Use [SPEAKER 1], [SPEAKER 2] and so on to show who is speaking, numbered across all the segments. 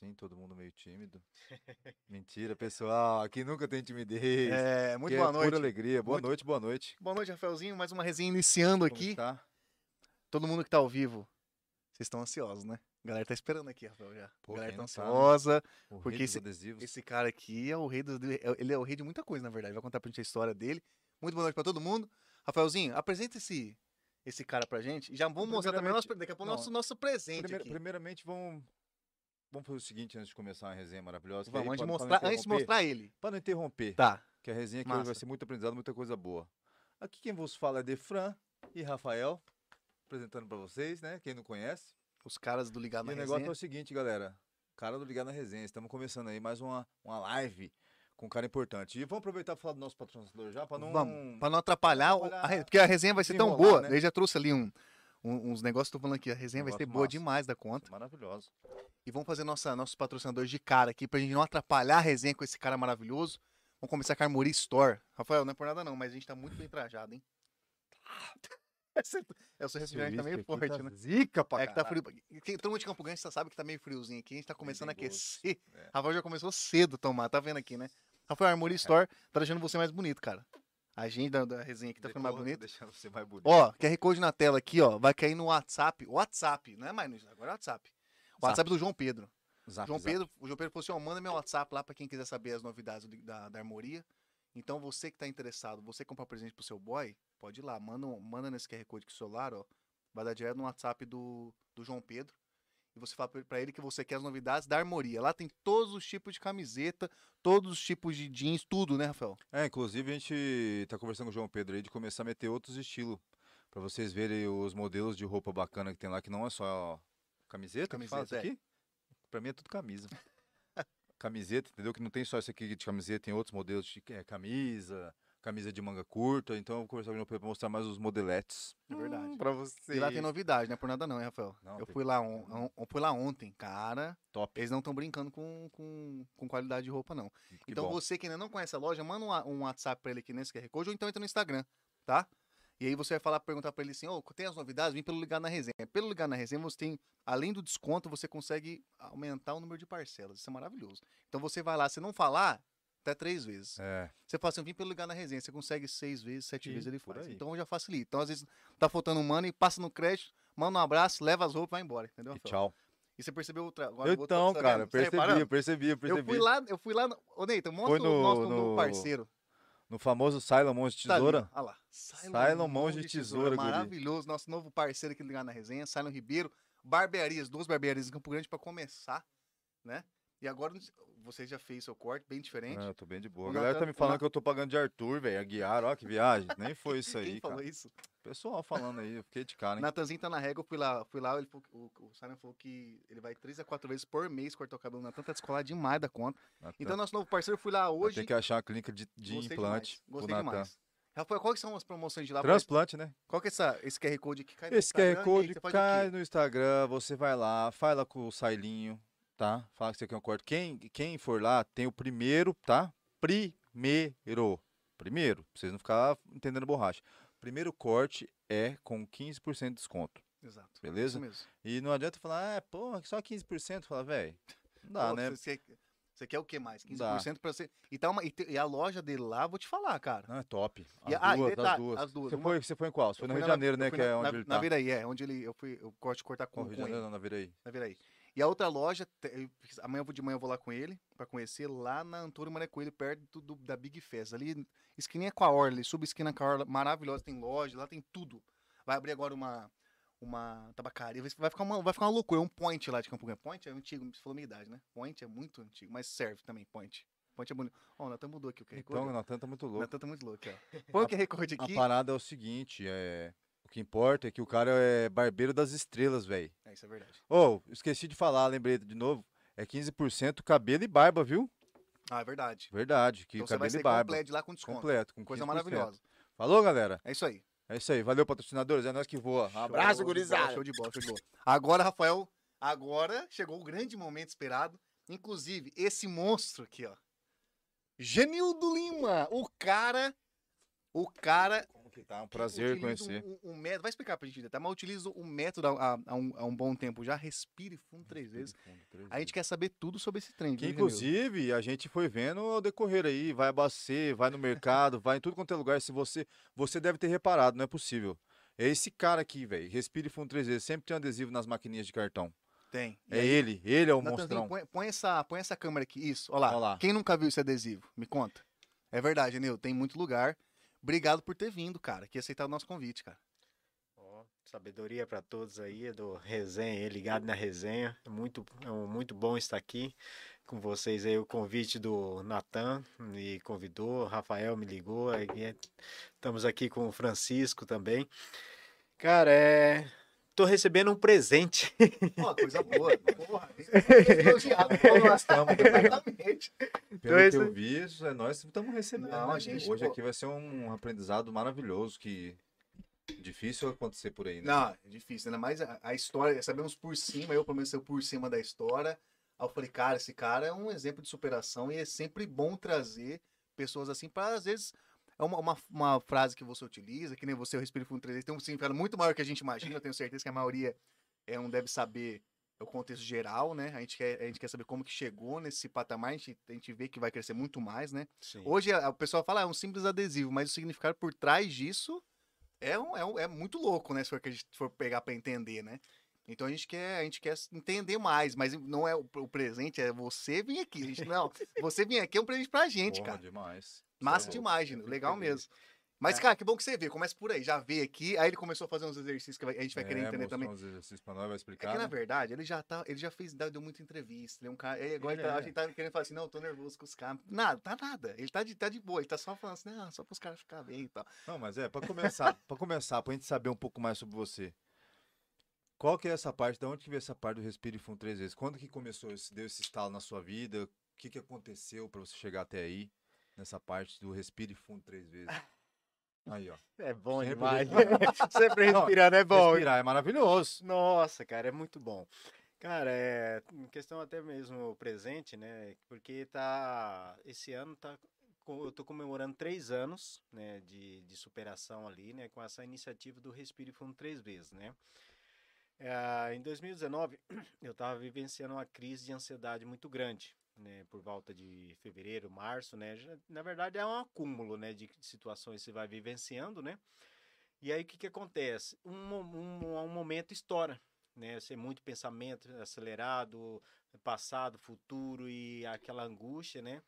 [SPEAKER 1] Sim, todo mundo meio tímido. Mentira, pessoal. Aqui nunca tem timidez.
[SPEAKER 2] É, muito
[SPEAKER 1] Aqui
[SPEAKER 2] boa
[SPEAKER 1] é
[SPEAKER 2] noite.
[SPEAKER 1] Pura alegria. Boa
[SPEAKER 2] Muito-
[SPEAKER 1] noite, boa noite.
[SPEAKER 2] Boa noite, Rafaelzinho. Mais uma resenha iniciando
[SPEAKER 1] Como
[SPEAKER 2] aqui.
[SPEAKER 1] está?
[SPEAKER 2] Todo mundo que tá ao vivo, vocês estão ansiosos, né? A galera tá esperando aqui, Rafael, já.
[SPEAKER 1] Pô,
[SPEAKER 2] a galera tá
[SPEAKER 1] não tá, né?
[SPEAKER 2] ansiosa.
[SPEAKER 1] O
[SPEAKER 2] Porque esse-. Esse cara aqui é o rei dos... Ele é o rei de muita coisa, na verdade. Vai contar pra gente a história dele. Muito boa noite pra todo mundo. Rafaelzinho, apresenta esse, esse cara pra gente. E já vamos mostrar também o nosso, daqui a pouco
[SPEAKER 1] Não,
[SPEAKER 2] nosso, nosso presente aqui.
[SPEAKER 1] primeiramente, vamos, vamos fazer o seguinte antes de começar a resenha maravilhosa.
[SPEAKER 2] Vamos,
[SPEAKER 1] aí,
[SPEAKER 2] antes de
[SPEAKER 1] pra-
[SPEAKER 2] mostrar, antes de mostrar ele.
[SPEAKER 1] Para não interromper,
[SPEAKER 2] Tá.
[SPEAKER 1] que a resenha aqui vai ser muito aprendizado, muita coisa boa. Aqui quem vos fala é Defran e Rafael, apresentando pra vocês, né? Quem não conhece.
[SPEAKER 2] Os caras do Ligado
[SPEAKER 1] E
[SPEAKER 2] na
[SPEAKER 1] o negócio é
[SPEAKER 2] Resenha.
[SPEAKER 1] o seguinte, galera. Cara do Ligado na Resenha, estamos começando aí mais uma, uma live com um cara importante. E vamos aproveitar para falar do nosso patrocinador já, para não...
[SPEAKER 2] Vamos, pra não atrapalhar,
[SPEAKER 1] atrapalhar
[SPEAKER 2] a porque a resenha vai ser tão boa.
[SPEAKER 1] né?
[SPEAKER 2] Ele já trouxe ali um, um- uns negócios, tô falando aqui, a resenha vai ser boa
[SPEAKER 1] massa.
[SPEAKER 2] demais da conta.
[SPEAKER 1] Maravilhoso.
[SPEAKER 2] E vamos fazer nossa, nossos patrocinadores de cara aqui, pra gente não atrapalhar a resenha com esse cara maravilhoso. Vamos começar com a Armory Store. Rafael, não é por nada não, mas a gente tá muito bem trajado, hein? Esse- É o seu refrigerante tá meio forte, né?
[SPEAKER 1] Zica pra
[SPEAKER 2] É que tá frio. Quem- Todo mundo de Campo Grande já sabe que tá meio friozinho aqui. A gente tá começando a aquecer.
[SPEAKER 1] É.
[SPEAKER 2] Rafael já começou cedo a tomar, tá vendo aqui, né? Rafael, a Armory Store tá deixando você mais bonito, cara. A gente da, resenha aqui tá ficando mais.
[SPEAKER 1] Deixando você mais bonito.
[SPEAKER 2] Ó, QR Code na tela aqui, ó. Vai cair no WhatsApp. WhatsApp, não é mais no agora é WhatsApp. O WhatsApp do João Pedro.
[SPEAKER 1] Zap,
[SPEAKER 2] João
[SPEAKER 1] zap.
[SPEAKER 2] Pedro, o João Pedro falou assim: ó, manda meu WhatsApp lá pra quem quiser saber as novidades da, da Armoria. Então você que tá interessado, você comprar presente pro seu boy, pode ir lá, manda, manda nesse QR Code aqui no celular, ó. Vai dar direto no WhatsApp do, do João Pedro. E você fala pra- pra ele que você quer as novidades da Armoria. Lá tem todos os tipos de camiseta, todos os tipos de jeans, tudo, né, Rafael?
[SPEAKER 1] É, inclusive a gente tá conversando com o João Pedro aí de começar a meter outros estilos. Pra vocês verem os modelos de roupa bacana que tem lá, que não é só camiseta, que
[SPEAKER 2] Camiseta, é.
[SPEAKER 1] aqui? Pra mim é tudo camisa. camiseta, entendeu? Que não tem só isso aqui de camiseta, tem outros modelos de é, camisa, camisa de manga curta. Então eu vou conversar com o João Pedro pra mostrar mais os modeletes.
[SPEAKER 2] É verdade.
[SPEAKER 1] pra você.
[SPEAKER 2] E lá tem novidade, não é por nada não, hein, Rafael?
[SPEAKER 1] Não,
[SPEAKER 2] eu
[SPEAKER 1] tem-
[SPEAKER 2] fui lá, on, on- eu fui lá ontem, cara.
[SPEAKER 1] Top.
[SPEAKER 2] Eles não estão brincando com, com, com qualidade de roupa, não.
[SPEAKER 1] Que
[SPEAKER 2] então
[SPEAKER 1] bom.
[SPEAKER 2] você que ainda não conhece a loja, manda um, um WhatsApp pra ele aqui nesse QR Code ou então entra no Instagram, tá? E aí você vai falar, perguntar pra ele assim, ô, tem as novidades? Vim pelo Ligar na Resenha. Pelo Ligar na Resenha, você tem, além do desconto, você consegue aumentar o número de parcelas. Isso é maravilhoso. Então você vai lá, se não falar, até três vezes.
[SPEAKER 1] É,
[SPEAKER 2] Você fala assim, eu vim pelo Ligar na Resenha. Você consegue seis vezes, sete
[SPEAKER 1] Sim,
[SPEAKER 2] vezes ele faz.
[SPEAKER 1] aí.
[SPEAKER 2] Então já facilita. Então, às vezes, tá faltando um mano e passa no crédito, manda um abraço, leva as roupas e vai embora. Entendeu?
[SPEAKER 1] e tchau.
[SPEAKER 2] E você percebeu outra. Agora,
[SPEAKER 1] Eu
[SPEAKER 2] o
[SPEAKER 1] então,
[SPEAKER 2] tá
[SPEAKER 1] cara,
[SPEAKER 2] vendo? Você
[SPEAKER 1] percebi, eu percebi, eu percebi.
[SPEAKER 2] Eu fui lá, eu fui lá. no- Ô, Neita, mostra
[SPEAKER 1] Foi
[SPEAKER 2] o
[SPEAKER 1] no-
[SPEAKER 2] nosso novo
[SPEAKER 1] no-
[SPEAKER 2] parceiro.
[SPEAKER 1] No famoso Cylon Mãos de
[SPEAKER 2] Tá
[SPEAKER 1] Tesoura.
[SPEAKER 2] Olha lá.
[SPEAKER 1] Cylon Mãos de Tesoura, guri.
[SPEAKER 2] Maravilhoso. Nosso novo parceiro aqui ligado na resenha, Cylon Ribeiro. Barbearias, duas barbearias em Campo Grande pra começar, né? E agora você já fez seu corte bem diferente.
[SPEAKER 1] Ah, eu tô bem de boa.
[SPEAKER 2] O
[SPEAKER 1] A galera tá me
[SPEAKER 2] o
[SPEAKER 1] falando que eu tô pagando de Arthur, velho. Aguiar, ó, que viagem. Nem foi isso
[SPEAKER 2] Quem
[SPEAKER 1] aí,
[SPEAKER 2] falou
[SPEAKER 1] cara.
[SPEAKER 2] isso?
[SPEAKER 1] Pessoal falando aí, eu fiquei de cara, hein?
[SPEAKER 2] Natanzinho tá na régua, eu fui lá, fui lá, ele falou, o, o Simon falou que ele vai três a quatro vezes por mês cortar o cabelo. O Natan tá descolado demais da conta.
[SPEAKER 1] Natan.
[SPEAKER 2] Então, nosso novo parceiro, eu fui lá hoje.
[SPEAKER 1] ter que achar uma clínica de, de
[SPEAKER 2] gostei
[SPEAKER 1] implante
[SPEAKER 2] demais, Gostei demais. Rafael, quais são as promoções de lá?
[SPEAKER 1] Transplante, né?
[SPEAKER 2] Qual que é essa, esse QR Code que cai no
[SPEAKER 1] Esse QR
[SPEAKER 2] Instagram? E aí,
[SPEAKER 1] Code
[SPEAKER 2] o
[SPEAKER 1] cai no Instagram, você vai lá, fala com o Sailinho, tá? Fala que você quer um corte. Quem, quem for lá tem o primeiro, tá? Primeiro. Primeiro, pra vocês não ficarem entendendo borracha. Primeiro corte é com 15% de desconto,
[SPEAKER 2] Exato.
[SPEAKER 1] beleza?
[SPEAKER 2] Isso mesmo.
[SPEAKER 1] E não adianta falar, ah, pô, só 15%. Fala, velho, não dá,
[SPEAKER 2] Pô,
[SPEAKER 1] né?
[SPEAKER 2] Você, você- quer o que mais?
[SPEAKER 1] Dá.
[SPEAKER 2] 15% pra você. E, tá uma, e, te- e a loja dele lá, vou te falar, cara.
[SPEAKER 1] Não, é top. As
[SPEAKER 2] E- ah, e
[SPEAKER 1] duas, as
[SPEAKER 2] detalhe,
[SPEAKER 1] duas.
[SPEAKER 2] as duas.
[SPEAKER 1] Você,
[SPEAKER 2] Uma-
[SPEAKER 1] foi, você foi em qual? Você foi no Rio de
[SPEAKER 2] na-
[SPEAKER 1] Janeiro, né?
[SPEAKER 2] fui
[SPEAKER 1] Que
[SPEAKER 2] na,
[SPEAKER 1] é onde
[SPEAKER 2] na,
[SPEAKER 1] ele
[SPEAKER 2] na
[SPEAKER 1] tá.
[SPEAKER 2] Viraí, é. Onde ele, eu fui, eu gosto de cortar com,
[SPEAKER 1] No Rio de. Janeiro, não, na Viraí.
[SPEAKER 2] Na Viraí. E a outra loja, amanhã de manhã eu vou lá com ele, pra conhecer lá na Antônio Maria Coelho, perto do, da Big Fest. Ali, esquininha com a Orla, ali, sub esquina com a Orla, maravilhosa, tem loja, lá tem tudo. Vai abrir agora uma, uma tabacaria, vai ficar uma, vai ficar uma loucura, é um point lá de Campo Grande. Point é antigo, você falou minha idade, né? Point é muito antigo, mas serve também, point. Point é bonito. Ó, o Natan mudou aqui o QR
[SPEAKER 1] Então, o Natan tá muito
[SPEAKER 2] O
[SPEAKER 1] louco.
[SPEAKER 2] Natan tá muito louco, ó. Põe o QR Code
[SPEAKER 1] A
[SPEAKER 2] aqui.
[SPEAKER 1] parada é o seguinte, é... O que importa é que o cara é barbeiro das estrelas, velho.
[SPEAKER 2] É, isso é verdade.
[SPEAKER 1] Ô, esqueci de falar, lembrei de novo. É 15% cabelo e barba, viu?
[SPEAKER 2] Ah, é verdade.
[SPEAKER 1] Verdade, que
[SPEAKER 2] Então
[SPEAKER 1] cabelo e barba.
[SPEAKER 2] completo lá com desconto.
[SPEAKER 1] Completo, com
[SPEAKER 2] Coisa
[SPEAKER 1] 15%.
[SPEAKER 2] maravilhosa.
[SPEAKER 1] Falou, galera?
[SPEAKER 2] É isso aí.
[SPEAKER 1] É isso aí. Valeu, patrocinadores. É nós que voa.
[SPEAKER 2] Show
[SPEAKER 1] Abraço, gurizada.
[SPEAKER 2] Show de bola, show de bola. Agora, Rafael, agora chegou o grande momento esperado. Inclusive, esse monstro aqui, ó. Genildo Lima, o cara. O cara
[SPEAKER 1] Que tá um prazer conhecer.
[SPEAKER 2] Um, um, método, vai explicar pra gente, tá? Mas utilizo um método há, há um, há um bom tempo já. Respire fundo três vezes. A gente quer saber tudo sobre esse trem.
[SPEAKER 1] Que
[SPEAKER 2] viu,
[SPEAKER 1] inclusive a gente foi vendo ao decorrer aí, vai abastecer, vai no mercado, vai em tudo quanto é lugar. Se você. Você deve ter reparado, não é possível. É esse cara aqui, velho. Respire fundo três vezes. Sempre tem um adesivo nas maquininhas de cartão.
[SPEAKER 2] Tem. E
[SPEAKER 1] É
[SPEAKER 2] aí,
[SPEAKER 1] ele, ele é o monstrão.
[SPEAKER 2] põe, põe essa, põe essa câmera aqui. Isso, olha lá.
[SPEAKER 1] Olha lá.
[SPEAKER 2] Quem nunca viu esse adesivo? Me conta. É verdade, Nil. Tem muito lugar. Obrigado por ter vindo, cara. Que aceitar o nosso convite, cara.
[SPEAKER 3] Ó, sabedoria para todos aí é do resenha, ligado na resenha. Muito, é um- muito bom estar aqui com vocês aí. O convite do Natan me convidou, Rafael me ligou. aí é- Estamos aqui com o Francisco também. Cara, é. Tô recebendo um presente.
[SPEAKER 2] Ó, coisa boa. Porra. Elogiado.
[SPEAKER 1] Nós estamos,
[SPEAKER 2] Exatamente.
[SPEAKER 1] Pelo que eu vi, isso é nós que estamos recebendo.
[SPEAKER 2] Não,
[SPEAKER 1] né?
[SPEAKER 2] gente,
[SPEAKER 1] Hoje
[SPEAKER 2] pô.
[SPEAKER 1] aqui vai ser um aprendizado maravilhoso que difícil acontecer por aí, né?
[SPEAKER 2] Não, é difícil. Ainda mais a, a história, sabemos por cima, eu pelo menos sei por cima da história. Aí eu falei, cara, esse cara é um exemplo de superação e é sempre bom trazer pessoas assim para às vezes. É uma, uma, uma frase que você utiliza, que nem você, o Respiro Fundo 3 tem um significado muito maior que a gente imagina. Eu tenho certeza que a maioria é um deve saber o contexto geral, né? A gente, quer, a gente quer saber como que chegou nesse patamar, a gente, a gente vê que vai crescer muito mais, né?
[SPEAKER 3] Sim.
[SPEAKER 2] Hoje a- o pessoal fala, ah, é um simples adesivo, mas o significado por trás disso é, um, é, um- é muito louco, né? Se for, que a gente for pegar para entender, né? Então a gente quer, a gente quer entender mais, mas não é o, o presente, é você vir aqui. Gente, não, você vir aqui é um presente pra gente,
[SPEAKER 1] Porra,
[SPEAKER 2] cara.
[SPEAKER 1] demais.
[SPEAKER 2] Massa
[SPEAKER 1] é
[SPEAKER 2] demais. Gino.
[SPEAKER 1] Eu
[SPEAKER 2] Legal mesmo. Mas,
[SPEAKER 3] É.
[SPEAKER 2] cara, que bom que você veio. Começa por aí. Já veio aqui, aí ele começou a fazer uns exercícios que a gente vai querer
[SPEAKER 1] É,
[SPEAKER 2] entender
[SPEAKER 1] mostrou
[SPEAKER 2] também.
[SPEAKER 1] uns exercícios pra nós, vai
[SPEAKER 2] É
[SPEAKER 1] explicar.
[SPEAKER 2] que, na
[SPEAKER 1] né?
[SPEAKER 2] verdade, ele já tá, ele já fez, deu muita entrevista. Ele é um cara. Ele, agora
[SPEAKER 1] Ele
[SPEAKER 2] tá-
[SPEAKER 1] é.
[SPEAKER 2] a gente tá querendo falar assim, não, eu tô nervoso com os caras. Nada, tá nada. Ele tá de, tá de boa, ele tá só falando assim, não, só pros caras ficarem bem e tal.
[SPEAKER 1] Não, mas é, pra começar, pra começar, pra gente saber um pouco mais sobre você. Qual que é essa parte, da onde que veio essa parte do Respire Fundo três vezes? Quando que começou, esse, deu esse estalo na sua vida? O que que aconteceu pra você chegar até aí, nessa parte do Respire Fundo três vezes? Aí, ó.
[SPEAKER 3] É bom
[SPEAKER 1] Sempre
[SPEAKER 3] demais. Sempre respirando é bom.
[SPEAKER 1] Respirar é maravilhoso.
[SPEAKER 3] Nossa, cara, é muito bom. Cara, é questão até mesmo presente, né? Porque tá esse ano tá eu tô comemorando três anos, né, de, de superação ali, né, com essa iniciativa do Respire Fundo três vezes, né? Eh, em 2019 eu estava vivenciando uma crise de ansiedade muito grande, né, por volta de fevereiro, março, né? Já- na verdade é um acúmulo, né, de situações que você vai vivenciando, né? E aí o que que acontece? Um, um, um momento estoura, né? Ser muito pensamento acelerado, passado, futuro e aquela angústia, né?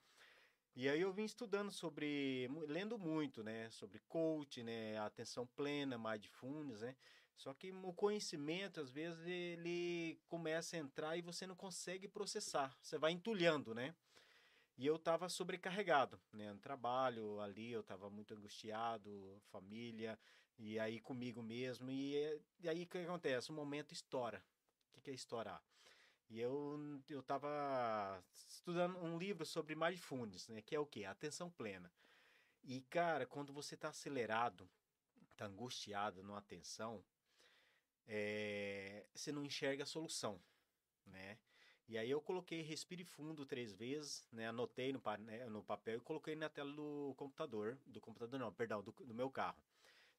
[SPEAKER 3] E aí eu vim estudando sobre, lendo muito, né? Sobre coach, né? Atenção plena, mindfulness, né? Só que o conhecimento, às vezes, ele começa a entrar e você não consegue processar. Você vai entulhando, né? E eu estava sobrecarregado, né? No trabalho ali, eu estava muito angustiado, família, e aí comigo mesmo. E, eh, e aí o que acontece? O momento estoura. O que, que é estourar? E eu, eu estava estudando um livro sobre mindfulness, né? Que é o quê? Atenção plena. E, cara, quando você está acelerado, está angustiado numa atenção, eh, você não enxerga a solução, né? E aí eu coloquei respire fundo três vezes, né? Anotei no, né, no papel e coloquei na tela do computador, do computador não, perdão, do, do meu carro.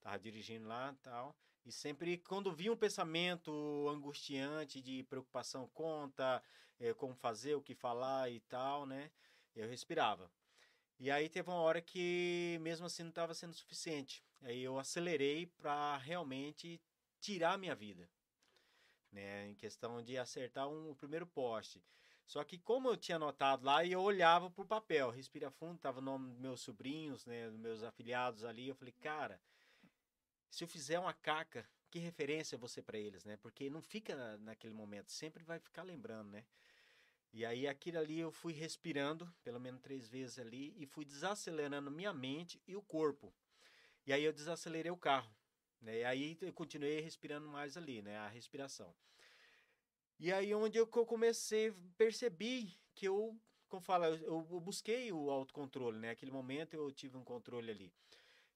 [SPEAKER 3] Tava dirigindo lá, tal, e sempre quando vinha um pensamento angustiante de preocupação conta, eh, como fazer, o que falar e tal, né? Eu respirava. E aí teve uma hora que mesmo assim não estava sendo suficiente. Aí eu acelerei para realmente tirar minha vida, né? Em questão de acertar um, o primeiro poste. Só que como eu tinha anotado lá e eu olhava pro papel, respira fundo, tava o nome dos meus sobrinhos, né, dos meus afiliados ali, eu falei, cara, se eu fizer uma caca, que referência ser para eles, né? Porque não fica na- naquele momento, sempre vai ficar lembrando, né? E aí aquilo ali eu fui respirando, pelo menos três vezes ali, e fui desacelerando minha mente e o corpo. E aí eu desacelerei o carro, né? E aí eu continuei respirando mais ali, né? A respiração. E aí onde eu comecei, percebi que eu, como fala, eu, eu busquei o autocontrole, né? Aquele momento eu tive um controle ali.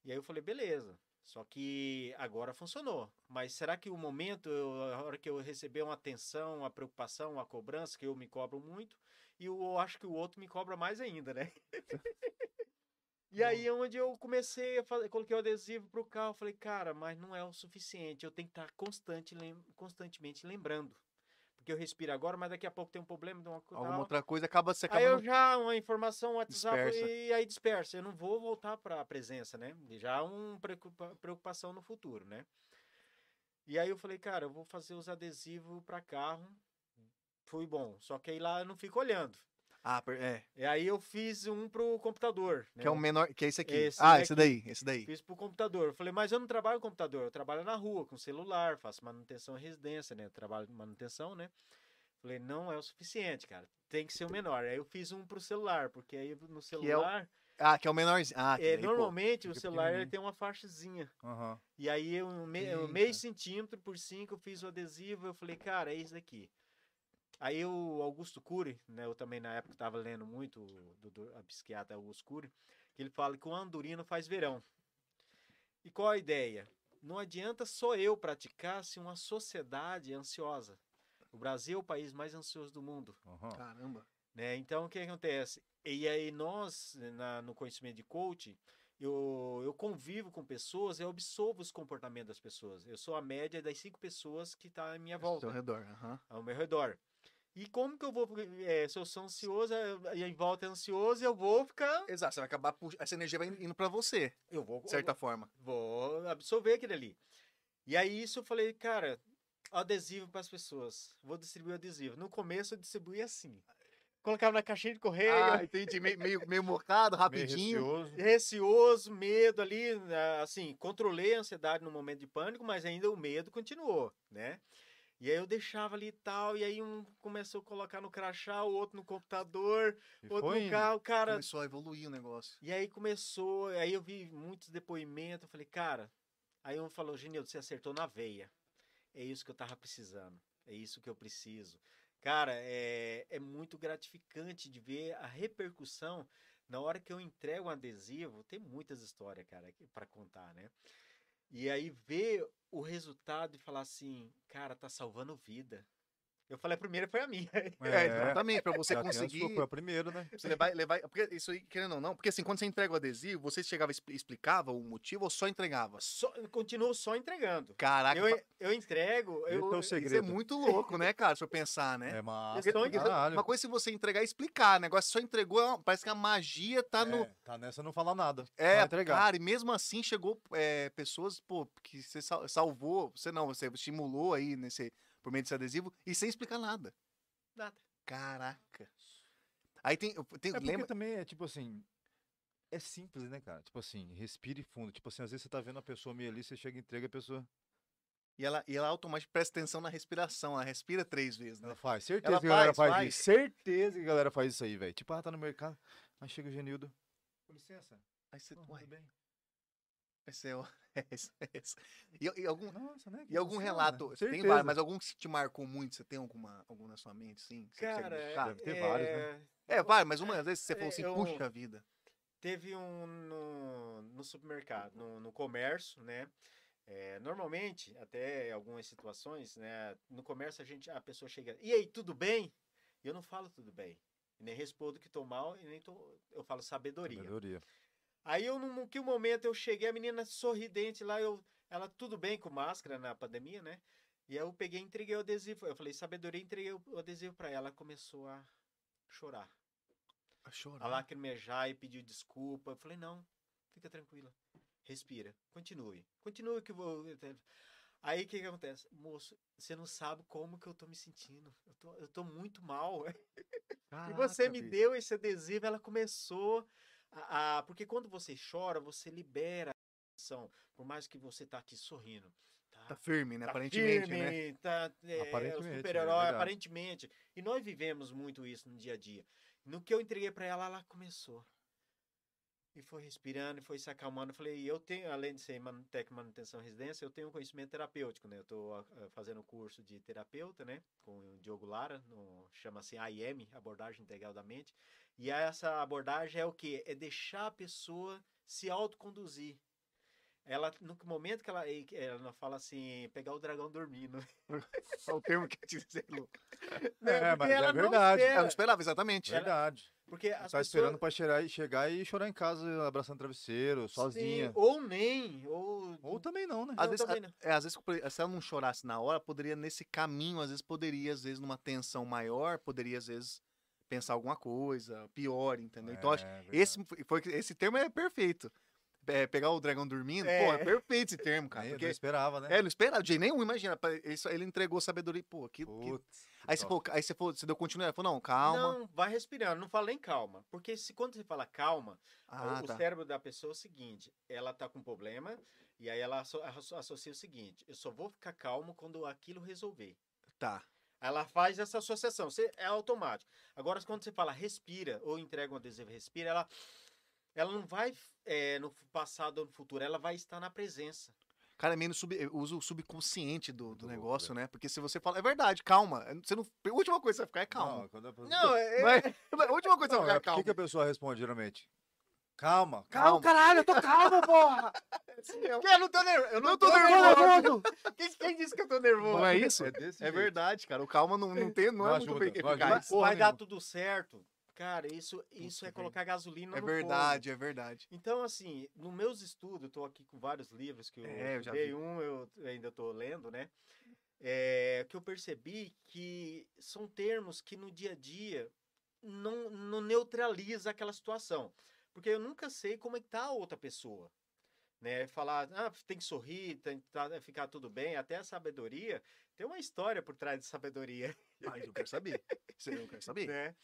[SPEAKER 3] E aí eu falei, beleza. Só que agora funcionou. Mas será que o momento, eu- a hora que eu receber uma atenção, uma preocupação, uma cobrança, que eu me cobro muito, e eu acho que o outro me cobra mais ainda, né? E aí é onde eu comecei a fazer, coloquei o adesivo pro carro, falei, cara, mas não é o suficiente, eu tenho que estar constante, lem- constantemente lembrando. Porque eu respiro agora, mas daqui a pouco tem um problema, de uma co-
[SPEAKER 2] Alguma outra coisa acaba você acaba
[SPEAKER 3] Aí eu já, uma informação, um WhatsApp,
[SPEAKER 2] Dispersa.
[SPEAKER 3] e aí dispersa. Eu não vou voltar para a presença, né? Já uma preocupa- preocupação no futuro, né? E aí eu falei, cara, eu vou fazer os adesivos para carro. Fui bom. Só que aí lá eu não fico olhando.
[SPEAKER 2] Ah, é.
[SPEAKER 3] E aí eu fiz um pro computador. Né?
[SPEAKER 2] Que é o menor, que é esse aqui.
[SPEAKER 3] Esse
[SPEAKER 2] ah,
[SPEAKER 3] daqui.
[SPEAKER 2] esse daí, esse daí.
[SPEAKER 3] Fiz pro computador. Eu falei, mas eu não trabalho com computador, eu trabalho na rua, com celular, faço manutenção em residência, né? Trabalho com manutenção, né? Falei, não é o suficiente, cara. Tem que ser o menor. Aí eu fiz um pro celular, porque aí no
[SPEAKER 2] é o
[SPEAKER 3] celular,
[SPEAKER 2] Ah, que é o menorzinho. Ah,
[SPEAKER 3] é,
[SPEAKER 2] daí, pô.
[SPEAKER 3] normalmente o
[SPEAKER 1] fica
[SPEAKER 3] celular ele tem uma faixazinha.
[SPEAKER 1] Aham.
[SPEAKER 3] E aí eu, um me- um meio centímetro por cinco eu fiz o adesivo, eu falei, cara, é isso aqui. Aí o Augusto Cury, né, eu também na época estava lendo muito o do, do- a psiquiatra Augusto Cury, que ele fala que o andurino faz verão. E qual a ideia? Não adianta só eu praticar se uma sociedade é ansiosa. O Brasil é o país mais ansioso do mundo.
[SPEAKER 1] aham.
[SPEAKER 2] Caramba.
[SPEAKER 3] Né? Então, o que acontece? E aí, nós, na- no conhecimento de coaching, eu, eu convivo com pessoas, eu observo os comportamentos das pessoas. Eu sou a média das cinco pessoas que estão à minha
[SPEAKER 2] Ao
[SPEAKER 3] volta,
[SPEAKER 2] seu redor. aham.
[SPEAKER 3] ao meu redor. E como que eu vou, é, se eu sou ansioso, eu- e em volta é ansioso, eu vou ficar,
[SPEAKER 2] Exato, você vai acabar, pux- essa energia vai indo pra você,
[SPEAKER 3] eu vou,
[SPEAKER 2] de certa forma.
[SPEAKER 3] vou absorver aquele ali. E aí, isso eu falei, cara, adesivo para as pessoas, vou distribuir adesivo. No começo, eu distribuía assim. Colocava na caixinha de correio,
[SPEAKER 2] Ah, entendi. Meio, meio, meio mocado,
[SPEAKER 1] Meio
[SPEAKER 2] rapidinho.
[SPEAKER 1] receoso.
[SPEAKER 3] receoso, medo ali, né, assim, controlei a ansiedade no momento de pânico, mas ainda o medo continuou, né? E aí eu deixava ali e tal, e aí um começou a colocar no crachá, o outro no computador,
[SPEAKER 1] E
[SPEAKER 3] outro
[SPEAKER 1] foi
[SPEAKER 3] no carro, cara.
[SPEAKER 2] Começou a evoluir o negócio.
[SPEAKER 3] E aí começou, aí eu vi muitos depoimentos, eu falei, cara, aí um falou, Genildo, você acertou na veia. É isso que eu tava precisando, é isso que eu preciso. Cara, é, é muito gratificante de ver a repercussão na hora que eu entrego um adesivo. Tem muitas histórias, cara, para contar, né? E aí ver o resultado e falar assim, cara, tá salvando vida. Eu falei, a primeira foi a minha.
[SPEAKER 2] É, exatamente, pra você conseguir.
[SPEAKER 1] Foi a primeira, né?
[SPEAKER 2] Você levar, levar, porque isso aí, querendo ou não, porque assim, quando você entrega o adesivo, você chegava e expli- explicava o motivo ou só entregava?
[SPEAKER 3] Só, continuo só entregando.
[SPEAKER 2] Caraca,
[SPEAKER 3] Eu, eu entrego,
[SPEAKER 1] é
[SPEAKER 3] eu,
[SPEAKER 1] o
[SPEAKER 2] isso é
[SPEAKER 1] segredo.
[SPEAKER 2] muito louco, né, cara, se eu pensar, né?
[SPEAKER 1] É caralho.
[SPEAKER 2] Uma coisa é se você entregar e explicar, o negócio só entregou, é parece que a magia tá no.
[SPEAKER 1] É, tá nessa não falar nada.
[SPEAKER 2] É,
[SPEAKER 1] entregar.
[SPEAKER 2] cara, e mesmo assim chegou é, pessoas, pô, que você sal- salvou, você não, você estimulou aí nesse, por meio desse adesivo e sem explicar nada.
[SPEAKER 3] Nada.
[SPEAKER 2] Caraca. Aí tem, tem
[SPEAKER 1] É porque
[SPEAKER 2] lembra?
[SPEAKER 1] também é tipo assim. É simples, né, cara? Tipo assim, respire fundo. Tipo assim, às vezes você tá vendo a pessoa meio ali, você chega e entrega a pessoa.
[SPEAKER 2] E ela, e ela automaticamente presta atenção na respiração, ela respira três vezes, né?
[SPEAKER 1] Ela faz. Certeza
[SPEAKER 2] Ela
[SPEAKER 1] que a galera
[SPEAKER 2] faz,
[SPEAKER 1] faz, isso. Certeza que a galera faz isso aí, velho. Tipo, ah, tá no mercado. Aí chega o Genildo. Com licença.
[SPEAKER 2] Aí você,
[SPEAKER 1] Oh, tudo bem?
[SPEAKER 2] Esse é, o- é isso, é isso. E, e algum,
[SPEAKER 1] Nossa, né? que
[SPEAKER 2] e algum relato, tem
[SPEAKER 1] Certeza.
[SPEAKER 2] vários, mas algum que te marcou muito, você tem alguma, algum na sua mente, sim?
[SPEAKER 3] Cara,
[SPEAKER 2] buscar?
[SPEAKER 1] deve ter vários, né?
[SPEAKER 2] É, vai, mas uma vez você falou
[SPEAKER 3] é,
[SPEAKER 2] assim,
[SPEAKER 3] eu-
[SPEAKER 2] puxa vida.
[SPEAKER 3] Teve um no, no supermercado, no, no comércio, né? É, normalmente, até algumas situações, né? No comércio a gente, a pessoa chega, e aí, tudo bem? E eu não falo tudo bem. Nem respondo que tô mal e nem tô, eu falo sabedoria.
[SPEAKER 1] Sabedoria.
[SPEAKER 3] Aí eu, num que momento eu cheguei, a menina sorridente lá, eu, ela tudo bem com máscara na pandemia, né? E aí eu peguei e entreguei o adesivo. Eu falei, sabedoria, entreguei o adesivo pra ela. Ela começou a chorar,
[SPEAKER 2] A chorar.
[SPEAKER 3] a lacrimejar e pediu desculpa. Eu falei, não, fica tranquila, respira, continue, continue que vou. Aí o que, que acontece? Moço, você não sabe como que eu tô me sentindo. Eu tô, eu tô muito mal. E você
[SPEAKER 2] Caraca,
[SPEAKER 3] me
[SPEAKER 2] bicho.
[SPEAKER 3] deu esse adesivo, ela começou a, a- Porque quando você chora, você libera a emoção. Por mais que você tá aqui sorrindo. Tá,
[SPEAKER 2] Tá firme, né?
[SPEAKER 3] tá
[SPEAKER 2] Aparentemente, né?
[SPEAKER 3] firme, Tá, é,
[SPEAKER 1] Aparentemente,
[SPEAKER 3] o
[SPEAKER 1] é
[SPEAKER 3] super-herói,
[SPEAKER 1] verdade.
[SPEAKER 3] aparentemente. E nós vivemos muito isso no dia a dia. No que eu entreguei pra ela, ela começou. E foi respirando, e foi se acalmando. Eu falei, eu tenho, além de ser técnico manutenção e residência, eu tenho um conhecimento terapêutico, né? Eu tô ah, fazendo curso de terapeuta, né? Com o Diogo Lara, chama-se AIM, Abordagem Integral da Mente. E essa abordagem é o quê? É deixar a pessoa se autoconduzir. Ela, no momento que ela, ela fala assim, pegar o dragão dormindo.
[SPEAKER 2] Só o termo que eu te dizer, louco.
[SPEAKER 3] né?
[SPEAKER 1] É, mas é
[SPEAKER 3] ela não
[SPEAKER 1] verdade.
[SPEAKER 2] Eu
[SPEAKER 3] espera.
[SPEAKER 2] não esperava, exatamente.
[SPEAKER 3] Ela-
[SPEAKER 1] Verdade.
[SPEAKER 3] Porque as
[SPEAKER 1] Tá
[SPEAKER 3] pessoas...
[SPEAKER 1] esperando pra cheirar e chegar e chorar em casa, abraçando travesseiro, sozinha.
[SPEAKER 3] Sim, ou nem, ou...
[SPEAKER 1] Ou também não, né?
[SPEAKER 2] Às
[SPEAKER 3] Não,
[SPEAKER 2] vezes,
[SPEAKER 3] também não.
[SPEAKER 2] é, às vezes, se ela não chorasse na hora, poderia, nesse caminho, às vezes, poderia, às vezes, numa tensão maior, poderia, às vezes, pensar alguma coisa pior, entendeu? Então, acho
[SPEAKER 1] É,
[SPEAKER 2] que esse, foi- esse termo é perfeito. É, pegar o dragão dormindo, pô,
[SPEAKER 3] É.
[SPEAKER 2] é perfeito esse termo, cara.
[SPEAKER 1] Não
[SPEAKER 2] Porque,
[SPEAKER 1] esperava, né?
[SPEAKER 2] é, não esperava de nenhum, imagina. Ele, só- ele entregou sabedoria, pô, que, que-
[SPEAKER 1] Putz,
[SPEAKER 2] Aí você, falou, aí você falou, você deu continuidade, falou, não, calma.
[SPEAKER 3] Não, vai respirando, não fala nem calma. Porque se quando você fala calma,
[SPEAKER 2] ah,
[SPEAKER 3] o, o
[SPEAKER 2] tá.
[SPEAKER 3] cérebro da pessoa é o seguinte, ela tá com problema, e aí ela asso- asso- associa o seguinte, eu só vou ficar calmo quando aquilo resolver.
[SPEAKER 2] Tá.
[SPEAKER 3] Ela faz essa associação, você- é automático. Agora, quando você fala respira, ou entrega um adesivo respira, ela, ela não vai é, no passado ou no futuro, ela vai estar na presença.
[SPEAKER 2] Cara, é meio no sub, eu uso o subconsciente do, do
[SPEAKER 1] louco,
[SPEAKER 2] negócio, né? Porque se você fala, é verdade, calma. Você não, a última coisa que você vai ficar é calma.
[SPEAKER 1] Não, quando a pessoa-
[SPEAKER 3] Não, é,
[SPEAKER 2] é- a última coisa que você
[SPEAKER 1] Não,
[SPEAKER 2] vai
[SPEAKER 1] é,
[SPEAKER 2] ficar
[SPEAKER 1] o
[SPEAKER 2] calma.
[SPEAKER 1] que, que a pessoa responde geralmente? Calma,
[SPEAKER 2] Calma.
[SPEAKER 1] calma, caralho, eu tô calmo, porra!
[SPEAKER 3] Que eu não tô nervoso. Eu não,
[SPEAKER 2] Não tô
[SPEAKER 3] tô
[SPEAKER 2] nervoso.
[SPEAKER 3] Quem, quem disse que eu tô nervoso?
[SPEAKER 2] Não é isso?
[SPEAKER 1] É desse
[SPEAKER 2] É verdade, cara. O calma não, não, tem, não,
[SPEAKER 1] Não
[SPEAKER 2] é
[SPEAKER 1] ajuda, não ajuda.
[SPEAKER 3] Vai, dar tudo certo. Cara, isso, isso é colocar gasolina
[SPEAKER 2] É
[SPEAKER 3] no fogo.
[SPEAKER 2] verdade, é verdade.
[SPEAKER 3] Então, assim, nos meus estudos, eu tô aqui com vários livros que eu
[SPEAKER 2] É, eu já
[SPEAKER 3] estudei,
[SPEAKER 2] vi.
[SPEAKER 3] um eu ainda tô lendo, né? É, que eu percebi que são termos que no dia a dia não, não neutraliza aquela situação. Porque eu nunca sei como é que tá a outra pessoa. Né? Falar, ah, tem que sorrir, tem que tá- ficar tudo bem, até a sabedoria. Tem uma história por trás de sabedoria
[SPEAKER 2] Mas eu quero saber. Você eu quero saber.
[SPEAKER 3] né?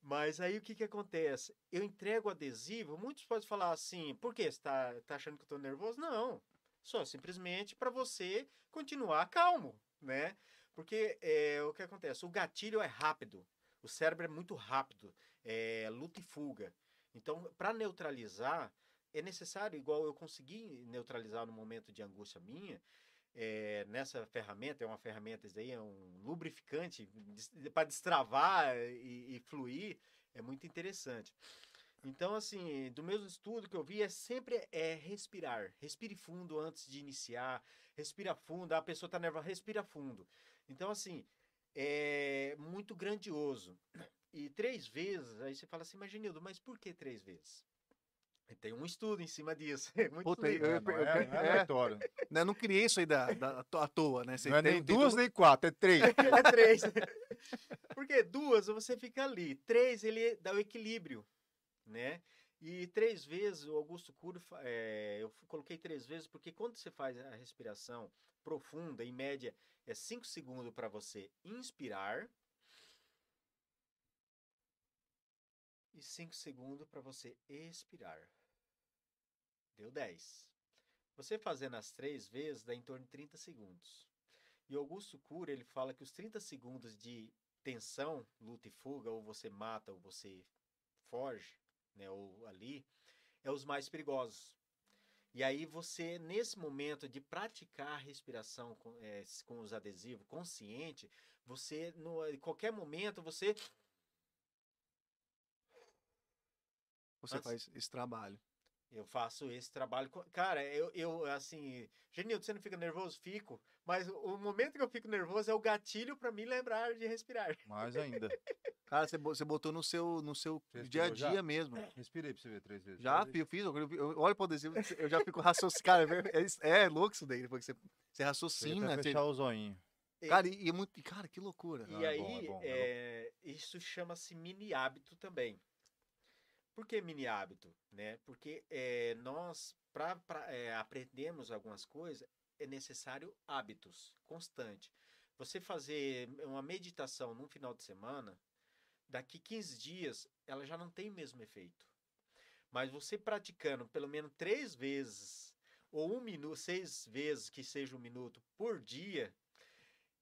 [SPEAKER 3] Mas aí o que que acontece? Eu entrego adesivo, muitos podem falar assim, por quê? Você tá, tá achando que eu tô nervoso? Não, só simplesmente para você continuar calmo, né? Porque é, o que acontece? O gatilho é rápido, o cérebro é muito rápido, é luta e fuga. Então, para neutralizar, é necessário, igual eu consegui neutralizar no momento de angústia minha, é, nessa ferramenta, é uma ferramenta, isso daí é um lubrificante para destravar e, e fluir, é muito interessante. Então, assim, do mesmo estudo que eu vi, é sempre é respirar. Respire fundo antes de iniciar. Respira fundo. A pessoa está nervosa, respira fundo. Então, assim, é muito grandioso. E três vezes, aí você fala assim, mas Genildo, mas por que três vezes? E tem um estudo em cima disso. É muito
[SPEAKER 2] Puta,
[SPEAKER 3] livro.
[SPEAKER 2] eu-
[SPEAKER 1] É, não é,
[SPEAKER 2] eu-
[SPEAKER 1] é
[SPEAKER 2] é.
[SPEAKER 1] aleatório.
[SPEAKER 2] Né, não criei isso aí da, da, à toa, né? Você
[SPEAKER 1] Não é
[SPEAKER 2] tem-
[SPEAKER 1] nem
[SPEAKER 2] tem
[SPEAKER 1] duas nem quatro, é três.
[SPEAKER 3] É três. Porque duas você fica ali. Três ele dá o equilíbrio, né? E três vezes, o Augusto Cury, é, eu coloquei três vezes, porque quando você faz a respiração profunda, em média, é cinco segundos para você inspirar e cinco segundos para você expirar. Deu 10. Você fazendo as três vezes, dá em torno de 30 segundos. E Augusto Cury, ele fala que os 30 segundos de tensão, luta e fuga, ou você mata ou você foge, né, ou ali, é os mais perigosos. E aí você, nesse momento de praticar a respiração com, s- com os adesivos consciente, você, no, em qualquer momento, você
[SPEAKER 2] Você
[SPEAKER 3] Antes-
[SPEAKER 2] faz esse trabalho.
[SPEAKER 3] Eu faço esse trabalho. Cara, eu, eu assim. Genildo, você não fica nervoso? Fico. Mas o momento que eu fico nervoso é o gatilho para me lembrar de respirar.
[SPEAKER 1] Mais ainda.
[SPEAKER 2] Cara, você bo- você botou no seu, no seu dia a
[SPEAKER 1] respirou já?
[SPEAKER 2] dia mesmo.
[SPEAKER 1] Respirei pra você ver três vezes.
[SPEAKER 2] Já,
[SPEAKER 1] Três
[SPEAKER 2] eu fiz, eu, eu olho pro adesivo, eu já fico raciocinando. Cara, é, é, é louco isso daí, depois que você, você raciocina. você-
[SPEAKER 1] fechar o zoinho.
[SPEAKER 2] cara, e, e é muito. Cara, que loucura.
[SPEAKER 3] E
[SPEAKER 1] Ah, é
[SPEAKER 3] aí,
[SPEAKER 1] bom, é bom, é bom.
[SPEAKER 3] é, isso chama-se mini hábito também. Por que mini hábito? Né? Porque é, nós, para aprendermos algumas coisas, é necessário hábitos constantes. Você fazer uma meditação num final de semana, daqui 15 dias, ela já não tem o mesmo efeito. Mas você praticando pelo menos três vezes, ou um minuto, seis vezes que seja um minuto por dia,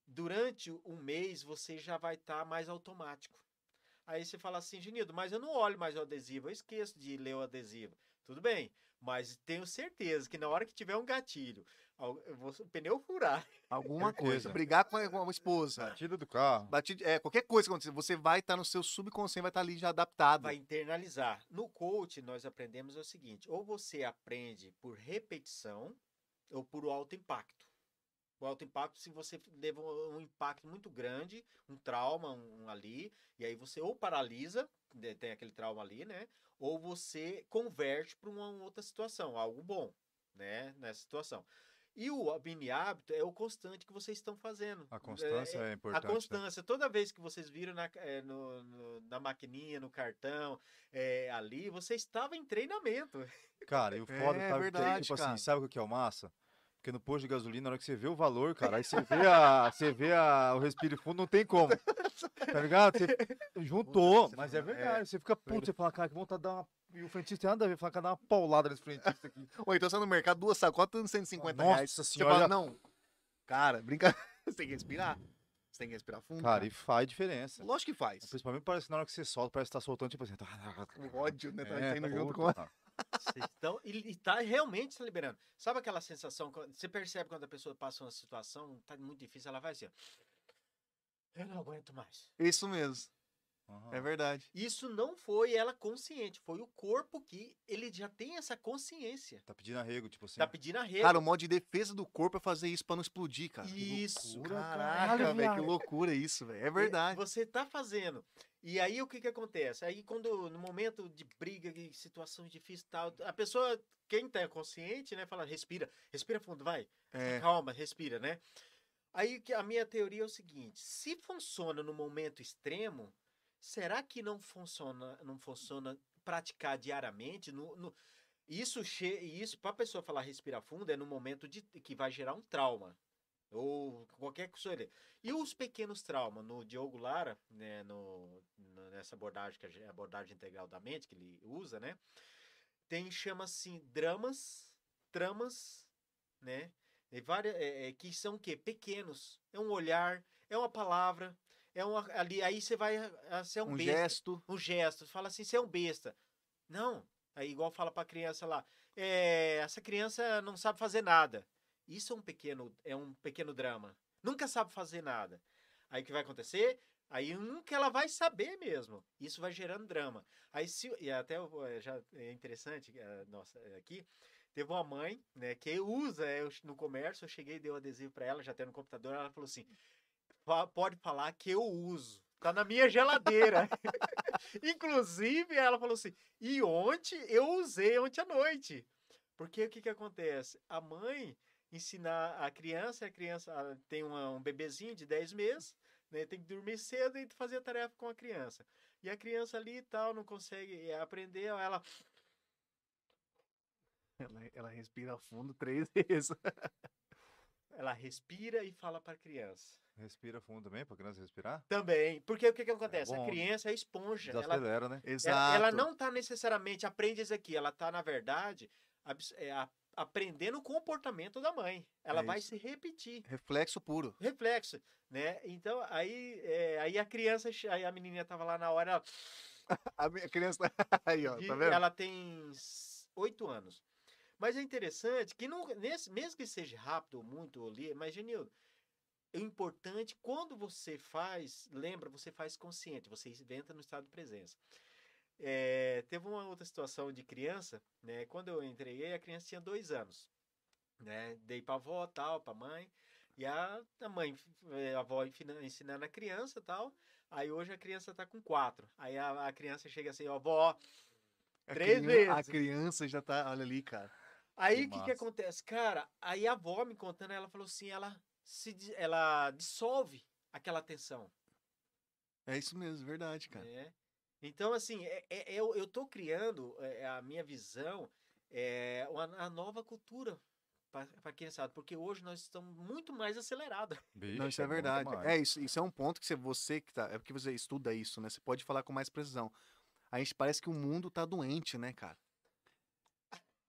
[SPEAKER 3] durante um mês você já vai estar mais automático. Aí você fala assim, Genildo, mas eu não olho mais o adesivo, eu esqueço de ler o adesivo. Tudo bem, mas tenho certeza que na hora que tiver um gatilho, al- eu vou- o pneu furar,
[SPEAKER 2] Alguma coisa. Brigar com a, com a esposa.
[SPEAKER 1] Batida do carro.
[SPEAKER 2] Batida, é, qualquer coisa que acontecer, você vai estar no seu subconsciente, vai estar ali já adaptado.
[SPEAKER 3] vai internalizar. No coach, nós aprendemos o seguinte: ou você aprende por repetição, ou por alto impacto. O alto impacto, se você leva um um impacto muito grande, um trauma um, ali, e aí você ou paralisa, né, tem aquele trauma ali, né? Ou você converte para uma outra situação, algo bom, né? Nessa situação. E o mini hábito é o constante que vocês estão fazendo.
[SPEAKER 1] A constância é,
[SPEAKER 3] a
[SPEAKER 1] importante. né?
[SPEAKER 3] constância. Toda vez que vocês viram na, eh, no- no- na maquininha, no cartão, eh, ali, você estava em treinamento.
[SPEAKER 1] Cara, e o foda,
[SPEAKER 2] É
[SPEAKER 1] sabe, que é,
[SPEAKER 2] verdade,
[SPEAKER 1] tipo
[SPEAKER 2] cara.
[SPEAKER 1] assim, sabe o que é o massa? Porque no posto de gasolina, na hora que você vê o valor, cara, aí você vê, a, você vê a, o respiro fundo, não tem como. Tá ligado? Você juntou,
[SPEAKER 2] Você
[SPEAKER 1] mas é
[SPEAKER 2] é,
[SPEAKER 1] verdade. Você fica puto, você fala, cara, que vontade de dar uma. E o frentista tem nada a ver, fala, cara, dá uma paulada nesse frentista aqui.
[SPEAKER 2] Ou então você no mercado, duas sacolas, tudo 150
[SPEAKER 1] Nossa
[SPEAKER 2] reais. Você
[SPEAKER 1] senhora.
[SPEAKER 2] fala, não, cara, brinca. Você tem que respirar. Você tem que respirar fundo.
[SPEAKER 1] Cara, e faz diferença.
[SPEAKER 2] Lógico que faz.
[SPEAKER 1] Principalmente parece que na hora que você solta, parece que tá soltando, tipo assim. Tá...
[SPEAKER 2] O ódio, né? Tá
[SPEAKER 1] É,
[SPEAKER 2] saindo
[SPEAKER 1] tá
[SPEAKER 2] junto com
[SPEAKER 1] puta,
[SPEAKER 2] a...
[SPEAKER 3] Vocês estão, e, e tá realmente se liberando. Sabe aquela sensação, quando- você percebe quando a pessoa passa uma situação, tá muito difícil, ela vai assim, ó, eu não aguento mais.
[SPEAKER 2] Isso mesmo.
[SPEAKER 1] Aham.
[SPEAKER 2] É verdade.
[SPEAKER 3] Isso não foi ela consciente, foi o corpo que ele já tem essa consciência.
[SPEAKER 1] Tá pedindo arrego, tipo assim.
[SPEAKER 3] Tá pedindo arrego.
[SPEAKER 2] Cara, o modo de defesa do corpo é fazer isso pra não explodir, cara.
[SPEAKER 3] Isso,
[SPEAKER 1] loucura,
[SPEAKER 2] Caraca, velho, que loucura isso, velho. É verdade.
[SPEAKER 3] Você tá fazendo. E aí o que que acontece? Aí quando no momento de briga, de situações difíceis e tal, a pessoa, quem tá consciente, né, fala, respira, respira fundo, vai.
[SPEAKER 2] É,
[SPEAKER 3] Calma, respira, né? Aí que a minha teoria é o seguinte: se funciona no momento extremo, será que não funciona, não funciona praticar diariamente? No, no- isso che, isso para a pessoa falar respirar fundo é no momento de que vai gerar um trauma ou qualquer coisa. E os pequenos traumas no Diogo Lara, né, no, no- nessa abordagem que é a abordagem integral da mente que ele usa, né? Tem chama assim dramas, tramas, né? E várias, é, é, que são o quê? Pequenos. É um olhar, é uma palavra, é uma, ali, aí você vai, ah, você é um,
[SPEAKER 2] um
[SPEAKER 3] besta,
[SPEAKER 2] gesto.
[SPEAKER 3] um gesto, fala assim, você é um besta. Não, aí igual fala pra criança lá, é, essa criança não sabe fazer nada. Isso é um pequeno, é um pequeno drama. Nunca sabe fazer nada. Aí o que vai acontecer? Aí nunca ela vai saber mesmo. Isso vai gerando drama. Aí se e até eh, já é interessante, eh, nossa, eh, aqui teve uma mãe, né, que usa eu- no comércio, eu cheguei dei o adesivo para ela, já tem no computador, ela falou assim: "Fa- pode falar que eu uso. Tá na minha geladeira. Inclusive, ela falou assim: e ontem eu usei ontem à noite. Porque o que, que acontece? A mãe ensinar a criança, a criança ah, tem uma- um bebezinho de 10 meses, né, tem que dormir cedo e fazer a tarefa com a criança. E a criança ali e tal não consegue eh, aprender, ela
[SPEAKER 2] Ela, ela respira fundo três vezes.
[SPEAKER 3] ela respira e fala para a criança.
[SPEAKER 1] Respira fundo também, pra criança respirar.
[SPEAKER 3] Também, porque o que, que acontece? a
[SPEAKER 1] bom.
[SPEAKER 3] criança é esponja. Ela,
[SPEAKER 1] Desacelera, né?
[SPEAKER 2] Exato.
[SPEAKER 3] ela, ela não está necessariamente aprende isso aqui, ela está, na verdade, é, a- aprendendo o comportamento da mãe. Ela
[SPEAKER 2] É
[SPEAKER 3] vai se repetir.
[SPEAKER 2] Reflexo puro.
[SPEAKER 3] reflexo, né? Então, aí, é, aí a criança, aí a menininha tava lá na hora, ela,
[SPEAKER 2] A minha criança. Aí, ó, tá vendo?
[SPEAKER 3] ela tem oito anos. Mas é interessante que, não, nesse, mesmo que seja rápido ou muito, ali, mas, Genildo, o importante, quando você faz, lembra, você faz consciente, você inventa no estado de presença. É, teve uma outra situação de criança, né? Quando eu entreguei, a criança tinha dois anos, né? Dei pra avó, tal, pra mãe, e a, a mãe, eh, a avó ensina- ensinando a criança, tal. Aí hoje a criança tá com quatro. Aí a, a criança chega assim, ó, avó,
[SPEAKER 2] A
[SPEAKER 3] três
[SPEAKER 2] crian- A
[SPEAKER 3] vezes.
[SPEAKER 2] criança já tá. Olha ali, cara.
[SPEAKER 3] Aí
[SPEAKER 1] Que
[SPEAKER 3] o que, que
[SPEAKER 1] massa.
[SPEAKER 3] acontece? Cara, aí a avó me contando, ela falou assim, ela se ela dissolve aquela tensão.
[SPEAKER 2] É isso mesmo, verdade, cara.
[SPEAKER 3] né? Então, assim, é, é- eu, eu tô criando é, a minha visão, é, uma, a nova cultura para quem sabe, porque hoje nós estamos muito mais acelerados.
[SPEAKER 2] Não, isso é
[SPEAKER 1] muito
[SPEAKER 2] verdade. É, isso, isso é um ponto que você, você que tá. É porque você estuda isso, né? Você pode falar com mais precisão. A gente parece que o mundo tá doente, né, cara?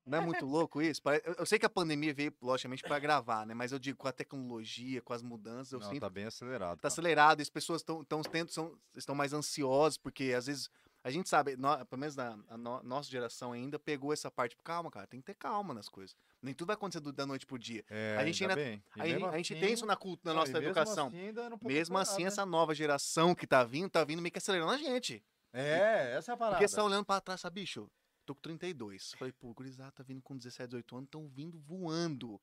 [SPEAKER 2] Não é muito louco isso? Eu, sei que a pandemia veio, logicamente, para gravar, né? Mas eu digo, com a tecnologia, com as mudanças, eu
[SPEAKER 1] Não,
[SPEAKER 2] sinto
[SPEAKER 1] tá bem acelerado.
[SPEAKER 2] tá
[SPEAKER 1] cara.
[SPEAKER 2] acelerado, e as pessoas estão tão, tendo- são, estão mais ansiosas, porque às vezes a gente sabe, pelo menos na a no- nossa geração ainda, pegou essa parte, tipo, calma, cara, tem que ter calma nas coisas. Nem tudo vai acontecer do- da noite pro dia.
[SPEAKER 1] É,
[SPEAKER 2] a gente ainda-
[SPEAKER 1] bem.
[SPEAKER 2] A, gente-
[SPEAKER 1] mesmo
[SPEAKER 2] a gente
[SPEAKER 1] assim-
[SPEAKER 2] tem isso na, cultura, na nossa
[SPEAKER 1] mesmo
[SPEAKER 2] educação.
[SPEAKER 1] assim ainda era um
[SPEAKER 2] Mesmo assim, essa nova geração que tá vindo, tá vindo meio que acelerando a gente.
[SPEAKER 1] É, essa é a parada.
[SPEAKER 2] Porque você tá olhando pra trás, sabe, bicho? Tô com 32. Falei, pô, o gurizada tá vindo com 17, 18 anos, tão vindo voando.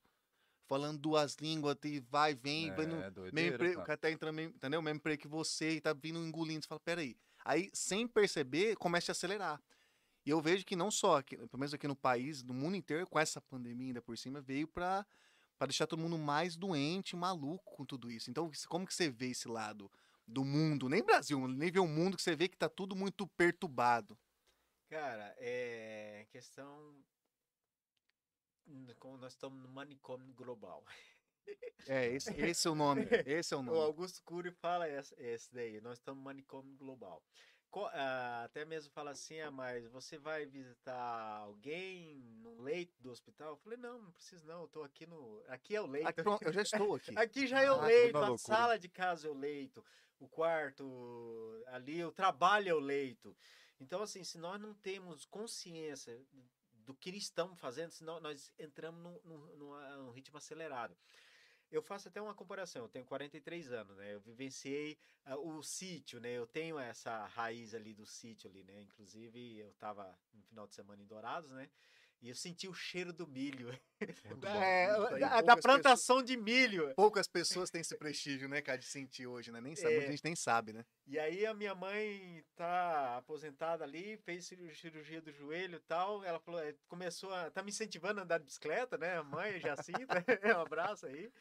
[SPEAKER 2] Falando duas línguas, e vai, vem, vai no
[SPEAKER 1] É,
[SPEAKER 2] mesmo
[SPEAKER 1] doideira,
[SPEAKER 2] emprego, o
[SPEAKER 1] cara.
[SPEAKER 2] tá entrando, meio, entendeu? Mesmo emprego que você e tá vindo engolindo. Você fala, peraí. Aí, sem perceber, começa a acelerar. E eu vejo que não só, aqui, pelo menos aqui no país, no mundo inteiro, com essa pandemia ainda por cima, veio para para deixar todo mundo mais doente, maluco com tudo isso. Então, como que você vê esse lado do mundo? Nem Brasil, nem vê o mundo que você vê que tá tudo muito perturbado.
[SPEAKER 3] Cara, é questão. Como nós estamos no manicômio global.
[SPEAKER 2] É, esse, esse é o nome. Esse é o
[SPEAKER 3] O
[SPEAKER 2] nome.
[SPEAKER 3] Augusto Cury fala esse, esse daí. Nós estamos no manicômio global. Co- ah, até mesmo fala assim, ah, mas você vai visitar alguém no leito do hospital? Eu falei, não, não preciso não, eu tô aqui no... Aqui é o leito.
[SPEAKER 2] Aqui, eu já estou aqui.
[SPEAKER 3] Aqui já é o
[SPEAKER 1] Ah,
[SPEAKER 3] leito, a
[SPEAKER 1] loucura.
[SPEAKER 3] sala de casa é o leito, o quarto ali, o trabalho é o leito. Então, assim, se nós não temos consciência do que estamos fazendo, senão nós entramos num, num- num ritmo acelerado. Eu faço até uma comparação, eu tenho 43 anos, né? Eu vivenciei ah, o sítio, né? Eu tenho essa raiz ali do sítio ali, né? Inclusive, eu tava no final de semana em Dourados, né? E eu senti o cheiro do milho. É,
[SPEAKER 2] aí,
[SPEAKER 3] da- da plantação de milho.
[SPEAKER 2] Poucas pessoas têm esse prestígio, né, cara, de sentir hoje, né? Nem sabe,
[SPEAKER 3] É.
[SPEAKER 2] muita gente nem sabe, né?
[SPEAKER 3] E aí a minha mãe tá aposentada ali, fez ciru- cirurgia do joelho e tal. Ela falou, eh, começou a. tá me incentivando a andar de bicicleta, né? A mãe, Jacinta, um abraço aí.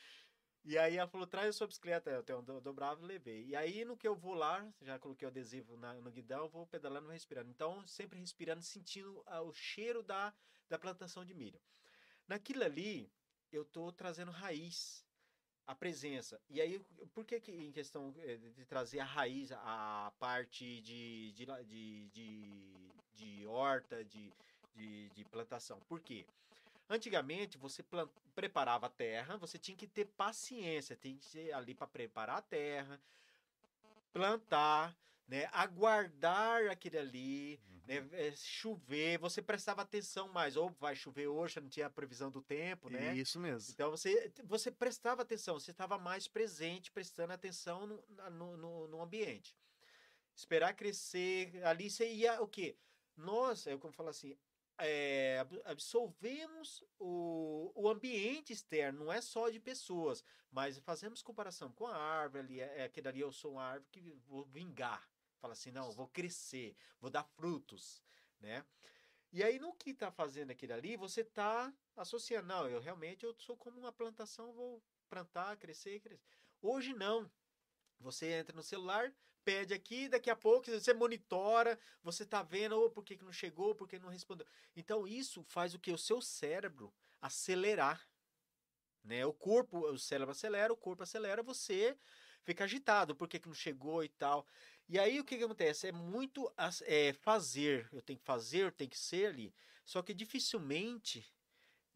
[SPEAKER 3] E aí ela falou, traz a sua bicicleta, eu tenho do- dobrável e levei. E aí no que eu vou lá, já coloquei o adesivo na- no guidão, vou pedalando respirando. Então, sempre respirando, sentindo ah, o cheiro da, da plantação de milho. Naquilo ali, eu tô trazendo raiz, a presença. E aí, por que, que em questão eh, de trazer a raiz, a parte de, de, de, de, de horta, de, de, de plantação? Por quê? Antigamente, você plan- preparava a terra, você tinha que ter paciência, tem que ser ali para preparar a terra, plantar, né, aguardar aquele ali, né, eh, chover, você prestava atenção mais, ou vai chover hoje, não tinha a previsão do tempo, né?
[SPEAKER 2] Isso mesmo.
[SPEAKER 3] Então você, você prestava atenção, você estava mais presente, prestando atenção no, no, no, no ambiente. Esperar crescer, ali você ia o quê? Nós, é como falo assim, é, ab- absolvemos o, o ambiente externo, não é só de pessoas, mas fazemos comparação com a árvore ali, é, é aquele ali, eu sou uma árvore que vou vingar. Fala assim, não, vou crescer, vou dar frutos, né? E aí, no que tá fazendo aquilo ali, você tá associando. Não, eu realmente eu sou como uma plantação, vou plantar, crescer, crescer. Hoje não. Você entra no celular, pede aqui, daqui a pouco você monitora, você tá vendo, oh, por que, que não chegou, por que não respondeu. Então, isso faz o que? O seu cérebro acelerar. Né? O corpo, o cérebro acelera, o corpo acelera, você fica agitado, por que, que não chegou e tal. E aí o que, que acontece? É muito é, fazer. Eu tenho que fazer, eu tenho que ser ali. Só que dificilmente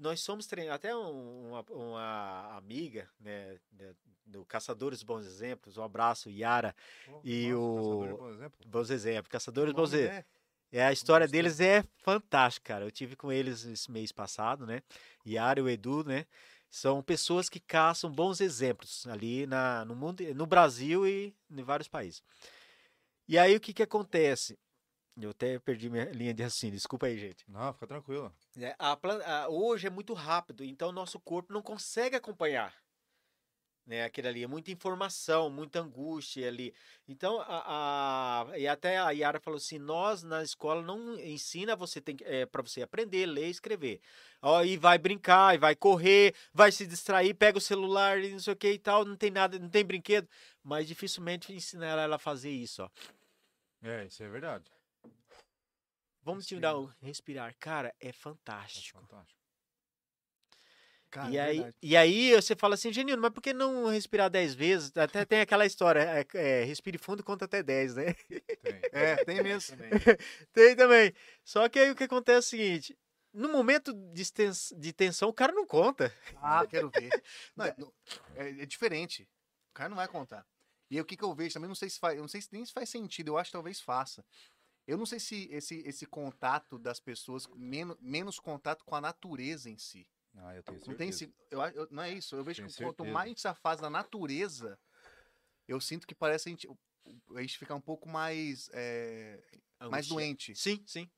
[SPEAKER 3] nós somos treinados. Até um- uma, uma amiga né, né, do Caçadores Bons Exemplos, um abraço, Yara, E o-
[SPEAKER 1] Caçador, por exemplo.
[SPEAKER 3] Bons Exemplos. Caçadores Bons Exemplos.
[SPEAKER 2] é-
[SPEAKER 3] É, a história deles é fantástica, cara. Eu tive com eles esse mês passado, né? Yara e o Edu, né? São pessoas que caçam bons exemplos ali na, no mundo, no Brasil e em vários países. E aí o que que acontece? Eu até perdi minha linha de raciocínio, desculpa aí, gente.
[SPEAKER 1] Não, fica tranquilo.
[SPEAKER 3] É, a a- hoje é muito rápido, então o nosso corpo não consegue acompanhar. Né, aquele ali, é muita informação, muita angústia ali. Então, a, a- e até a Yara falou assim: nós na escola não ensina você tem é, para você aprender, ler e escrever. Ó, e vai brincar, e vai correr, vai se distrair, pega o celular e não sei o que e tal, não tem nada, não tem brinquedo. Mas dificilmente ensina ela a fazer isso, ó.
[SPEAKER 1] É, isso é verdade.
[SPEAKER 3] Vamos
[SPEAKER 1] Respira.
[SPEAKER 3] tirar o respirar. Cara, é
[SPEAKER 1] É
[SPEAKER 3] fantástico.
[SPEAKER 1] fantástico.
[SPEAKER 2] Cara,
[SPEAKER 3] e,
[SPEAKER 2] é
[SPEAKER 3] aí,
[SPEAKER 2] verdade.
[SPEAKER 3] e aí você fala assim, Genino, mas por que não respirar 10 vezes? Até tem aquela história, é, é, respire fundo e conta até 10, né?
[SPEAKER 1] Tem.
[SPEAKER 2] É, tem mesmo.
[SPEAKER 3] Tem também. Só que aí o que acontece é o seguinte, no momento de, tens- de tensão, o cara não conta.
[SPEAKER 2] Ah, quero ver. Não, é, é- é diferente. O cara não vai contar. E aí, o que, que eu vejo também, não sei se faz, não sei se nem se faz sentido, eu acho que talvez faça. Eu não sei se esse, esse contato das pessoas, menos, menos contato com a natureza em si.
[SPEAKER 1] Ah, eu tenho
[SPEAKER 2] Não
[SPEAKER 1] certeza.
[SPEAKER 2] tem esse, eu, eu- não é isso. Eu vejo
[SPEAKER 1] Tenho
[SPEAKER 2] que quanto mais a gente se afasta da natureza, eu sinto que parece a gente, a gente fica um pouco mais, é, mais doente,
[SPEAKER 3] Sim, sim.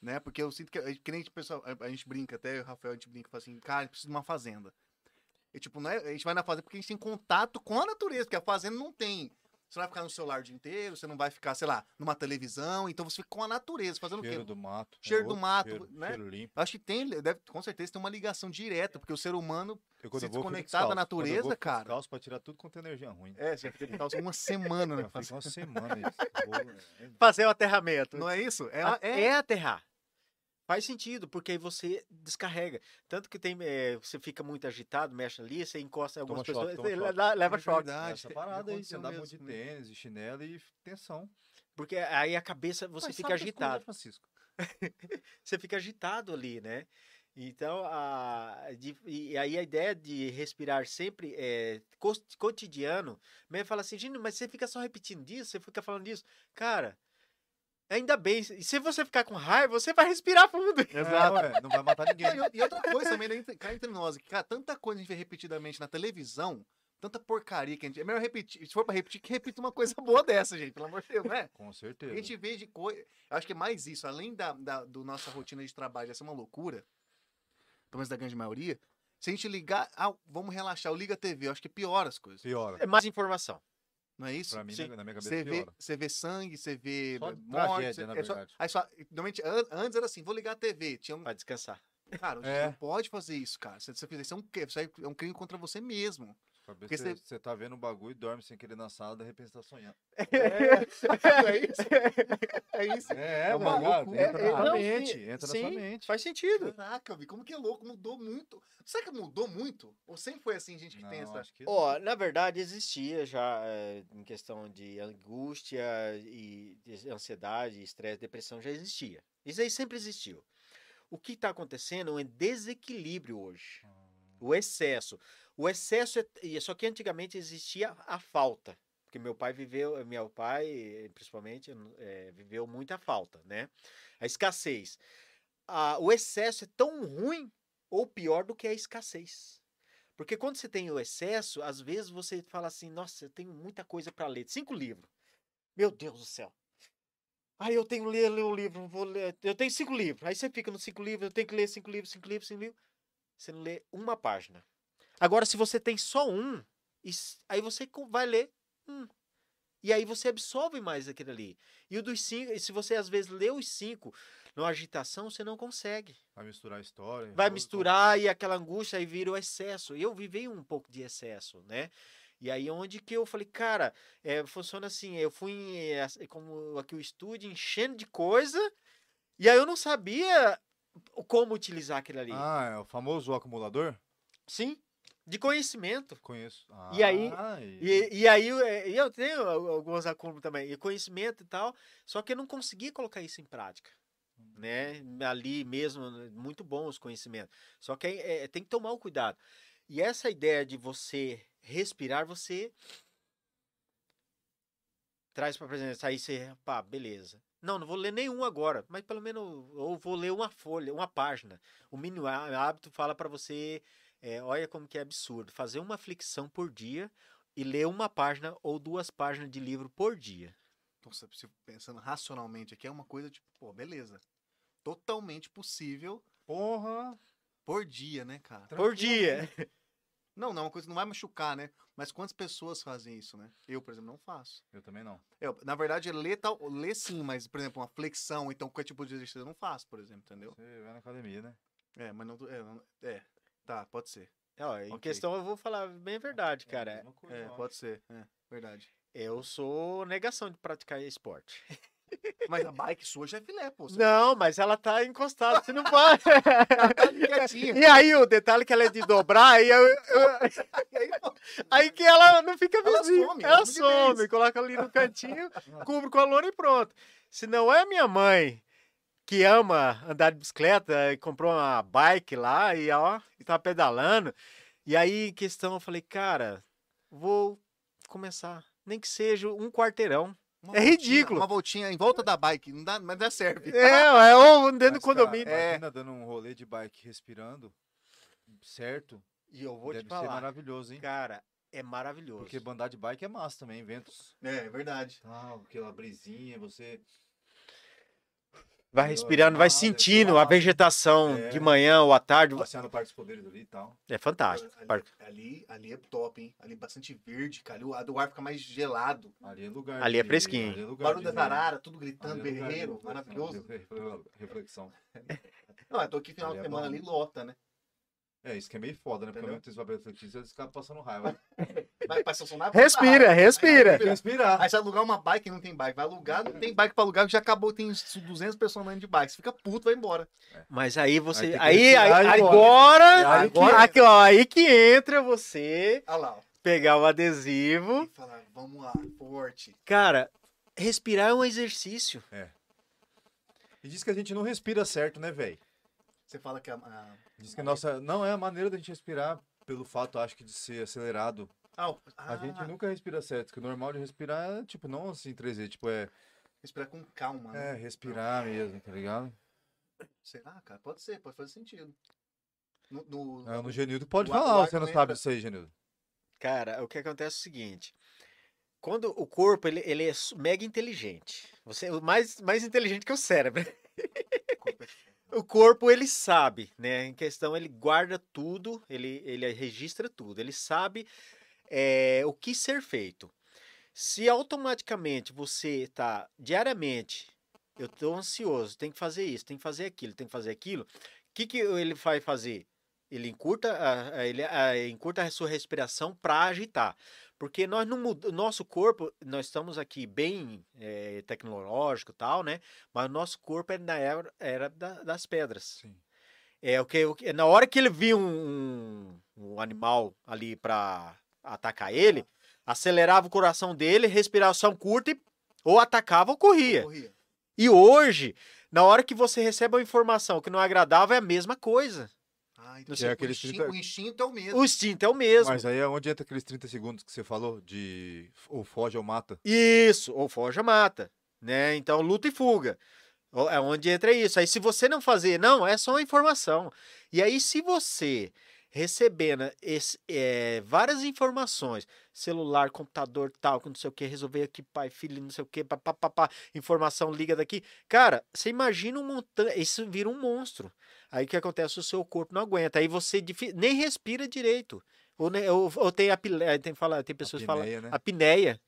[SPEAKER 2] né? Porque eu sinto que, que nem a gente, pessoal, a, gente brinca, até o Rafael, a gente brinca, fala assim, cara, a gente precisa de uma fazenda. E tipo, não é, a gente vai na fazenda porque a gente tem contato com a natureza, porque a fazenda não tem Você não vai ficar no celular o dia inteiro, você não vai ficar, sei lá, numa televisão. Então você fica com a natureza, fazendo o
[SPEAKER 1] Cheiro
[SPEAKER 2] quê?
[SPEAKER 1] do mato. é
[SPEAKER 2] Cheiro do
[SPEAKER 1] outro
[SPEAKER 2] mato,
[SPEAKER 1] cheiro,
[SPEAKER 2] né?
[SPEAKER 1] cheiro limpo.
[SPEAKER 2] Acho que tem, deve, com certeza tem uma ligação direta, porque o ser humano.
[SPEAKER 1] Eu,
[SPEAKER 2] Se desconectar da
[SPEAKER 1] eu
[SPEAKER 2] natureza,
[SPEAKER 1] vou, eu
[SPEAKER 2] cara.
[SPEAKER 1] descalço pra tirar tudo quanto é energia ruim.
[SPEAKER 2] É, você fica descalço uma semana, né?
[SPEAKER 1] Fico uma semana isso. Vou- é,
[SPEAKER 3] Fazer o aterramento.
[SPEAKER 2] Não é isso? É,
[SPEAKER 3] A-
[SPEAKER 2] é,
[SPEAKER 3] é aterrar. Faz sentido, porque aí você descarrega. Tanto que tem, é, você fica muito agitado, mexe ali, você encosta em algumas
[SPEAKER 1] Toma choque,
[SPEAKER 3] pessoas,
[SPEAKER 1] toma
[SPEAKER 3] você
[SPEAKER 1] choque.
[SPEAKER 3] le- leva
[SPEAKER 2] É
[SPEAKER 3] choque.
[SPEAKER 2] verdade.
[SPEAKER 1] essa parada aí, você andar muito de tênis, de chinelo e tensão.
[SPEAKER 3] Porque aí a cabeça, você
[SPEAKER 1] Mas
[SPEAKER 3] fica
[SPEAKER 1] né,
[SPEAKER 3] agitado.
[SPEAKER 1] Francisco?
[SPEAKER 3] Você fica agitado ali, né? Então, a, de- e aí a ideia de respirar sempre é cotidiano, mesmo fala assim, gente, mas você fica só repetindo disso, você fica falando disso. Cara, ainda bem, e se você ficar com raiva, você vai respirar fundo.
[SPEAKER 2] Exato.
[SPEAKER 1] É, ué, não vai matar ninguém.
[SPEAKER 2] E, e outra coisa também, né, entre- cá entre nós, que, cara, tanta coisa a gente vê repetidamente na televisão, tanta porcaria que a gente. É melhor repetir. Se for pra repetir, que repita uma coisa boa dessa, gente, pelo amor de Deus, né?
[SPEAKER 1] Com
[SPEAKER 2] A
[SPEAKER 1] certeza.
[SPEAKER 2] gente vê de coisa. Eu acho que é mais isso, além da, da do nossa rotina de trabalho, essa é uma loucura, pelo menos da grande maioria. Se a gente ligar, ah, vamos relaxar, eu ligo a TV, eu acho que piora as coisas.
[SPEAKER 1] Piora.
[SPEAKER 3] É mais informação.
[SPEAKER 2] Não é isso?
[SPEAKER 1] Pra mim,
[SPEAKER 3] Sim.
[SPEAKER 1] na, minha cabeça,
[SPEAKER 2] Você vê, você vê sangue, você vê
[SPEAKER 1] Só
[SPEAKER 2] morte.
[SPEAKER 1] tragédia,
[SPEAKER 2] você-
[SPEAKER 1] na
[SPEAKER 2] é só-
[SPEAKER 1] verdade.
[SPEAKER 2] aí só, normalmente, an- antes era assim, vou ligar a TV. Tinha um,
[SPEAKER 3] Pra descansar.
[SPEAKER 2] Cara, você
[SPEAKER 1] É.
[SPEAKER 2] não pode fazer isso, cara. Se você fizer isso, é um, é um crime contra você mesmo. Porque
[SPEAKER 1] você,
[SPEAKER 2] você-
[SPEAKER 1] você tá vendo um bagulho e dorme sem querer na sala, de repente você tá sonhando.
[SPEAKER 2] É isso. É isso.
[SPEAKER 1] É,
[SPEAKER 2] É uma
[SPEAKER 1] ligado?
[SPEAKER 2] loucura.
[SPEAKER 1] Entra
[SPEAKER 2] É,
[SPEAKER 1] na
[SPEAKER 2] é,
[SPEAKER 1] sua mente,
[SPEAKER 3] sim,
[SPEAKER 1] entra na
[SPEAKER 3] sim.
[SPEAKER 1] sua mente.
[SPEAKER 3] Faz sentido.
[SPEAKER 2] Caraca, Vi, como que é louco? Mudou muito. Será que mudou muito? Ou sempre foi assim, gente que tem
[SPEAKER 1] Não,
[SPEAKER 2] essa.
[SPEAKER 1] acho que
[SPEAKER 3] Ó, na verdade existia já é, em questão de angústia e de ansiedade, estresse, depressão já existia. Isso aí sempre existiu. O que está acontecendo é um desequilíbrio hoje. O excesso. O excesso é, e só que antigamente existia a falta, porque meu pai viveu, meu pai principalmente é, viveu muita falta, né? A escassez. Ah, o excesso é tão ruim ou pior do que a escassez. Porque quando você tem o excesso, às vezes você fala assim: nossa, eu tenho muita coisa para ler. Cinco livros. Meu Deus do céu. Aí eu tenho que ler, ler um livro, vou ler. Eu tenho cinco livros. Aí você fica nos cinco livros, eu tenho que ler cinco livros, cinco livros, cinco livros. Você não lê uma página. Agora, se você tem só um, aí você vai ler um. E aí você absorve mais aquele ali. E o dos cinco, se você às vezes lê os cinco numa agitação, você não consegue.
[SPEAKER 1] Vai misturar a história.
[SPEAKER 3] Vai misturar e aquela angústia aí vira o excesso. E eu vivei um pouco de excesso, né? E aí onde que eu falei, cara, é, funciona assim, eu fui em, eh, como aqui o estúdio enchendo de coisa, e aí eu não sabia como utilizar aquele ali.
[SPEAKER 1] Ah, é o famoso acumulador?
[SPEAKER 3] Sim, de conhecimento.
[SPEAKER 1] Conheço.
[SPEAKER 3] E aí-
[SPEAKER 1] Ah,
[SPEAKER 3] E, e aí eh, e eu tenho al- alguns acúmulos também, e conhecimento e tal, só que eu não conseguia colocar isso em prática. Né? Ali mesmo, muito bom os conhecimentos. Só que eh, tem que tomar o cuidado. E essa ideia de você respirar, você traz para presença. Aí você, pá, beleza. Não, não vou ler nenhum agora, mas pelo menos ou vou ler uma folha, uma página. O mínimo há- hábito fala para você, é, olha como que é absurdo, fazer uma flexão por dia e ler uma página ou duas páginas de livro por dia.
[SPEAKER 2] Nossa, se- pensando racionalmente aqui, é uma coisa tipo, pô, beleza. Totalmente possível
[SPEAKER 1] Porra!
[SPEAKER 2] por dia, né, cara?
[SPEAKER 3] Por dia.
[SPEAKER 2] Não, não, é uma coisa que não vai machucar, né? Mas quantas pessoas fazem isso, né? Eu, por exemplo, não faço.
[SPEAKER 1] Eu também não.
[SPEAKER 2] Eu, na verdade, ler, tal, ler sim, mas, por exemplo, uma flexão, então qualquer tipo de exercício eu não faço, por exemplo, entendeu?
[SPEAKER 1] Você vai na academia, né?
[SPEAKER 2] É, mas não. É, não- é tá, pode ser.
[SPEAKER 3] Ó, em
[SPEAKER 2] Ok.
[SPEAKER 3] questão, eu vou falar bem a verdade,
[SPEAKER 1] É a
[SPEAKER 3] cara.
[SPEAKER 1] mesma coisa,
[SPEAKER 2] É, pode ser. É, verdade.
[SPEAKER 3] Eu sou negação de praticar esporte.
[SPEAKER 2] Mas a bike sua já é filé, pô.
[SPEAKER 3] Não, mas ela tá encostada, você não pode.
[SPEAKER 2] tá quietinha.
[SPEAKER 3] E aí, o detalhe que ela é de dobrar, aí, eu- eu-
[SPEAKER 2] E aí,
[SPEAKER 3] que ela não fica
[SPEAKER 2] Ela
[SPEAKER 3] visível.
[SPEAKER 2] some,
[SPEAKER 3] ela
[SPEAKER 2] ela some
[SPEAKER 3] coloca ali no cantinho, cubro com a lona e pronto. Se não é minha mãe que ama andar de bicicleta e comprou uma bike lá e ó, e tá pedalando. E aí, em questão, eu falei, cara, vou começar. Nem que seja um quarteirão.
[SPEAKER 2] uma
[SPEAKER 3] É
[SPEAKER 2] voltinha-
[SPEAKER 3] ridículo.
[SPEAKER 2] Uma voltinha em volta da bike, não dá, mas dá serve.
[SPEAKER 3] É, é ou dentro do
[SPEAKER 1] Mas, cara,
[SPEAKER 3] condomínio.
[SPEAKER 1] Imagina dando um rolê de bike respirando, certo?
[SPEAKER 3] E eu vou
[SPEAKER 1] Deve
[SPEAKER 3] te
[SPEAKER 1] ser
[SPEAKER 3] falar,
[SPEAKER 1] maravilhoso, hein?
[SPEAKER 3] cara, é maravilhoso.
[SPEAKER 1] Porque andar de bike é massa também, ventos.
[SPEAKER 2] É, é verdade.
[SPEAKER 1] Tal, aquela brisinha, você.
[SPEAKER 3] Vai respirando, vai sentindo a vegetação
[SPEAKER 1] É.
[SPEAKER 3] de manhã ou à tarde.
[SPEAKER 1] Passear no Parque dos Poderes ali e tal.
[SPEAKER 3] É fantástico.
[SPEAKER 2] Ali, ali, ali é top, hein? Ali é bastante verde, cara. Ali o ar- o ar fica mais gelado.
[SPEAKER 1] Ali é lugar.
[SPEAKER 3] Ali é
[SPEAKER 1] de-
[SPEAKER 3] fresquinho.
[SPEAKER 1] ali é lugar
[SPEAKER 2] Barulho das araras, tudo gritando,
[SPEAKER 1] é
[SPEAKER 2] berreiro, maravilhoso.
[SPEAKER 1] refle- Reflexão.
[SPEAKER 2] Não, eu tô aqui final
[SPEAKER 1] Ali
[SPEAKER 2] de
[SPEAKER 1] é
[SPEAKER 2] semana ali, lota, né?
[SPEAKER 1] É, isso que é meio foda, né? Porque
[SPEAKER 2] Entendeu?
[SPEAKER 1] ao mesmo que você acaba passando raiva.
[SPEAKER 2] Vai passar som na
[SPEAKER 3] Respira, respira.
[SPEAKER 1] Respirar.
[SPEAKER 2] Aí você vai alugar uma bike e não tem bike. Vai alugar, não tem bike pra alugar, já acabou, tem 200 pessoas andando de bike. Você fica puto, vai embora.
[SPEAKER 3] Mas aí você.
[SPEAKER 1] Aí
[SPEAKER 3] Aí, aí- agora.
[SPEAKER 1] Aí que
[SPEAKER 3] agora aqui, ó, aí que entra você
[SPEAKER 2] Olha lá, ó.
[SPEAKER 3] pegar o adesivo.
[SPEAKER 2] E falar, vamos lá, forte.
[SPEAKER 3] Cara, respirar é um exercício.
[SPEAKER 1] E diz que a gente não respira certo, né, velho?
[SPEAKER 2] Você fala que a. a-
[SPEAKER 1] Diz que nossa. Não é a maneira da gente respirar pelo fato, acho que, de ser acelerado.
[SPEAKER 2] Ah, o-
[SPEAKER 1] A
[SPEAKER 2] ah,
[SPEAKER 1] gente nunca respira certo. Que o normal de respirar é, tipo, não assim, 3 tipo, é,
[SPEAKER 2] Respirar com calma,
[SPEAKER 1] é
[SPEAKER 2] né?
[SPEAKER 1] respirar mesmo, tá ligado?
[SPEAKER 2] Será, cara? Pode ser, pode fazer sentido. No, no-
[SPEAKER 1] É, no Genildo pode
[SPEAKER 2] o ar-
[SPEAKER 1] falar, você não
[SPEAKER 2] que
[SPEAKER 1] sabe
[SPEAKER 2] entra-
[SPEAKER 1] disso aí, Genildo?
[SPEAKER 3] Cara, o que acontece é o seguinte. Quando o corpo, ele, ele é mega inteligente. Você é o mais, mais inteligente que o cérebro. O corpo, ele sabe, né? Em questão, ele guarda tudo, ele, ele registra tudo. Ele sabe é, o que ser feito. Se automaticamente você tá diariamente, eu tô ansioso, tem que fazer isso, tem que fazer aquilo, tem que fazer aquilo, o que, que ele vai fazer? Ele encurta a, ele, encurta a sua respiração para agitar. Porque nós não mud- o nosso corpo, nós estamos aqui bem eh, tecnológico e tal, né? Mas o nosso corpo é na era, era da- das pedras.
[SPEAKER 1] Sim.
[SPEAKER 3] É o que, o que- na hora que ele viu um, um animal ali para atacar ele, acelerava o coração dele, respiração curta e ou atacava ou corria.
[SPEAKER 2] Corria.
[SPEAKER 3] E hoje, na hora que você recebe uma informação que não é agradável, é a mesma coisa.
[SPEAKER 2] Ah, então
[SPEAKER 1] é
[SPEAKER 2] o,
[SPEAKER 1] aqueles
[SPEAKER 2] instinto,
[SPEAKER 1] 30
[SPEAKER 2] o instinto é o mesmo.
[SPEAKER 3] O instinto é o mesmo.
[SPEAKER 1] Mas aí é onde entra aqueles 30 segundos que você falou de ou foge ou mata.
[SPEAKER 3] Isso, ou foge ou mata, né? Então, luta e fuga. O- É onde entra isso. Aí, se você não fazer, não, é só uma informação. E aí, se você recebendo esse, é, várias informações, celular, computador, tal, que não sei o que, resolver aqui, pai, filho, não sei o que, papapá, informação liga daqui. Cara, você imagina um montão, isso vira um monstro. Aí o que acontece? O seu corpo não aguenta. Aí você nem respira direito. Ou, ne- ou, ou tem a pile- tem, fala, tem pessoas que falam
[SPEAKER 1] apneia, né?
[SPEAKER 3] a apneia,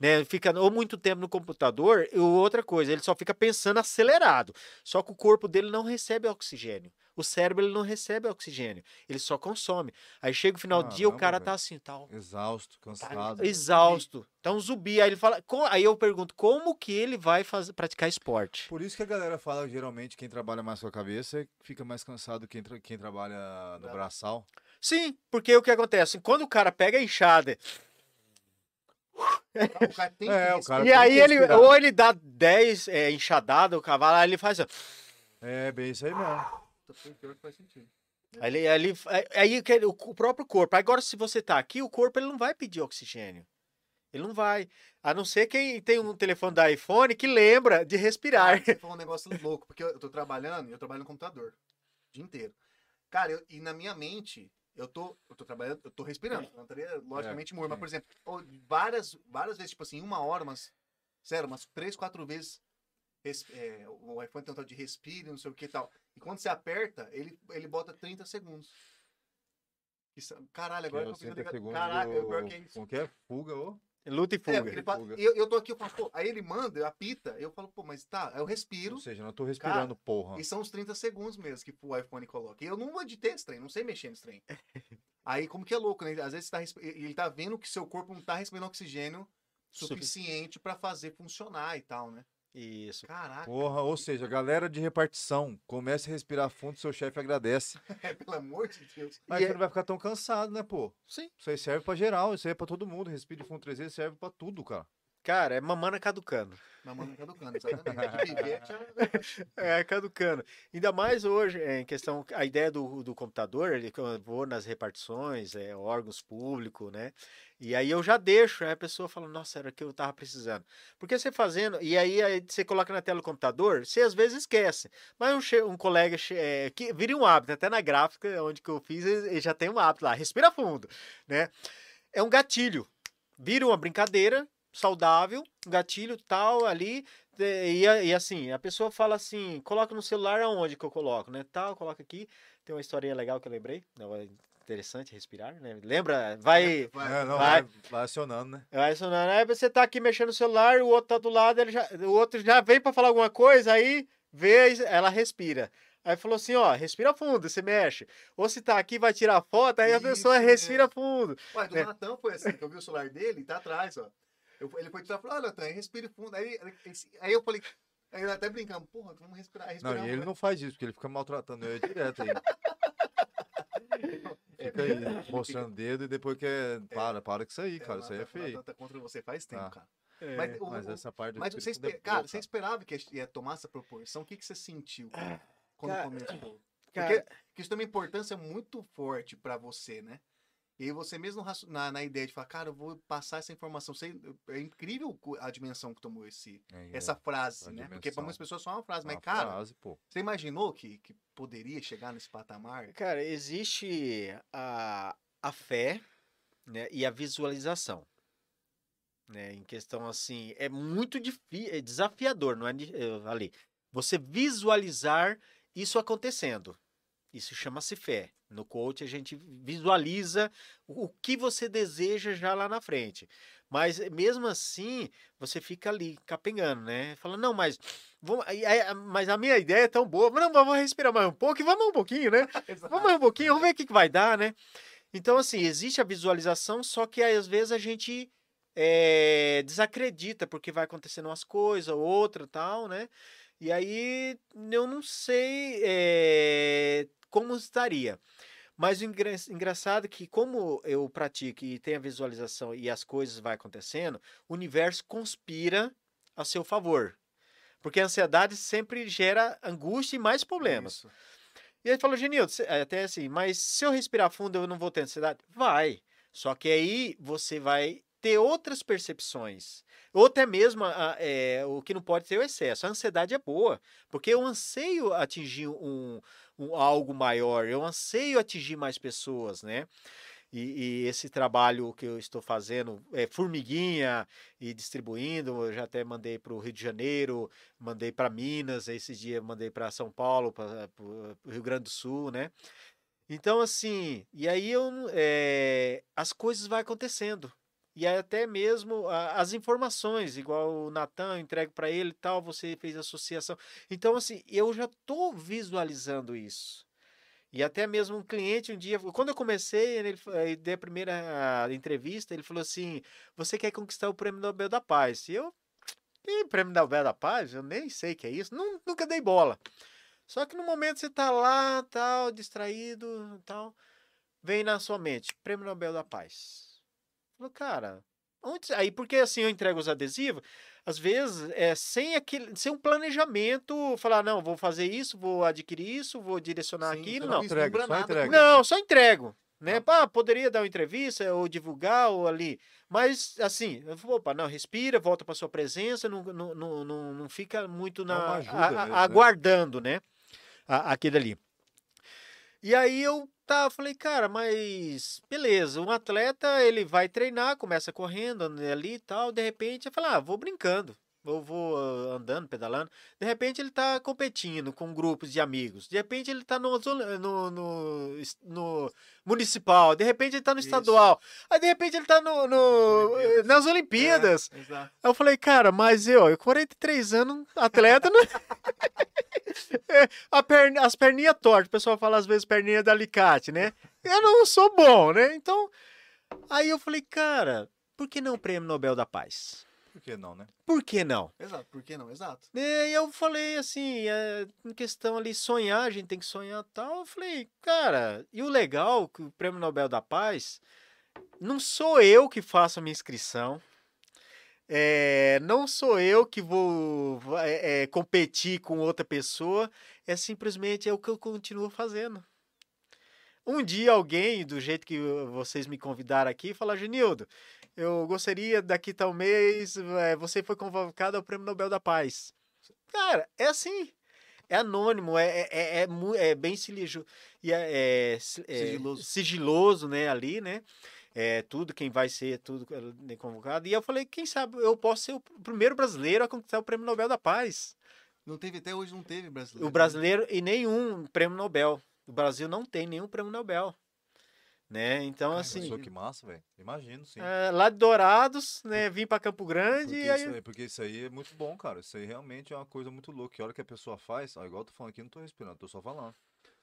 [SPEAKER 3] né? Fica ou muito tempo no computador, ou outra coisa, ele só fica pensando acelerado. Só que o corpo dele não recebe oxigênio. O cérebro ele não recebe oxigênio, ele só consome. Aí chega o final do dia, o cara
[SPEAKER 1] velho.
[SPEAKER 3] tá assim, tal,
[SPEAKER 1] Exausto,
[SPEAKER 3] tá
[SPEAKER 1] cansado.
[SPEAKER 3] exausto, tá um zumbi. Aí ele fala, co- aí eu pergunto, como que ele vai fazer, praticar esporte?
[SPEAKER 1] Por isso que a galera fala, geralmente, quem trabalha mais com a cabeça fica mais cansado que quem, quem trabalha no
[SPEAKER 2] Bravo.
[SPEAKER 1] braçal.
[SPEAKER 3] Sim, porque o que acontece? Quando o cara pega a enxada
[SPEAKER 2] O cara tem que
[SPEAKER 1] É, o
[SPEAKER 2] respirar.
[SPEAKER 1] cara
[SPEAKER 3] e aí ele,
[SPEAKER 1] respirar.
[SPEAKER 3] ou ele dá 10 é, enxadadas, o cavalo, aí ele faz
[SPEAKER 1] É, bem isso aí mesmo.
[SPEAKER 2] Pior que faz sentido.
[SPEAKER 3] Aí, ele- aí, ele- aí- o o próprio corpo. Agora, se você tá aqui, o corpo ele não vai pedir oxigênio. Ele não vai. A não ser quem tem um telefone da iPhone que lembra de respirar.
[SPEAKER 2] Cara, você falou um negócio louco, porque eu, tô trabalhando e eu trabalho no computador o dia inteiro. Cara, eu- e na minha mente, eu tô, eu tô trabalhando, eu tô respirando. Eu não estaria, logicamente, morto. Mas,
[SPEAKER 1] sim.
[SPEAKER 2] por exemplo, várias, várias vezes, tipo assim, em uma hora, mas, sério, umas três, quatro vezes, é, o iPhone tem um tal de respire, não sei o que e tal. E quando você aperta, ele, ele bota 30 segundos. Isso- caralho, agora
[SPEAKER 1] Que é
[SPEAKER 2] eu
[SPEAKER 1] os
[SPEAKER 2] consigo
[SPEAKER 1] 30
[SPEAKER 2] ligar.
[SPEAKER 1] segundos
[SPEAKER 2] Caralho,
[SPEAKER 1] do-
[SPEAKER 2] pior que é isso.
[SPEAKER 1] Como que é? Fuga ou...
[SPEAKER 3] Luta e
[SPEAKER 2] É,
[SPEAKER 3] fuga.
[SPEAKER 2] ele fala-
[SPEAKER 1] fuga.
[SPEAKER 2] eu, eu tô aqui, eu falo, pô, aí ele manda, eu apita, eu falo, pô, mas tá, eu respiro,
[SPEAKER 1] Ou seja, eu não tô respirando, porra.
[SPEAKER 2] e são os 30 segundos mesmo que o iPhone coloca. E eu não editei esse trem, não sei mexer nesse trem. Aí, como que é louco, né? Às vezes tá, ele tá vendo que seu corpo não tá recebendo oxigênio
[SPEAKER 3] Sufi-
[SPEAKER 2] suficiente pra fazer funcionar e tal, né?
[SPEAKER 3] Isso.
[SPEAKER 2] Caraca,
[SPEAKER 1] Porra, ou seja, galera de repartição, comece a respirar fundo, seu chefe agradece.
[SPEAKER 2] pelo amor de Deus.
[SPEAKER 1] Mas
[SPEAKER 3] E
[SPEAKER 1] você
[SPEAKER 3] é-
[SPEAKER 1] não vai ficar tão cansado, né, pô?
[SPEAKER 3] Sim.
[SPEAKER 1] Isso aí serve pra geral, isso aí é pra todo mundo. Respire fundo três vezes serve pra tudo, cara.
[SPEAKER 3] Cara, é mamana caducando.
[SPEAKER 2] Mamãe caducando, exatamente. É-
[SPEAKER 3] caducando. Ainda mais hoje, é, em questão, a ideia do, do computador, ele, vou nas repartições, é, órgãos públicos, né? E aí eu já deixo, aí a pessoa fala, nossa, era o que eu tava precisando. Porque você fazendo, e aí, aí você coloca na tela do computador, você às vezes esquece. Mas um, um colega, é, que vira um hábito, até na gráfica onde que eu fiz, ele ele já tem um hábito lá, respira fundo, né? É um gatilho. Vira uma brincadeira saudável, gatilho tal ali, te- e, a- e assim, a pessoa fala assim, coloca no celular aonde que eu coloco, né? Tal, coloca aqui. Tem uma historinha legal que eu lembrei. Não, é interessante respirar, né? Lembra? Vai.
[SPEAKER 1] É, não,
[SPEAKER 3] vai.
[SPEAKER 1] vai, vai acionando, né?
[SPEAKER 3] Vai sonando. Aí você tá aqui mexendo no celular, o outro tá do lado, ele já, o outro já vem pra falar alguma coisa, aí vê, ela respira. Aí falou assim, ó, respira fundo, você mexe. Ou se tá aqui, vai tirar foto, aí a
[SPEAKER 2] Isso
[SPEAKER 3] pessoa respira fundo.
[SPEAKER 2] Ué, do
[SPEAKER 3] É.
[SPEAKER 2] Natan foi assim, que eu vi o celular dele, tá atrás, ó. Eu- ele foi tirar e falou, olha, Natan, respire fundo. Aí, aí eu falei, aí até brincando, porra, vamos respirar,
[SPEAKER 1] Não,
[SPEAKER 2] respirar.
[SPEAKER 1] e ele não faz isso, porque ele fica maltratando eu direto aí. Fica aí, mostrando o dedo e depois quer. Para, para com isso aí, cara. Isso aí é feio.
[SPEAKER 2] Natan tá contra você faz tempo,
[SPEAKER 1] Ah.
[SPEAKER 2] cara. Mas, o-
[SPEAKER 1] Mas essa parte do
[SPEAKER 2] mas você,
[SPEAKER 1] espírito
[SPEAKER 2] espe-
[SPEAKER 1] é boa,
[SPEAKER 2] cara, você esperava que ia tomar essa proporção? O que, que você sentiu cara, quando
[SPEAKER 3] Cara,
[SPEAKER 2] começou?
[SPEAKER 3] Cara,
[SPEAKER 2] Porque, porque isso tem uma importância muito forte pra você, né? E aí você mesmo na, na ideia de falar, cara, eu vou passar essa informação. Você, é incrível a dimensão que tomou esse,
[SPEAKER 1] É,
[SPEAKER 2] essa frase, né? Porque
[SPEAKER 1] dimensão.
[SPEAKER 2] pra muitas pessoas é só uma frase, mas,
[SPEAKER 1] uma
[SPEAKER 2] cara,
[SPEAKER 1] frase, pô.
[SPEAKER 2] você imaginou que, que poderia chegar nesse patamar?
[SPEAKER 3] Cara, existe a, a fé né, e a visualização. Né, em questão assim, é muito é desafiador, não é eh, ali. Você visualizar isso acontecendo. Isso chama-se fé. No coach a gente visualiza o que você deseja já lá na frente. Mas eh, mesmo assim, você fica ali capengando, né? Falando, não, mas vamos, mas a minha ideia é tão boa. Não, vamos respirar mais um pouco e vamos um pouquinho, né? Vamos mais um pouquinho, vamos ver o que, que vai dar, né? Então, assim, existe a visualização, só que às vezes a gente eh, desacredita, porque vai acontecendo umas coisas, outra tal, né? E aí eu não sei eh, como estaria. Mas o engra- engraçado é que, como eu pratico e tenho a visualização e as coisas vão acontecendo, o universo conspira a seu favor. Porque a ansiedade sempre gera angústia e mais problemas.
[SPEAKER 2] Isso.
[SPEAKER 3] E aí ele falou, Genildo, cê- até assim, mas se eu respirar fundo eu não vou ter ansiedade? Vai. Só que aí você vai ter outras percepções. Ou até mesmo a- é, o que não pode ter o excesso. A ansiedade é boa, porque eu anseio atingir um, um algo maior, eu anseio atingir mais pessoas, né? E, e esse trabalho que eu estou fazendo, é, formiguinha e distribuindo, eu já até mandei para o Rio de Janeiro, mandei para Minas, esses dias mandei para São Paulo, para o Rio Grande do Sul, né? Então, assim, e aí eu, é, as coisas vão acontecendo. E até mesmo a- as informações, igual o Natan, eu entrego para ele e tal, você fez associação. Então, assim, eu já estou visualizando isso. E até mesmo um cliente um dia, quando eu comecei, ele eh, dei a primeira entrevista, ele falou assim: Você quer conquistar o prêmio Nobel da Paz? E eu, que prêmio Nobel da Paz? Eu nem sei o que é isso, Nun- nunca dei bola. Só que no momento você tá lá, tal, distraído, tal, vem na sua mente, prêmio Nobel da Paz. Falou, cara, onde... aí porque assim eu entrego os adesivos, às vezes é sem aquele, sem um planejamento, falar, não, vou fazer isso, vou adquirir isso, vou direcionar
[SPEAKER 2] Sim,
[SPEAKER 3] aquilo, não.
[SPEAKER 2] vislumbra
[SPEAKER 1] Entrega, só entrega.
[SPEAKER 3] Não, só entrego. Né? Pá, poderia dar uma entrevista ou divulgar ou ali. Mas, assim, falo, opa, não, respira, volta para sua presença, não, não, não, não, não fica muito na,
[SPEAKER 1] ajuda
[SPEAKER 3] a- a-
[SPEAKER 1] mesmo, né?
[SPEAKER 3] aguardando, né? A- aquele ali. E aí eu tá, falei, cara, mas beleza, um atleta, ele vai treinar, começa correndo andando ali e tal, de repente, eu falo, ah, vou brincando. Eu vou ah, andando, pedalando. De repente ele tá competindo com grupos de amigos. De repente ele tá no, zol- no, no, es- no municipal. De repente ele tá no
[SPEAKER 2] Isso.
[SPEAKER 3] estadual. Aí de repente ele tá no, no- nas Olimpíadas.
[SPEAKER 2] É, exato.
[SPEAKER 3] Aí eu falei, cara, mas eu, eu 43 anos, atleta, não... É, a perna, as perninhas tortas, o pessoal fala às vezes perninha de alicate, né? Eu não sou bom, né? Então, aí eu falei, cara, por que não o Prêmio Nobel da Paz?
[SPEAKER 1] Por que não, né?
[SPEAKER 3] Por que não?
[SPEAKER 2] Exato, por que não? Exato.
[SPEAKER 3] E aí eu falei assim, é, em questão ali, sonhar, a gente tem que sonhar tal. Eu falei, cara, e o legal que o Prêmio Nobel da Paz, não sou eu que faço a minha inscrição, é, não sou eu que vou é, é, competir com outra pessoa, é simplesmente é o que eu continuo fazendo. Um dia alguém, do jeito que vocês me convidaram aqui, falar, Genildo, eu gostaria daqui tal mês, eh, você foi convocado ao Prêmio Nobel da Paz. Cara, é assim. É anônimo, é, é, é, é é bem sigiloso, e é, é si- é
[SPEAKER 2] Sigiloso.
[SPEAKER 3] sigiloso, né, ali, né? é, tudo, quem vai ser, tudo é, convocado. E eu falei, quem sabe eu posso ser o primeiro brasileiro a conquistar o Prêmio Nobel da Paz.
[SPEAKER 2] Não teve, até hoje não teve brasileiro.
[SPEAKER 3] O brasileiro e nenhum prêmio Nobel. O Brasil não tem nenhum prêmio Nobel. Né? Então, assim.
[SPEAKER 1] Que massa, velho. Imagino, sim.
[SPEAKER 3] é, lá de Dourados, né? Vim pra Campo Grande
[SPEAKER 1] Porque
[SPEAKER 3] e aí.
[SPEAKER 1] isso, aí, porque isso aí é muito bom, cara. Isso aí realmente é uma coisa muito louca. Que a hora que a pessoa faz, ó, igual eu tô falando aqui, não tô respirando, tô só falando.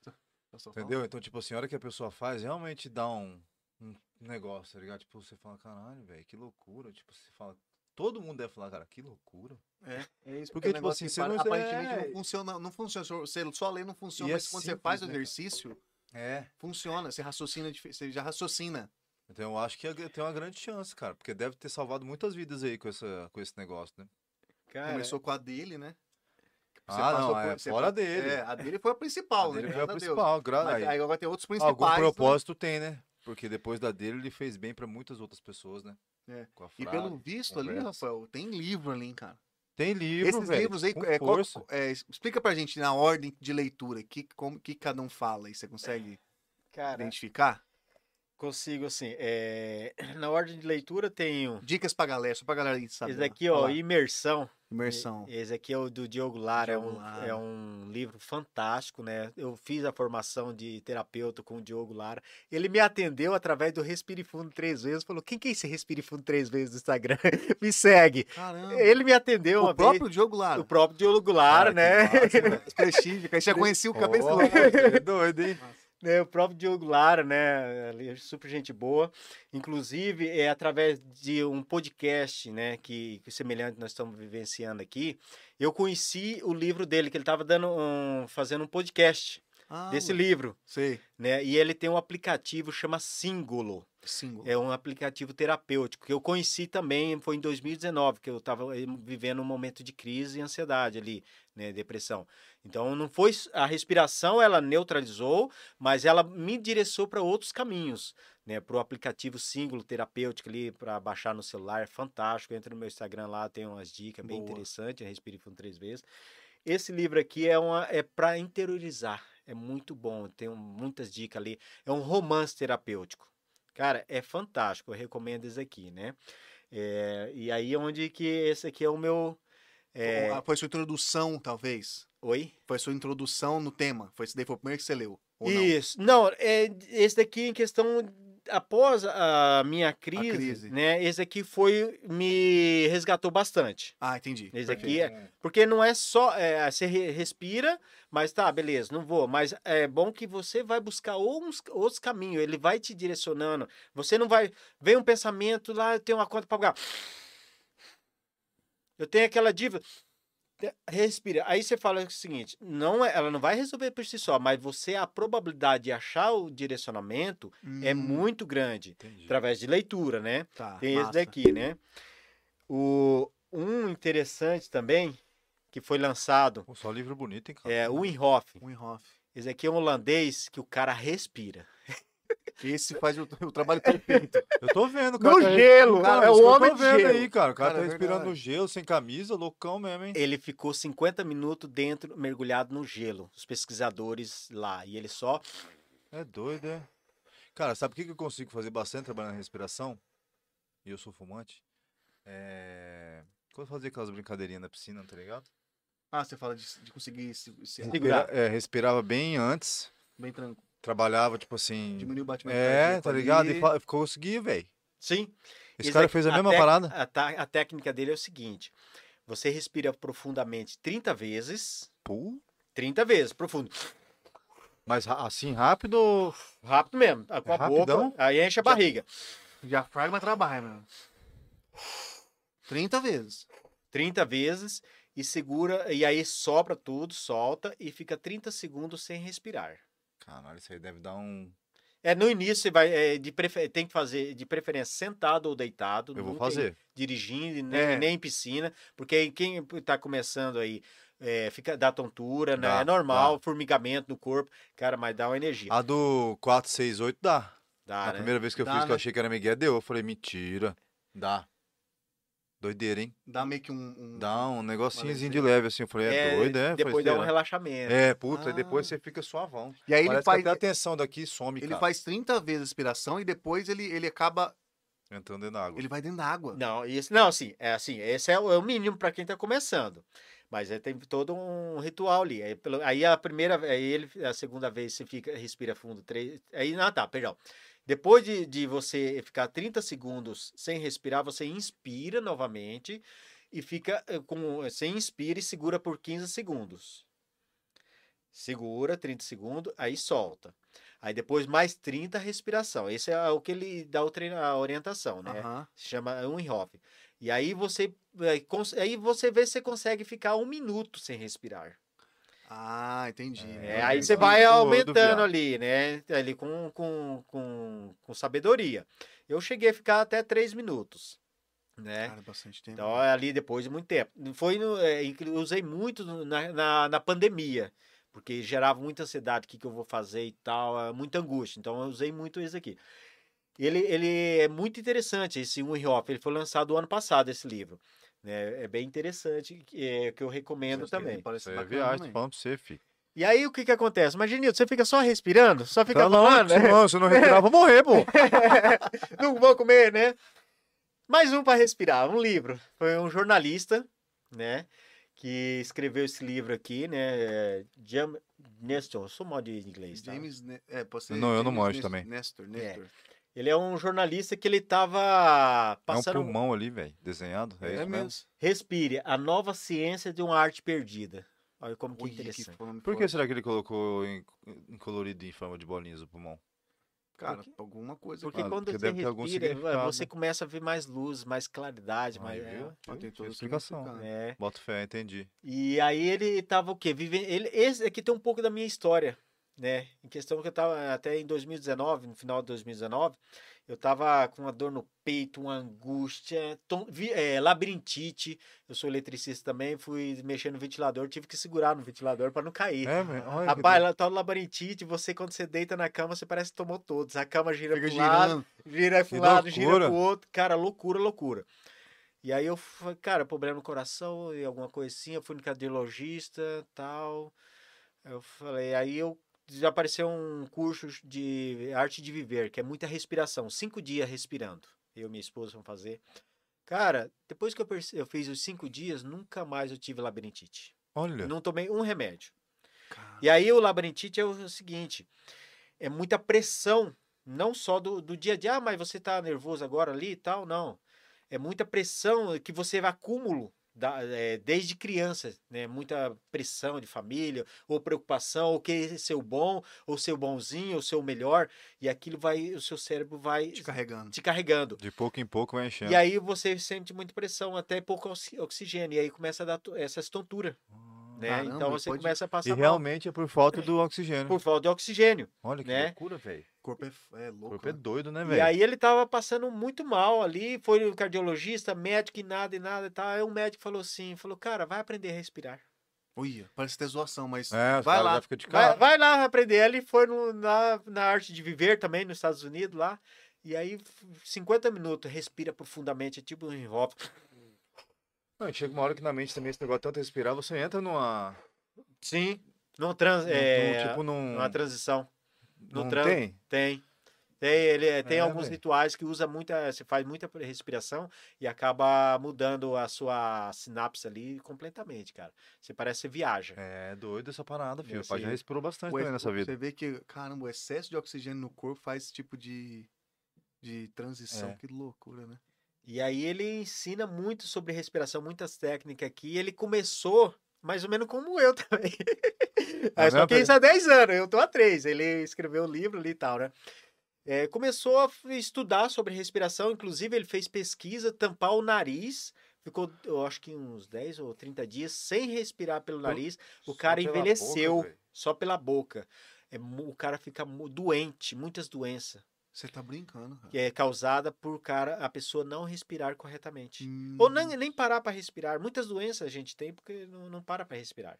[SPEAKER 2] Só.
[SPEAKER 1] Entendeu? Então, tipo assim, a hora que a pessoa faz, realmente dá um, um negócio, tá ligado? Tipo, você fala, caralho, velho, que loucura. Tipo, você fala. Todo mundo deve falar, cara, que loucura.
[SPEAKER 2] É, é isso.
[SPEAKER 1] Porque,
[SPEAKER 2] o
[SPEAKER 1] tipo assim, você
[SPEAKER 2] para-
[SPEAKER 1] não-
[SPEAKER 2] aparentemente
[SPEAKER 1] é-
[SPEAKER 2] não funciona, não funciona. Você só lê não funciona,
[SPEAKER 1] E é
[SPEAKER 2] mas quando você faz o
[SPEAKER 1] simples, né, cara? É.
[SPEAKER 2] funciona. Você raciocina, você já raciocina.
[SPEAKER 1] Então eu acho que tem uma grande chance, cara. Porque deve ter salvado muitas vidas aí com, essa, com esse negócio, né?
[SPEAKER 3] Cara,
[SPEAKER 2] Começou com a dele, né? Você
[SPEAKER 1] Ah, não, é
[SPEAKER 2] você
[SPEAKER 1] fora dele.
[SPEAKER 2] É, a dele foi a principal,
[SPEAKER 1] A
[SPEAKER 2] né?
[SPEAKER 1] dele foi a
[SPEAKER 2] Graças Deus.
[SPEAKER 1] principal. gra-
[SPEAKER 2] Mas
[SPEAKER 1] aí,
[SPEAKER 2] aí agora tem outros principais.
[SPEAKER 1] algum
[SPEAKER 2] né?
[SPEAKER 1] propósito tem, né? Porque depois da dele, ele fez bem pra muitas outras pessoas, né?
[SPEAKER 2] É.
[SPEAKER 1] Com a
[SPEAKER 2] E
[SPEAKER 1] frase,
[SPEAKER 2] pelo visto ali. Rafael, tem livro ali, hein, cara.
[SPEAKER 1] Tem livro,
[SPEAKER 2] Esses
[SPEAKER 1] velho,
[SPEAKER 2] livros aí, é, qual- é, explica pra gente na ordem de leitura, que, como, que cada um fala aí, você consegue
[SPEAKER 3] cara,
[SPEAKER 2] identificar?
[SPEAKER 3] consigo assim. é, Na ordem de leitura tenho.
[SPEAKER 2] Dicas pra galera, só pra galera saber.
[SPEAKER 3] Esse daqui, ó, Imersão.
[SPEAKER 2] Imersão.
[SPEAKER 3] Esse aqui é o do Diogo Lara,
[SPEAKER 2] Diogo
[SPEAKER 3] é, um, é um livro fantástico, né? Eu fiz a formação de terapeuta com o Diogo Lara. Ele me atendeu através do Respire Fundo três vezes. Falou: quem que é esse Respire Fundo três vezes no Instagram? me segue.
[SPEAKER 2] Caramba.
[SPEAKER 3] Ele me atendeu
[SPEAKER 2] o próprio
[SPEAKER 3] vez.
[SPEAKER 2] Diogo Lara.
[SPEAKER 3] O próprio Diogo Lara,
[SPEAKER 1] Ah, que
[SPEAKER 3] né?
[SPEAKER 1] massa,
[SPEAKER 2] aí você já conhecia o cabeça
[SPEAKER 1] você é doido, hein?
[SPEAKER 3] Né, o próprio Diogo Lara, né, é super gente boa. Inclusive, é através de um podcast, né, que, que semelhante nós estamos vivenciando aqui, eu conheci o livro dele, que ele estava dando um, fazendo um podcast
[SPEAKER 2] Ah,
[SPEAKER 3] desse livro,
[SPEAKER 2] Sei.
[SPEAKER 3] né, e ele tem um aplicativo chama Símbolo.
[SPEAKER 2] Símbolo.
[SPEAKER 3] É um aplicativo terapêutico que eu conheci também, foi em 2019, que eu estava vivendo um momento de crise e ansiedade ali, né, depressão. Então não foi a respiração, ela neutralizou, mas ela me direcionou para outros caminhos, né, para o aplicativo símbolo terapêutico ali para baixar no celular, é fantástico. Entra no meu Instagram lá, tem umas dicas bem interessantes, respire fundo três vezes. Esse livro aqui é uma é para interiorizar, é muito bom, tem muitas dicas ali. É um romance terapêutico. Cara, é fantástico, eu recomendo esse aqui, né? É, e aí onde que esse aqui é o meu. É,
[SPEAKER 2] Ah, Foi sua introdução, talvez.
[SPEAKER 3] Oi?
[SPEAKER 2] Foi sua introdução no tema. Foi esse daí foi o primeiro que você leu. Ou não?
[SPEAKER 3] Isso. Não, é, esse daqui em questão. Após a minha crise,
[SPEAKER 2] crise.
[SPEAKER 3] né? Esse aqui foi. Me resgatou bastante.
[SPEAKER 2] Ah, entendi.
[SPEAKER 3] Esse aqui é. Porque não é só. é, você re- respira, mas tá, beleza, não vou. Mas é bom que você vai buscar uns, outros caminhos. Ele vai te direcionando. Você não vai. Vem um pensamento lá, eu tenho uma conta para pagar. Eu tenho aquela dívida. Respira. Aí você fala o seguinte: não é, ela não vai resolver por si só, mas você, a probabilidade de achar o direcionamento é
[SPEAKER 2] Hum,
[SPEAKER 3] muito grande.
[SPEAKER 1] Entendi.
[SPEAKER 3] Através de leitura, né?
[SPEAKER 2] Tá,
[SPEAKER 3] Tem esse
[SPEAKER 2] massa.
[SPEAKER 3] daqui, né? O, um interessante também, que foi lançado,
[SPEAKER 1] Pô, só livro bonito, hein, cara?
[SPEAKER 3] é o Winhoff.
[SPEAKER 2] Wim Hof.
[SPEAKER 3] Esse aqui é um holandês que o cara respira.
[SPEAKER 2] Esse faz o, o trabalho perfeito.
[SPEAKER 1] Eu tô vendo, cara.
[SPEAKER 3] No
[SPEAKER 1] tá-
[SPEAKER 3] gelo!
[SPEAKER 1] Cara,
[SPEAKER 3] é o
[SPEAKER 1] que eu
[SPEAKER 3] homem
[SPEAKER 1] tô vendo
[SPEAKER 3] gelo.
[SPEAKER 1] aí, cara. O cara,
[SPEAKER 2] Cara,
[SPEAKER 1] tá
[SPEAKER 2] é
[SPEAKER 1] respirando
[SPEAKER 2] verdade.
[SPEAKER 1] no gelo, sem camisa, loucão mesmo, hein?
[SPEAKER 3] Ele ficou 50 minutos dentro, mergulhado no gelo. Os pesquisadores lá. E ele só.
[SPEAKER 1] É doido, é? Cara, sabe o que eu consigo fazer bastante trabalhando na respiração? E eu sou fumante. É... Quando eu fazia aquelas brincadeirinhas na piscina, tá ligado?
[SPEAKER 2] Ah, você fala de, de conseguir se, se
[SPEAKER 3] Segurar.
[SPEAKER 1] Respira- é, respirava bem antes.
[SPEAKER 2] bem tranquilo.
[SPEAKER 1] Trabalhava, tipo assim.
[SPEAKER 2] Diminuir o batimento
[SPEAKER 1] É, tá ligado? E fa- consegui, velho.
[SPEAKER 3] Sim.
[SPEAKER 1] Esse cara
[SPEAKER 3] aqui-
[SPEAKER 1] fez a mesma
[SPEAKER 3] tec-
[SPEAKER 1] parada.
[SPEAKER 3] A, a técnica dele é o seguinte: você respira profundamente 30 vezes.
[SPEAKER 1] Pô,
[SPEAKER 3] 30 vezes, profundo.
[SPEAKER 1] mas assim, rápido.
[SPEAKER 3] Rápido mesmo. Com
[SPEAKER 1] É
[SPEAKER 3] a
[SPEAKER 1] rapidão?
[SPEAKER 3] boca. Aí enche a barriga.
[SPEAKER 2] Diafragma trabalha, meu. 30 vezes.
[SPEAKER 3] 30 vezes e segura, e aí sopra tudo, solta e fica 30 segundos sem respirar.
[SPEAKER 1] Caralho, isso aí deve dar um.
[SPEAKER 3] É, no início você vai, é, de prefer... tem que fazer de preferência sentado ou deitado.
[SPEAKER 1] Eu vou fazer.
[SPEAKER 3] Dirigindo, nem,
[SPEAKER 2] É.
[SPEAKER 3] nem em piscina, porque quem tá começando aí é, fica, dá tontura, né?
[SPEAKER 1] Dá,
[SPEAKER 3] é normal, formigamento no corpo, cara, mas dá uma energia.
[SPEAKER 1] A do 468 dá.
[SPEAKER 3] dá,
[SPEAKER 1] a
[SPEAKER 3] né?
[SPEAKER 1] primeira vez que eu
[SPEAKER 2] Dá,
[SPEAKER 1] fiz, que eu
[SPEAKER 2] né?
[SPEAKER 1] achei que era Miguel, deu. Eu falei, mentira. Dá. Doideira, hein?
[SPEAKER 2] Dá meio que um. um-
[SPEAKER 1] Dá um negocinhozinho de leve, assim. Eu falei, é, doido, é? Eu falei,
[SPEAKER 3] Depois dá um relaxamento.
[SPEAKER 1] É, puta, e depois
[SPEAKER 2] Ah.
[SPEAKER 1] você fica suavão.
[SPEAKER 2] E aí ele
[SPEAKER 1] Parece
[SPEAKER 2] faz,
[SPEAKER 1] que até a tensão daqui some,
[SPEAKER 2] ele
[SPEAKER 1] cara.
[SPEAKER 2] faz 30 vezes a respiração e depois ele, ele acaba.
[SPEAKER 1] Entrando dentro da água.
[SPEAKER 2] Ele vai dentro da água.
[SPEAKER 3] Não, isso, não, assim, é assim, esse é o, é o mínimo para quem está começando. Mas é, tem todo um ritual ali. Aí, aí a primeira, aí ele, a segunda vez você fica, respira fundo, três, aí, ah, tá, perdão. Depois de, de você ficar 30 segundos sem respirar, você inspira novamente e fica eh, com, você inspira e segura por 15 segundos. Segura 30 segundos, aí solta. Aí depois mais 30 respiração. Esse é o que ele dá o treino, a orientação, né?
[SPEAKER 2] Aham.
[SPEAKER 3] Se chama Unhoff. E aí você, cons- aí você vê se você consegue ficar um minuto sem respirar.
[SPEAKER 2] Ah, entendi.
[SPEAKER 3] É,
[SPEAKER 1] É,
[SPEAKER 3] aí você vai
[SPEAKER 1] do- do
[SPEAKER 3] aumentando ali, né? Ali com, com, com, com sabedoria. Eu cheguei a ficar até três minutos, né?
[SPEAKER 2] Cara, bastante tempo.
[SPEAKER 3] Então, é ali depois de muito tempo. Foi no, é, usei muito na, na, na pandemia, porque gerava muita ansiedade, o que, que eu vou fazer e tal, é, muita angústia. Então, eu usei muito isso aqui. Ele, ele é muito interessante, esse Wim Hof. Ele foi lançado ano passado, esse livro. Né? É bem interessante, que, é, que eu recomendo também.
[SPEAKER 2] Parece
[SPEAKER 1] é viagem, tô falando pra você, filho.
[SPEAKER 3] E aí, o que que acontece? Imagina, você fica só respirando? Só fica
[SPEAKER 1] Tá
[SPEAKER 3] falando?
[SPEAKER 1] senão, se eu não respirar, eu vou morrer, pô.
[SPEAKER 3] não vou comer, né? Mais um para respirar, um livro. Foi um jornalista, né? Que escreveu esse livro aqui, né? Jam... Nestor, eu sou mal de inglês, tá?
[SPEAKER 2] James. Ne- É, pode ser.
[SPEAKER 1] Não, eu não
[SPEAKER 2] James
[SPEAKER 1] manjo também.
[SPEAKER 2] Nestor, Nestor.
[SPEAKER 3] Ele é um jornalista que ele tava
[SPEAKER 1] É um
[SPEAKER 3] passando...
[SPEAKER 1] pulmão ali, velho, desenhado. É, isso mesmo.
[SPEAKER 3] Respire, a nova ciência de uma arte perdida. Olha como que
[SPEAKER 2] Ui,
[SPEAKER 3] interessante.
[SPEAKER 2] nome
[SPEAKER 1] Por que será que ele colocou em, em colorido em forma de bolinhas o pulmão?
[SPEAKER 2] Cara,
[SPEAKER 3] Porque-
[SPEAKER 2] alguma coisa.
[SPEAKER 3] Porque
[SPEAKER 1] Ah,
[SPEAKER 3] quando
[SPEAKER 1] porque
[SPEAKER 3] você respira,
[SPEAKER 1] significado,
[SPEAKER 3] você
[SPEAKER 1] né?
[SPEAKER 3] começa a ver mais luz, mais claridade, mais...
[SPEAKER 1] viu?
[SPEAKER 2] Ó, tem o
[SPEAKER 1] explicação.
[SPEAKER 3] É.
[SPEAKER 1] Boto fé, entendi.
[SPEAKER 3] E aí ele tava o quê? Vivendo. Ele, esse aqui tem um pouco da minha história, né? Em questão que eu tava até em 2019, no final de 2019, eu tava com uma dor no peito, uma angústia, tom- vi- é, labirintite. Eu sou eletricista também, fui mexer no ventilador, tive que segurar no ventilador para não cair.
[SPEAKER 1] É, olha
[SPEAKER 3] Rapaz, lá tá no labirintite, você quando você deita na cama, você parece que tomou todos. A cama gira
[SPEAKER 2] Fica
[SPEAKER 3] pro lado,
[SPEAKER 2] girando.
[SPEAKER 3] Vira
[SPEAKER 1] Que
[SPEAKER 3] para um lado, gira pro outro. Cara, loucura, loucura. E aí eu falei, cara, problema no coração e alguma coisa assim. Fui no cardiologista tal. Eu falei, aí eu já apareceu um curso de arte de viver, que é muita respiração. Cinco dias respirando. Eu e minha esposa vamos fazer. Cara, depois que eu, eu fiz os cinco dias, nunca mais eu tive labirintite.
[SPEAKER 1] Olha.
[SPEAKER 3] Não tomei um remédio.
[SPEAKER 2] Cara,
[SPEAKER 3] E aí o labirintite é o seguinte, é muita pressão, não só do, do dia a dia, ah, mas você tá nervoso agora ali e tal, não. É muita pressão que você vai acúmulo da- é, desde criança, né? Muita pressão de família, ou preocupação, ou querer ser o bom, ou ser o bonzinho, ou ser o melhor, e aquilo vai, o seu cérebro vai
[SPEAKER 2] te carregando.
[SPEAKER 3] te carregando.
[SPEAKER 1] De pouco em pouco vai enchendo.
[SPEAKER 3] E aí você sente muita pressão, até pouco oxi- oxigênio, e aí começa a dar essas tonturas, né?
[SPEAKER 2] Caramba,
[SPEAKER 3] então
[SPEAKER 2] e
[SPEAKER 3] você
[SPEAKER 2] pode-
[SPEAKER 3] começa a
[SPEAKER 1] E
[SPEAKER 3] passar mal
[SPEAKER 1] realmente é por falta do oxigênio.
[SPEAKER 3] por falta de oxigênio.
[SPEAKER 1] Olha que
[SPEAKER 3] né?
[SPEAKER 1] loucura, velho.
[SPEAKER 2] O corpo é, é
[SPEAKER 1] O
[SPEAKER 2] louco.
[SPEAKER 1] corpo é
[SPEAKER 2] né?
[SPEAKER 1] doido, né,
[SPEAKER 3] E
[SPEAKER 1] velho?
[SPEAKER 3] aí ele tava passando muito mal ali, foi no cardiologista, médico e nada e nada e tal. Aí o médico falou assim, falou, cara, vai aprender a respirar.
[SPEAKER 2] Olha, parece ter zoação, mas
[SPEAKER 1] É,
[SPEAKER 2] vai lá.
[SPEAKER 3] Vai, vai lá aprender. Ele foi no- na, na arte de viver também, nos Estados Unidos lá. E aí, f- 50 minutos, respira profundamente, é tipo um envolve.
[SPEAKER 1] Não, chega uma hora que na mente também esse negócio tanto respirar, você entra numa.
[SPEAKER 3] Sim, não trans,
[SPEAKER 1] num-
[SPEAKER 3] é,
[SPEAKER 1] tipo num.
[SPEAKER 3] numa transição. no
[SPEAKER 1] não
[SPEAKER 3] trans-
[SPEAKER 1] tem?
[SPEAKER 3] Tem. Tem, ele, é, tem
[SPEAKER 1] É,
[SPEAKER 3] alguns
[SPEAKER 1] velho.
[SPEAKER 3] rituais que usa muita, você faz muita respiração e acaba mudando a sua sinapse ali completamente, cara. Você parece que você viaja.
[SPEAKER 1] É doido essa parada, filho. O
[SPEAKER 3] Esse-
[SPEAKER 1] pai já respirou bastante
[SPEAKER 2] o
[SPEAKER 1] também nessa vida.
[SPEAKER 2] Você vê que, caramba, o excesso de oxigênio no corpo faz esse tipo de, de transição.
[SPEAKER 1] É.
[SPEAKER 2] Que loucura, né?
[SPEAKER 3] E aí ele ensina muito sobre respiração, muitas técnicas aqui. Ele começou mais ou menos como eu também.
[SPEAKER 1] Ah,
[SPEAKER 3] só que isso há 10 anos, eu tô há 3. Ele escreveu o livro ali e tal, né? É, começou a estudar sobre respiração, inclusive ele fez pesquisa, tampar o nariz, ficou, eu acho que uns 10 ou 30 dias sem respirar pelo nariz, o
[SPEAKER 1] Só
[SPEAKER 3] cara envelheceu
[SPEAKER 1] boca,
[SPEAKER 3] só pela boca. É, o cara fica doente, muitas doenças,
[SPEAKER 2] Você tá brincando, cara.
[SPEAKER 3] que é causada por cara a pessoa não respirar corretamente.
[SPEAKER 2] Hum,
[SPEAKER 3] Ou nem, nem parar para respirar. Muitas doenças a gente tem porque não, não para para respirar.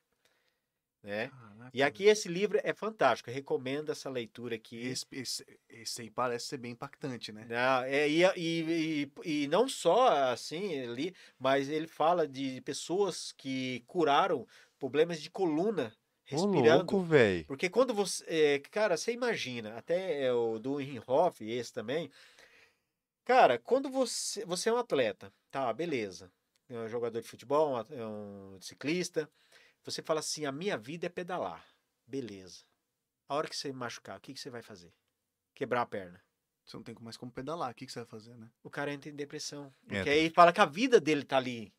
[SPEAKER 3] né? E aqui esse livro é fantástico, eu recomendo essa leitura aqui.
[SPEAKER 2] Esse, esse, esse aí parece ser bem impactante, né?
[SPEAKER 3] Não, é, e, e, e, e não só assim ali, mas ele fala de pessoas que curaram problemas de coluna
[SPEAKER 1] Ô,
[SPEAKER 3] respirando.
[SPEAKER 1] louco, velho.
[SPEAKER 3] Porque quando você. é, cara, você imagina, até é o do Inhoff, esse também. Cara, quando você, você é um atleta, tá, beleza. É um jogador de futebol, um é um ciclista. Você fala assim: a minha vida é pedalar. Beleza. A hora que você machucar, o que, que você vai fazer? Quebrar a perna.
[SPEAKER 2] Você não tem mais como pedalar. O que, que você vai fazer, né?
[SPEAKER 3] O cara entra em depressão. Porque
[SPEAKER 1] Entra.
[SPEAKER 3] aí fala que a vida dele tá ali.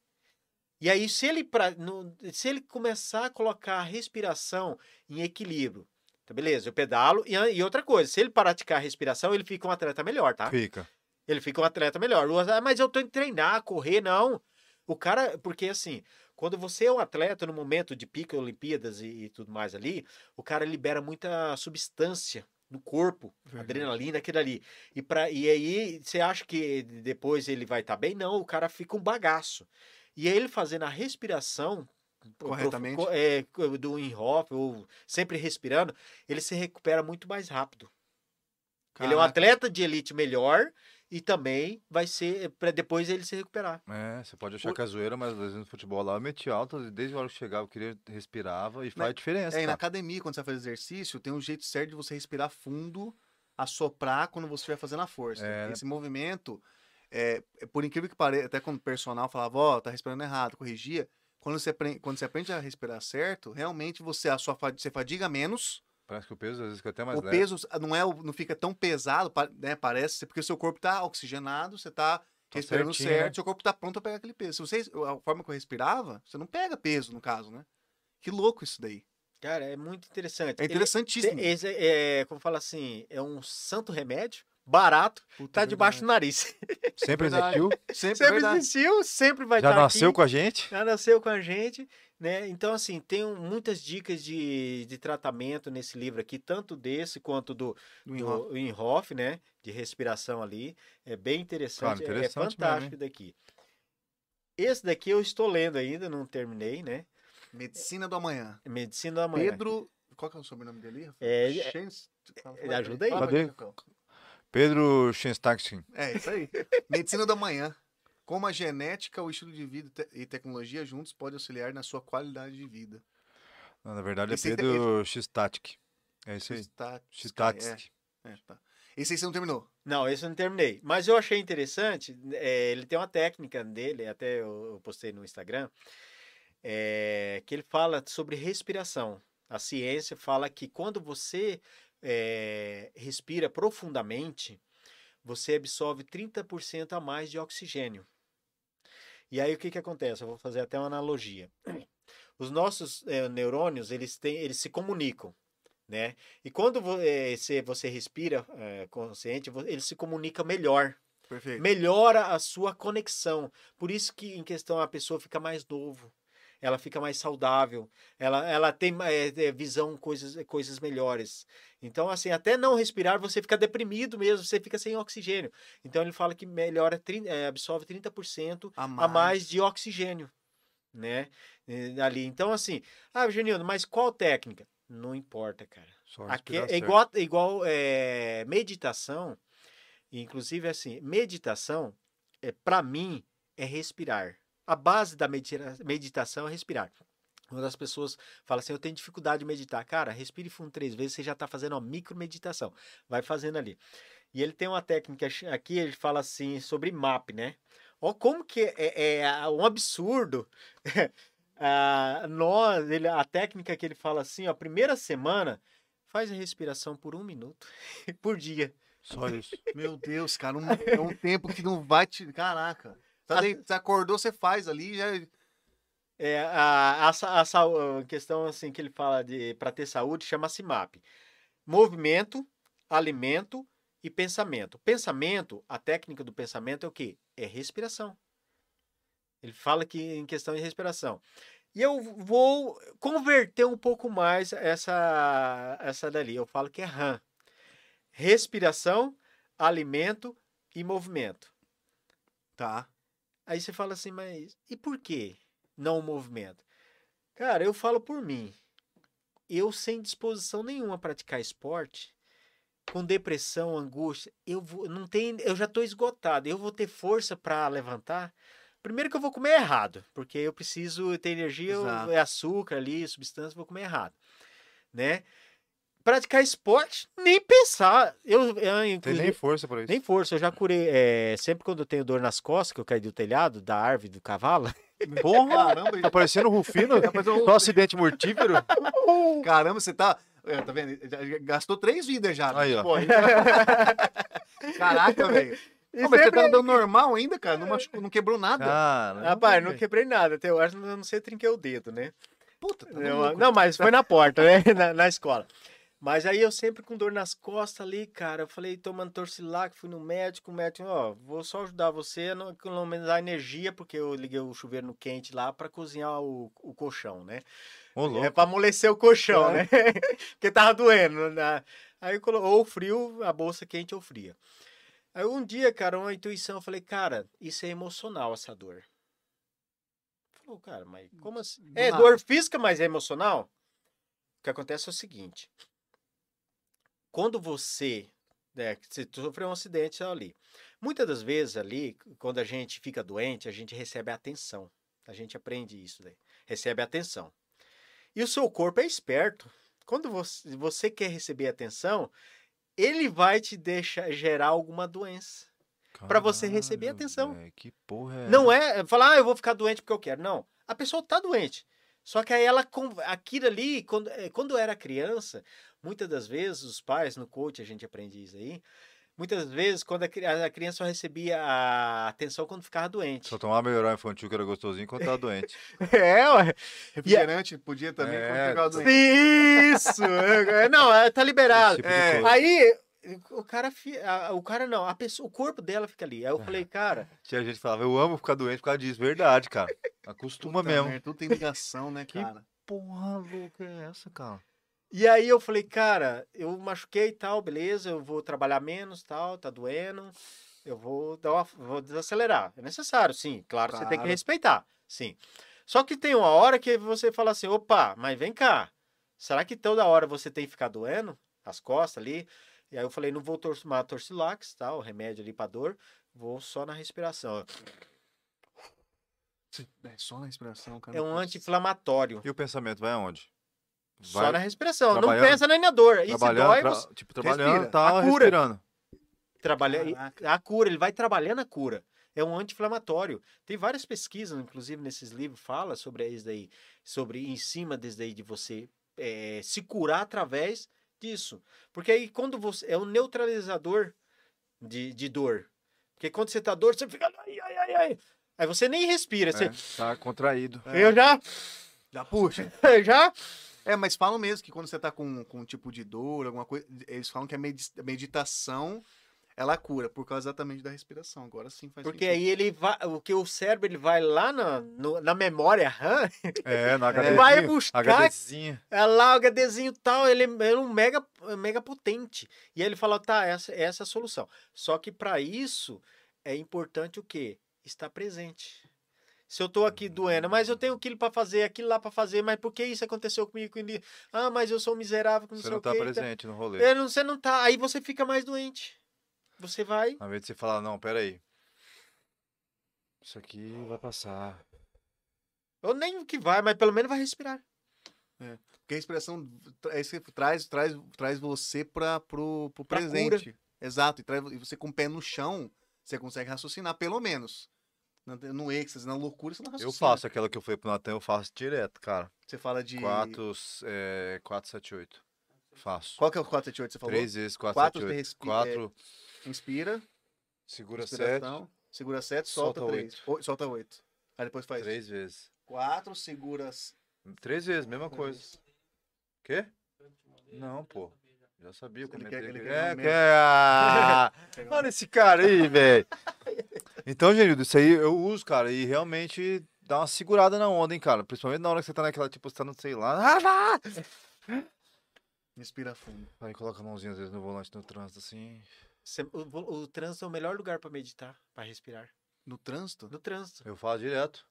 [SPEAKER 3] E aí, se ele, pra, no- se ele começar a colocar a respiração em equilíbrio, tá beleza, eu pedalo. E, e outra coisa, se ele praticar a respiração, ele fica um atleta melhor, tá?
[SPEAKER 1] Fica.
[SPEAKER 3] Ele fica um atleta melhor. "Ah, mas eu tô indo treinar, correr, não. O cara, porque assim, quando você é um atleta no momento de pico Olimpíadas e, e tudo mais ali, o cara libera muita substância no corpo,
[SPEAKER 2] Verdade.
[SPEAKER 3] adrenalina, aquilo ali. E, pra, e aí, você acha que depois ele vai estar bem? Não, o cara fica um bagaço. E ele fazendo a respiração
[SPEAKER 2] Corretamente.
[SPEAKER 3] co- é, do Inhoff, ou sempre respirando, ele se recupera muito mais rápido. Ele é um
[SPEAKER 2] Caraca.
[SPEAKER 3] atleta de elite melhor e também vai ser para depois ele se recuperar.
[SPEAKER 1] É, você pode achar
[SPEAKER 3] O-
[SPEAKER 1] zoeira, mas às vezes no futebol lá eu meti altas e desde a hora que chegava eu queria, respirava e faz diferença.
[SPEAKER 2] É, e na
[SPEAKER 1] cara.
[SPEAKER 2] academia, quando você vai fazer exercício, tem um jeito certo de você respirar fundo, assoprar quando você estiver fazendo a força.
[SPEAKER 1] É, né?
[SPEAKER 2] Esse movimento, é, é, por incrível que pareça, até quando o personal falava, ó, tá respirando errado, corrigia. Quando você, aprende, quando você aprende a respirar certo, realmente você, a sua, você fadiga menos,
[SPEAKER 1] Parece que o peso às vezes fica até mais
[SPEAKER 2] o
[SPEAKER 1] leve.
[SPEAKER 2] peso não, é, não fica tão pesado, né, parece, porque o seu corpo tá oxigenado, você tá
[SPEAKER 1] Tá
[SPEAKER 2] respirando
[SPEAKER 1] certinho,
[SPEAKER 2] certo,
[SPEAKER 1] né?
[SPEAKER 2] seu corpo tá pronto a pegar aquele peso. Se você, a forma que eu respirava, você não pega peso, no caso, né? Que louco isso daí.
[SPEAKER 3] Cara, é muito interessante.
[SPEAKER 2] É
[SPEAKER 3] Ele-
[SPEAKER 2] interessantíssimo.
[SPEAKER 3] te- esse é, como fala assim, é um santo remédio, barato,
[SPEAKER 2] Puta,
[SPEAKER 3] tá
[SPEAKER 2] é
[SPEAKER 3] debaixo do
[SPEAKER 2] verdade.
[SPEAKER 3] nariz.
[SPEAKER 1] Sempre
[SPEAKER 2] Verdade.
[SPEAKER 1] existiu,
[SPEAKER 2] Sempre,
[SPEAKER 3] Sempre
[SPEAKER 2] verdade.
[SPEAKER 3] existiu, sempre vai
[SPEAKER 1] já
[SPEAKER 3] estar
[SPEAKER 1] nasceu
[SPEAKER 3] aqui.
[SPEAKER 1] com a gente.
[SPEAKER 3] Já nasceu com a gente, né? Então, assim, tem muitas dicas de, de tratamento nesse livro aqui, tanto desse quanto do,
[SPEAKER 2] Do
[SPEAKER 3] do Inhoff, né? De respiração ali. É bem interessante, é-
[SPEAKER 1] interessante
[SPEAKER 3] é
[SPEAKER 1] mesmo,
[SPEAKER 3] fantástico daqui. Esse daqui eu estou lendo ainda, não terminei, né?
[SPEAKER 2] Medicina do Amanhã.
[SPEAKER 3] Medicina da Manhã.
[SPEAKER 2] Pedro. Qual que é o sobrenome dele?
[SPEAKER 3] É, é- é, ajuda
[SPEAKER 2] aí.
[SPEAKER 1] Cadê? Pedro Schenstaxin.
[SPEAKER 2] É, isso aí. Medicina do Amanhã. Como a genética, o estilo de vida e tecnologia juntos pode auxiliar na sua qualidade de vida.
[SPEAKER 1] Não, na verdade é
[SPEAKER 2] Esse tá-
[SPEAKER 1] Pedro Xistatic. É isso aí. Xistatic.
[SPEAKER 2] É, é, tá. Esse aí você não terminou.
[SPEAKER 3] Não, esse eu não terminei. Mas eu achei interessante. é, ele tem uma técnica dele, até eu, eu postei no Instagram, é, que ele fala sobre respiração. A ciência fala que quando você é, respira profundamente, você absorve 30% a mais de oxigênio. E aí o que, que acontece? Eu vou fazer até uma analogia. Os nossos é, neurônios, eles, têm, eles se comunicam. Né? E quando vo- eh, você respira eh, consciente, ele se comunica melhor,
[SPEAKER 2] Perfeito.
[SPEAKER 3] melhora a sua conexão. Por isso que em questão a pessoa fica mais novo, ela fica mais saudável, ela, ela tem eh, eh, visão coisas coisas melhores. Então assim, até não respirar você fica deprimido mesmo, você fica sem oxigênio. Então ele fala que melhora eh, absorve 30%
[SPEAKER 2] A
[SPEAKER 3] a mais de oxigênio, né? Eh, Ali. Então assim, ah, Genildo, mas qual técnica? Não importa, cara. Aqui é igual, igual é, meditação, inclusive assim, meditação, é, para mim, é respirar. A base da medita- meditação é respirar. Quando as pessoas falam assim, eu tenho dificuldade de meditar. Cara, respire fundo três vezes, você já está fazendo uma micro meditação. Vai fazendo ali. E ele tem uma técnica aqui, ele fala assim, sobre MAP, né? Ó, como que é, é um absurdo Ah, nós, ele, a técnica que ele fala assim, ó, a primeira semana, faz a respiração por um minuto por dia.
[SPEAKER 1] Só isso.
[SPEAKER 2] Meu Deus, cara, um, é um tempo que não vai te. Caraca. Tá
[SPEAKER 3] A-
[SPEAKER 2] dei- Você acordou, você faz ali já.
[SPEAKER 3] É, a, a, a, a questão assim que ele fala de para ter saúde chama-se MAP. Movimento, alimento e pensamento. Pensamento, a técnica do pensamento é o quê? É respiração. Ele fala que em questão de respiração. E eu vou converter um pouco mais essa essa dali. Eu falo que é RAM. Respiração, alimento e movimento.
[SPEAKER 2] Tá.
[SPEAKER 3] Aí você fala assim, mas e por que não o movimento? Cara, eu falo por mim. eu sem disposição nenhuma a praticar esporte, com depressão, angústia, eu vou, não tem, eu já tô esgotado. Eu vou ter força para levantar. Primeiro que eu vou comer errado, porque eu preciso ter energia, eu- é açúcar ali, substância, vou comer errado, né? Praticar esporte, nem pensar. Eu, eu
[SPEAKER 1] Tem nem força pra isso.
[SPEAKER 3] nem força, eu já curei. é, sempre quando eu tenho dor nas costas, que eu caí do telhado, da árvore, do cavalo.
[SPEAKER 1] Porra!
[SPEAKER 2] Caramba,
[SPEAKER 1] Tá parecendo o Rufino?
[SPEAKER 2] eu-
[SPEAKER 1] Só acidente mortífero?
[SPEAKER 2] caramba, você tá. é, Tá vendo? Gastou três vidas já.
[SPEAKER 1] Aí, ó.
[SPEAKER 2] Pô, aí- Caraca, velho. Não, mas você tá andando normal ainda, cara? Não, machucou, não quebrou nada.
[SPEAKER 1] Cara,
[SPEAKER 3] Rapaz, não quebrei nada. Até hoje eu não sei, trinquei o dedo, né?
[SPEAKER 2] Puta, tá
[SPEAKER 3] Não,
[SPEAKER 2] louco.
[SPEAKER 3] não, mas foi na porta, né? Na, na escola. Mas aí eu sempre com dor nas costas ali, cara. Eu falei, tomando Torcilac, fui no médico, o médico, ó, vou só ajudar você a não economizar energia, porque eu liguei o chuveiro no quente lá pra cozinhar o, o colchão, né?
[SPEAKER 1] Ô,
[SPEAKER 3] É pra amolecer o colchão, né? Porque tava doendo. Né? Aí ou frio, a bolsa quente ou fria. Aí um dia, cara, uma intuição, eu falei, cara, isso é emocional, essa dor. Falou, cara, mas como assim?
[SPEAKER 2] Do
[SPEAKER 3] É
[SPEAKER 2] nada.
[SPEAKER 3] dor física, mas é emocional? O que acontece é o seguinte. Quando você, né, você sofreu um acidente ali, muitas das vezes ali, quando a gente fica doente, a gente recebe atenção. A gente aprende isso daí. Recebe atenção. E o seu corpo é esperto. Quando você, você quer receber atenção, ele vai te deixar gerar alguma doença. pra você receber atenção.
[SPEAKER 1] velho, que porra é
[SPEAKER 3] Não é falar, ah, eu vou ficar doente porque eu quero. Não. A pessoa tá doente. Só que aí ela, aquilo ali, quando, eh, quando eu era criança, muitas das vezes, os pais, no coach a gente aprende isso aí, muitas vezes, quando a, cri- a criança só recebia a atenção quando ficava doente.
[SPEAKER 1] Só tomar melhorar infantil que era gostosinho enquanto tava doente.
[SPEAKER 3] É, ué.
[SPEAKER 2] Refrigerante podia também.
[SPEAKER 1] É,
[SPEAKER 2] quando ficava doente.
[SPEAKER 3] Isso! É, Não, é, tá liberado.
[SPEAKER 1] Tipo
[SPEAKER 2] É.
[SPEAKER 3] Aí, o cara, o cara não, a pessoa, o corpo dela fica ali. Aí eu falei, cara,
[SPEAKER 1] Tinha gente que falava, eu amo ficar doente por causa disso. Verdade, cara. Acostuma
[SPEAKER 2] Puta
[SPEAKER 1] mesmo.
[SPEAKER 2] merda, tudo tem ligação, né,
[SPEAKER 1] Que-
[SPEAKER 2] cara?
[SPEAKER 1] Porra louca é essa, cara?
[SPEAKER 3] E aí eu falei, cara, eu machuquei e tal, beleza, eu vou trabalhar menos, tal, tá doendo, eu vou dar uma, vou desacelerar. É necessário, sim, claro, você tem que
[SPEAKER 2] Claro.
[SPEAKER 3] respeitar, sim. Só que tem uma hora que você fala assim, opa, mas vem cá, será que toda hora você tem que ficar doendo as costas ali? E aí eu falei, não vou tomar Torcilax, tal, o remédio ali pra dor, vou só na respiração.
[SPEAKER 2] É só na respiração, cara.
[SPEAKER 3] É um anti-inflamatório.
[SPEAKER 1] E o pensamento vai aonde?
[SPEAKER 3] Só na respiração, não pensa nem na dor. E se dói,
[SPEAKER 1] tra-
[SPEAKER 3] você
[SPEAKER 1] tipo, trabalhando,
[SPEAKER 2] respira.
[SPEAKER 1] tá
[SPEAKER 3] A cura.
[SPEAKER 1] respirando.
[SPEAKER 3] trabalha a cura, ele vai trabalhando a cura. É um anti-inflamatório. Tem várias pesquisas, inclusive nesses livros, fala sobre isso daí, sobre em cima desse daí de você eh, se curar através disso. Porque aí quando você é um neutralizador de, de dor. Porque quando você tá dor, você fica ai, ai, ai, ai. Aí você nem respira, você
[SPEAKER 1] É, tá contraído.
[SPEAKER 3] eu já
[SPEAKER 2] Já puxa.
[SPEAKER 3] eu já
[SPEAKER 2] É, mas falam mesmo que quando você tá com, com um tipo de dor, alguma coisa, eles falam que a medi- a meditação ela cura, por causa exatamente da respiração. Agora sim faz
[SPEAKER 3] porque
[SPEAKER 2] sentido.
[SPEAKER 3] aí ele vai, o que o cérebro ele vai lá na, no- na memória RAM,
[SPEAKER 1] É,
[SPEAKER 2] É.
[SPEAKER 1] HDzinho.
[SPEAKER 3] Vai buscar-
[SPEAKER 1] HDzinho.
[SPEAKER 3] É lá o HDzinho tal, ele é um mega, mega potente. E aí ele fala, tá, essa, essa é a solução. Só que para isso é importante o quê? Estar presente. Se eu tô aqui doendo, mas eu tenho aquilo para fazer, aquilo lá para fazer, mas por que isso aconteceu comigo? Ah, mas eu sou miserável, não
[SPEAKER 1] Você
[SPEAKER 3] sei
[SPEAKER 1] não
[SPEAKER 3] o
[SPEAKER 1] tá
[SPEAKER 3] quê.
[SPEAKER 1] presente no rolê.
[SPEAKER 3] É, não- você não tá, aí você fica mais doente. Você vai.
[SPEAKER 1] Ao invés de você falar, não, peraí. Isso aqui vai passar.
[SPEAKER 3] Ou nem o que vai, mas pelo menos vai respirar.
[SPEAKER 2] Porque a respiração é isso que traz, traz, traz você para pro, pro
[SPEAKER 3] Pra
[SPEAKER 2] presente. Exato. E, traz, e você com o pé no chão, você consegue raciocinar, pelo menos. No, êxtase, na loucura, você não raciocina.
[SPEAKER 1] Eu faço aquela que eu falei pro Natan, eu faço direto, cara.
[SPEAKER 2] Você fala de.
[SPEAKER 1] 4, é, 4, 7, 8. Faço.
[SPEAKER 2] Qual que é o 478 que você falou?
[SPEAKER 1] Três vezes, 4,
[SPEAKER 2] Quatro
[SPEAKER 1] 7,
[SPEAKER 2] você
[SPEAKER 1] 8.
[SPEAKER 2] respi-
[SPEAKER 1] 4,
[SPEAKER 2] Inspira.
[SPEAKER 1] segura 7,
[SPEAKER 2] Respiração. Segura 7, solta
[SPEAKER 1] Solta
[SPEAKER 2] 3. Solta 8. Aí depois faz
[SPEAKER 1] três vezes.
[SPEAKER 2] 4, segura. s-
[SPEAKER 1] Três vezes, mesma coisa. Quê? Não, pô. Já sabia,
[SPEAKER 2] Ele quer- ele
[SPEAKER 1] que-
[SPEAKER 2] quer
[SPEAKER 1] É,
[SPEAKER 2] realmente-
[SPEAKER 1] quer. Ah, Olha esse cara aí, velho. Então, Genildo, isso aí eu uso, cara, e realmente dá uma segurada na onda, hein, cara. Principalmente na hora que você tá naquela, tipo, você tá no, sei lá.
[SPEAKER 2] Respira fundo.
[SPEAKER 1] Aí coloca a mãozinha às vezes no volante no trânsito, assim.
[SPEAKER 3] O, o- o trânsito é o melhor lugar para meditar, para respirar.
[SPEAKER 2] No trânsito?
[SPEAKER 3] No trânsito.
[SPEAKER 1] Eu falo direto.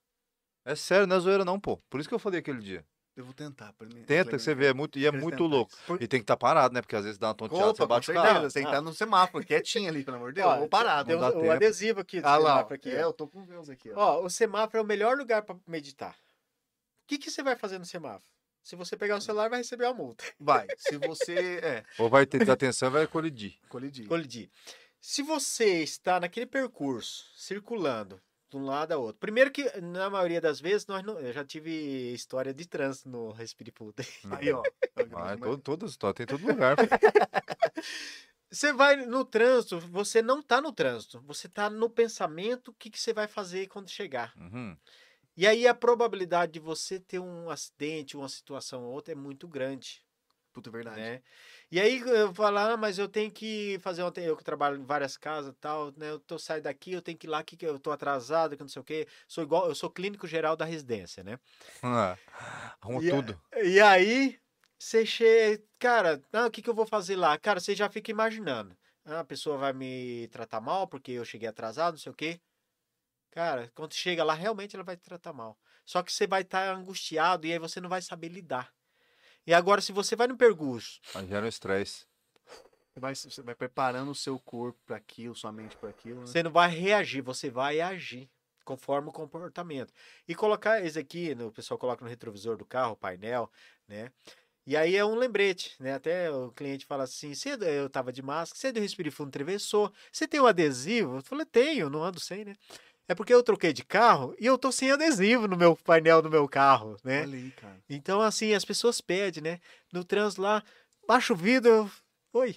[SPEAKER 1] É sério, não é zoeira não, pô. Por isso que eu falei aquele dia.
[SPEAKER 2] Eu vou tentar. pra mim-
[SPEAKER 1] Tenta que você vê, é muito, e é muito
[SPEAKER 2] dentais.
[SPEAKER 1] louco. E tem que estar parado, né? Porque às vezes dá uma tonteada,
[SPEAKER 2] Opa,
[SPEAKER 1] você bate o carro.
[SPEAKER 2] Você tem que estar no semáforo, quietinho ali, pelo amor de Deus.
[SPEAKER 3] Ó,
[SPEAKER 2] Ou parado.
[SPEAKER 3] Tem o, o
[SPEAKER 1] tempo.
[SPEAKER 3] adesivo aqui do
[SPEAKER 2] Ah lá,
[SPEAKER 3] semáforo aqui.
[SPEAKER 2] é, eu tô com os meus aqui, ó.
[SPEAKER 3] Ó, o semáforo é o melhor lugar para meditar. O que, que você vai fazer no semáforo? Se você pegar o celular, vai receber uma multa.
[SPEAKER 2] Vai, se você... É,
[SPEAKER 1] Ou vai ter desatenção e vai colidir.
[SPEAKER 2] colidir.
[SPEAKER 3] Colidir. Se você está naquele percurso, circulando de um lado a outro. Primeiro que, na maioria das vezes, nós não, eu já tive história de trânsito no Respire Puta.
[SPEAKER 2] Aí, ó.
[SPEAKER 1] Ah, todo, tó- tem todo lugar.
[SPEAKER 3] Você vai no trânsito, você não está no trânsito. Você está no pensamento, o que, que você vai fazer quando chegar.
[SPEAKER 1] Uhum.
[SPEAKER 3] E aí a probabilidade de você ter um acidente, uma situação ou outra é muito grande.
[SPEAKER 2] Puta, verdade.
[SPEAKER 3] né? E aí eu falo, ah, mas eu tenho que fazer uma, eu que trabalho em várias casas e tal, né? Eu tô saindo daqui, eu tenho que ir lá, que que eu tô atrasado, que não sei o quê. Sou igual, eu sou clínico geral da residência, né?
[SPEAKER 1] Ah, Arruma
[SPEAKER 3] E
[SPEAKER 1] tudo.
[SPEAKER 3] E aí você chega, cara, ah, o que que eu vou fazer lá? Cara, você já fica imaginando. Ah, a pessoa vai me tratar mal porque eu cheguei atrasado, não sei o quê. Cara, quando chega lá, realmente ela vai te tratar mal. Só que você vai estar angustiado e aí você não vai saber lidar. E agora, se você vai no percurso,
[SPEAKER 1] Aí gera um estresse.
[SPEAKER 2] Você vai, você vai preparando o seu corpo para aquilo, sua mente para aquilo. Né?
[SPEAKER 3] Você não vai reagir, você vai agir conforme o comportamento. E colocar esse aqui, no- o pessoal coloca no retrovisor do carro, painel, né? E aí é um lembrete, né? Até o cliente fala assim: "Você é eu tava de máscara, você é do Respire Fundo Travessou, você tem um adesivo? Eu falei, tenho, não ando sem, né? É porque eu troquei de carro e eu tô sem adesivo no meu painel do meu carro, né?
[SPEAKER 2] Aí, cara.
[SPEAKER 3] Então, assim, as pessoas pedem, né? No trânsito lá, baixa o vidro, eu... oi,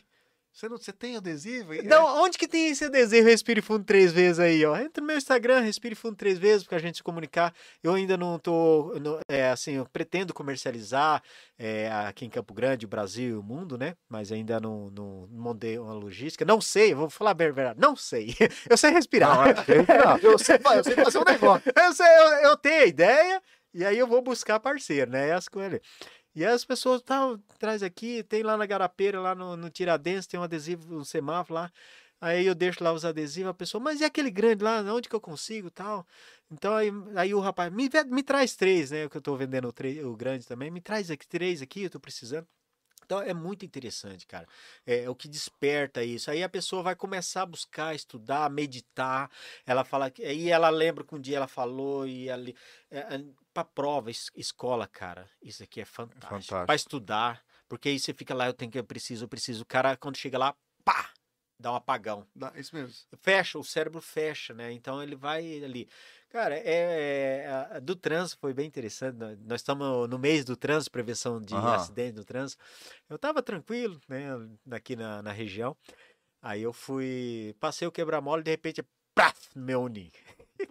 [SPEAKER 2] Você, não, você tem adesivo?
[SPEAKER 3] então, onde que tem esse adesivo Respire Fundo três vezes aí, ó? Entra no meu Instagram, Respire Fundo três vezes, pra gente se comunicar. Eu ainda não tô, no- é, assim, eu pretendo comercializar é, aqui em Campo Grande, o Brasil e o mundo, né? Mas ainda não, não montei uma logística. Não sei, vou falar bem a verdade, não sei. Eu sei respirar.
[SPEAKER 1] Não, é.
[SPEAKER 2] Eu sei, eu sei fazer um negócio.
[SPEAKER 3] Eu, sei, eu, eu tenho a ideia e aí eu vou buscar parceiro, né? Essa com ele. E as pessoas, tal, traz aqui, tem lá na Garapeira, lá no, no Tiradentes, tem um adesivo, um semáforo lá. Aí eu deixo lá os adesivos, a pessoa, mas e aquele grande lá, onde que eu consigo tal? Então aí, aí o rapaz, me, me traz três, né? Que eu tô vendendo o, tre- o grande também, me traz aqui três aqui, eu tô precisando. Então é muito interessante, cara. É, o que desperta isso. Aí a pessoa vai começar a buscar, estudar, meditar. Ela fala que aí ela lembra que um dia ela falou e ali é, é, para prova, es- escola, cara. Isso aqui é fantástico.
[SPEAKER 1] fantástico.
[SPEAKER 3] Para estudar, porque aí você fica lá, eu tenho que eu preciso, eu preciso. O cara quando chega lá, pá, dá um apagão
[SPEAKER 2] Dá- Isso mesmo.
[SPEAKER 3] fecha, o cérebro fecha, né? Então ele vai ali. Cara, é, é- do trânsito foi bem interessante. nó- Nós estamos no mês do trânsito, prevenção de
[SPEAKER 1] Aham.
[SPEAKER 3] acidente no trânsito. Eu tava tranquilo, né? Aqui na, na região. Aí eu fui, passei o quebra-mola e de repente, praf, meu uninho.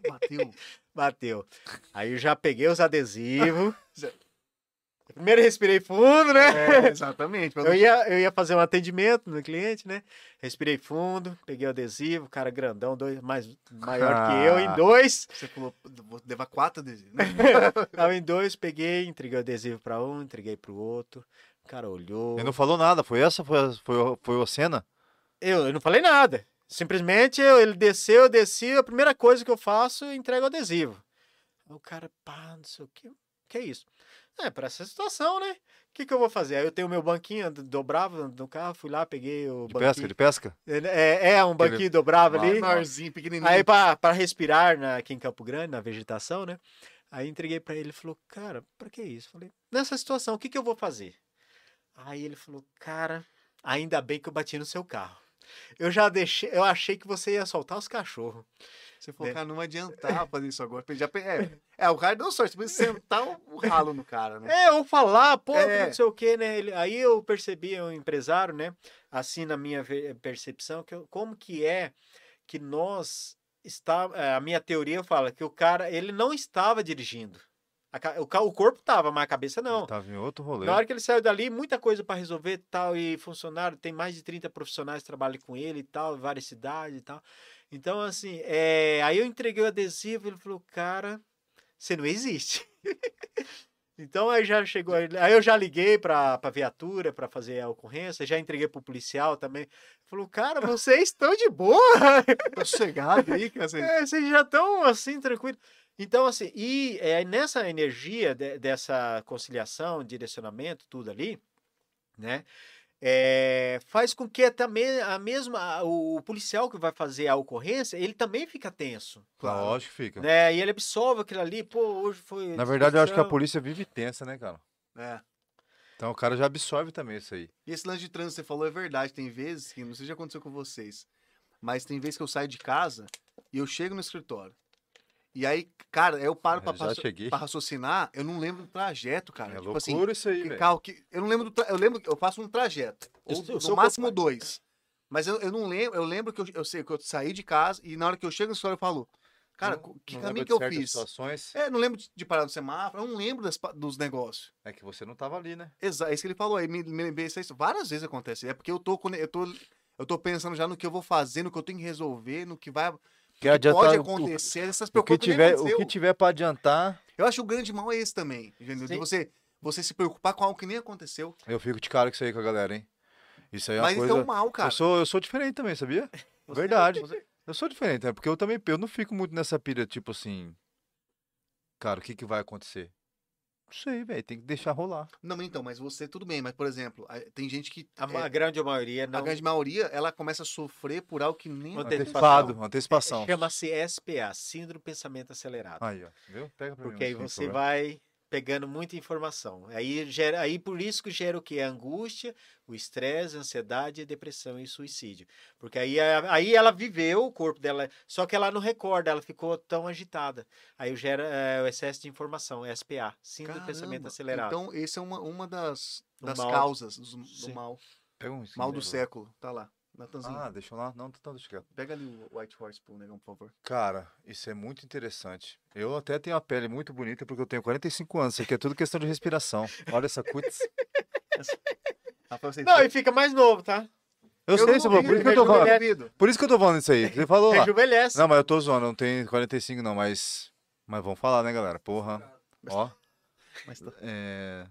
[SPEAKER 2] Bateu.
[SPEAKER 3] Bateu. Aí eu já peguei os adesivos. Primeiro respirei fundo, né?
[SPEAKER 2] É, exatamente.
[SPEAKER 3] Eu ia, eu ia fazer um atendimento no cliente, né? Respirei fundo, peguei o adesivo, cara grandão, dois, mais, maior que eu, em
[SPEAKER 1] Ah.
[SPEAKER 3] dois.
[SPEAKER 2] Você falou, vou levar quatro adesivos. Né?
[SPEAKER 3] Tava em dois, peguei, entreguei o adesivo pra um, entreguei pro outro. O cara olhou.
[SPEAKER 1] Ele não falou nada. Foi essa? Foi, foi, foi a cena?
[SPEAKER 3] Eu, eu não falei nada. Simplesmente eu- ele desceu, eu desci, a primeira coisa que eu faço é entrego o adesivo. Aí O cara, pá, não sei o que. Que é isso? É, para essa situação, né? O que, que eu vou fazer? Aí eu tenho meu banquinho dobrável no carro, fui lá, peguei o
[SPEAKER 1] De
[SPEAKER 3] banquinho.
[SPEAKER 1] pesca? De pesca?
[SPEAKER 3] É, é um banquinho dobrável ali.
[SPEAKER 2] Menorzinho, pequenininho.
[SPEAKER 3] Aí, para respirar na, aqui em Campo Grande, na vegetação, né? Aí entreguei para ele, ele falou, cara, para que isso? Falei, nessa situação, o que, que eu vou fazer? Aí ele falou, cara, ainda bem que eu bati no seu carro. Eu já deixei, eu achei que você ia soltar os cachorros.
[SPEAKER 2] Você falou,
[SPEAKER 3] né?
[SPEAKER 2] cara, não adiantava fazer isso agora. Já, é, é, o cara deu sorte, você sentar o, o ralo no cara, né?
[SPEAKER 3] É, ou falar, pô,
[SPEAKER 2] É.
[SPEAKER 3] não sei o quê, né? Ele- aí eu percebi, um empresário, né? Assim, na minha percepção, que eu- como que é que nós está é, a minha teoria fala que o cara ele não estava dirigindo A o, o corpo estava mas a cabeça não.
[SPEAKER 1] Tava em outro rolê.
[SPEAKER 3] na hora que ele saiu dali muita coisa para resolver tal e funcionário tem mais de 30 profissionais que trabalham com ele e tal várias cidades e tal. Então assim é, aí eu entreguei o adesivo ele falou cara você não existe Então aí já chegou, aí eu já liguei pra, pra viatura pra fazer a ocorrência, já entreguei pro policial também. Falou, cara, vocês estão de boa,
[SPEAKER 2] Tô chegado aí, cara.
[SPEAKER 3] É, vocês já estão assim, tranquilo. Então, assim, e é, nessa energia de- dessa conciliação, direcionamento, tudo ali, né? É, faz com que também a mesma, o policial que vai fazer a ocorrência, ele também fica tenso.
[SPEAKER 2] Claro.
[SPEAKER 1] Lógico que fica.
[SPEAKER 3] Né? E ele absorve aquilo ali, pô, hoje foi.
[SPEAKER 1] Na verdade, eu acho que a polícia vive tensa, né, cara?
[SPEAKER 2] É.
[SPEAKER 1] Então o cara já absorve também isso aí.
[SPEAKER 2] E esse lance de trânsito que você falou é verdade. Tem vezes que, não sei se já aconteceu com vocês, mas tem vezes que eu saio de casa e eu chego no escritório. E aí, cara, eu paro pra, raci-
[SPEAKER 1] cheguei.
[SPEAKER 2] pra raciocinar, eu não lembro do trajeto, cara.
[SPEAKER 1] É
[SPEAKER 2] tipo
[SPEAKER 1] loucura
[SPEAKER 2] assim,
[SPEAKER 1] isso aí,
[SPEAKER 2] que
[SPEAKER 1] velho.
[SPEAKER 2] carro que. Eu não lembro do tra... Eu lembro, eu faço um trajeto. Ou
[SPEAKER 3] eu
[SPEAKER 2] no máximo dois. Mas eu, eu não lembro, eu lembro que eu, eu sei que eu saí de casa e na hora que eu chego no escritório eu falo, cara,
[SPEAKER 1] Não-
[SPEAKER 2] que
[SPEAKER 1] não
[SPEAKER 2] caminho que eu fiz?
[SPEAKER 1] Situações,
[SPEAKER 2] É, não lembro de, parar no semáforo, eu não lembro das dos negócios.
[SPEAKER 1] é que você não tava ali, né?
[SPEAKER 2] Exato, é isso que ele falou aí, me, me lembrei disso. Várias vezes acontece. É porque eu tô, eu tô, eu tô pensando já no que eu vou fazer, no que eu tenho que resolver, no que vai
[SPEAKER 1] Que
[SPEAKER 2] que
[SPEAKER 1] adiantar
[SPEAKER 2] pode
[SPEAKER 1] o-
[SPEAKER 2] acontecer, essas
[SPEAKER 1] O, o que
[SPEAKER 2] preocupações.
[SPEAKER 1] tiver, o que tiver para adiantar,
[SPEAKER 2] Eu acho que o grande mal é esse também, entendeu? De
[SPEAKER 3] Sim.
[SPEAKER 2] você, você se preocupar com algo que nem aconteceu.
[SPEAKER 1] eu fico de cara com isso aí com a galera, hein? Isso aí é uma
[SPEAKER 2] Mas
[SPEAKER 1] coisa.
[SPEAKER 2] isso é um mal, cara.
[SPEAKER 1] eu, sou, eu sou diferente também, sabia?
[SPEAKER 2] Você-
[SPEAKER 1] Verdade.
[SPEAKER 2] você-
[SPEAKER 1] Eu sou diferente, é porque eu também eu não fico muito nessa pira, tipo assim. Cara, o que, que vai acontecer? Não sei, velho. Tem que deixar rolar.
[SPEAKER 2] Não, mas então, mas você, tudo bem. Mas, por exemplo, tem gente que.
[SPEAKER 3] A,
[SPEAKER 2] é,
[SPEAKER 3] grande maioria não.
[SPEAKER 2] a grande maioria, ela começa a sofrer por algo que nem.
[SPEAKER 1] Antecipado, antecipação.
[SPEAKER 3] Chama-se SPA, Síndrome do Pensamento Acelerado.
[SPEAKER 1] Aí, ó. Viu? Pega pra
[SPEAKER 3] Porque aí
[SPEAKER 1] mim. assim,
[SPEAKER 3] você vai pegando muita informação. Aí, gera, aí por isso que gera o que? A angústia, o estresse, a ansiedade, a depressão e o suicídio. Porque aí, aí ela viveu, o corpo dela, só que ela não recorda, ela ficou tão agitada. Aí gera é, o excesso de informação, SPA, Síndrome do Pensamento Acelerado.
[SPEAKER 2] Então, esse é uma, uma das,
[SPEAKER 3] Do
[SPEAKER 2] das
[SPEAKER 3] mal.
[SPEAKER 2] causas do, do mal.
[SPEAKER 1] Um
[SPEAKER 2] Mal do século. Tá lá. Natanzinho.
[SPEAKER 1] Ah, deixa eu lá. Não, então deixa quieto.
[SPEAKER 2] Pega ali o White Horse pro negão, por favor.
[SPEAKER 1] Cara, isso é muito interessante. Eu até tenho a pele muito bonita porque eu tenho 45 anos. Isso aqui é tudo questão de respiração. Olha essa cutis.
[SPEAKER 3] Não, e fica mais novo, tá?
[SPEAKER 1] Eu, sei,
[SPEAKER 2] não
[SPEAKER 1] seu por isso que eu tô falando. Por isso que eu tô falando isso aí. Você falou lá. Não, mas eu tô zoando, eu não tenho 45 não, mas. Mas vamos falar, né, galera? Porra. Ó.
[SPEAKER 2] Mas tá-
[SPEAKER 1] É.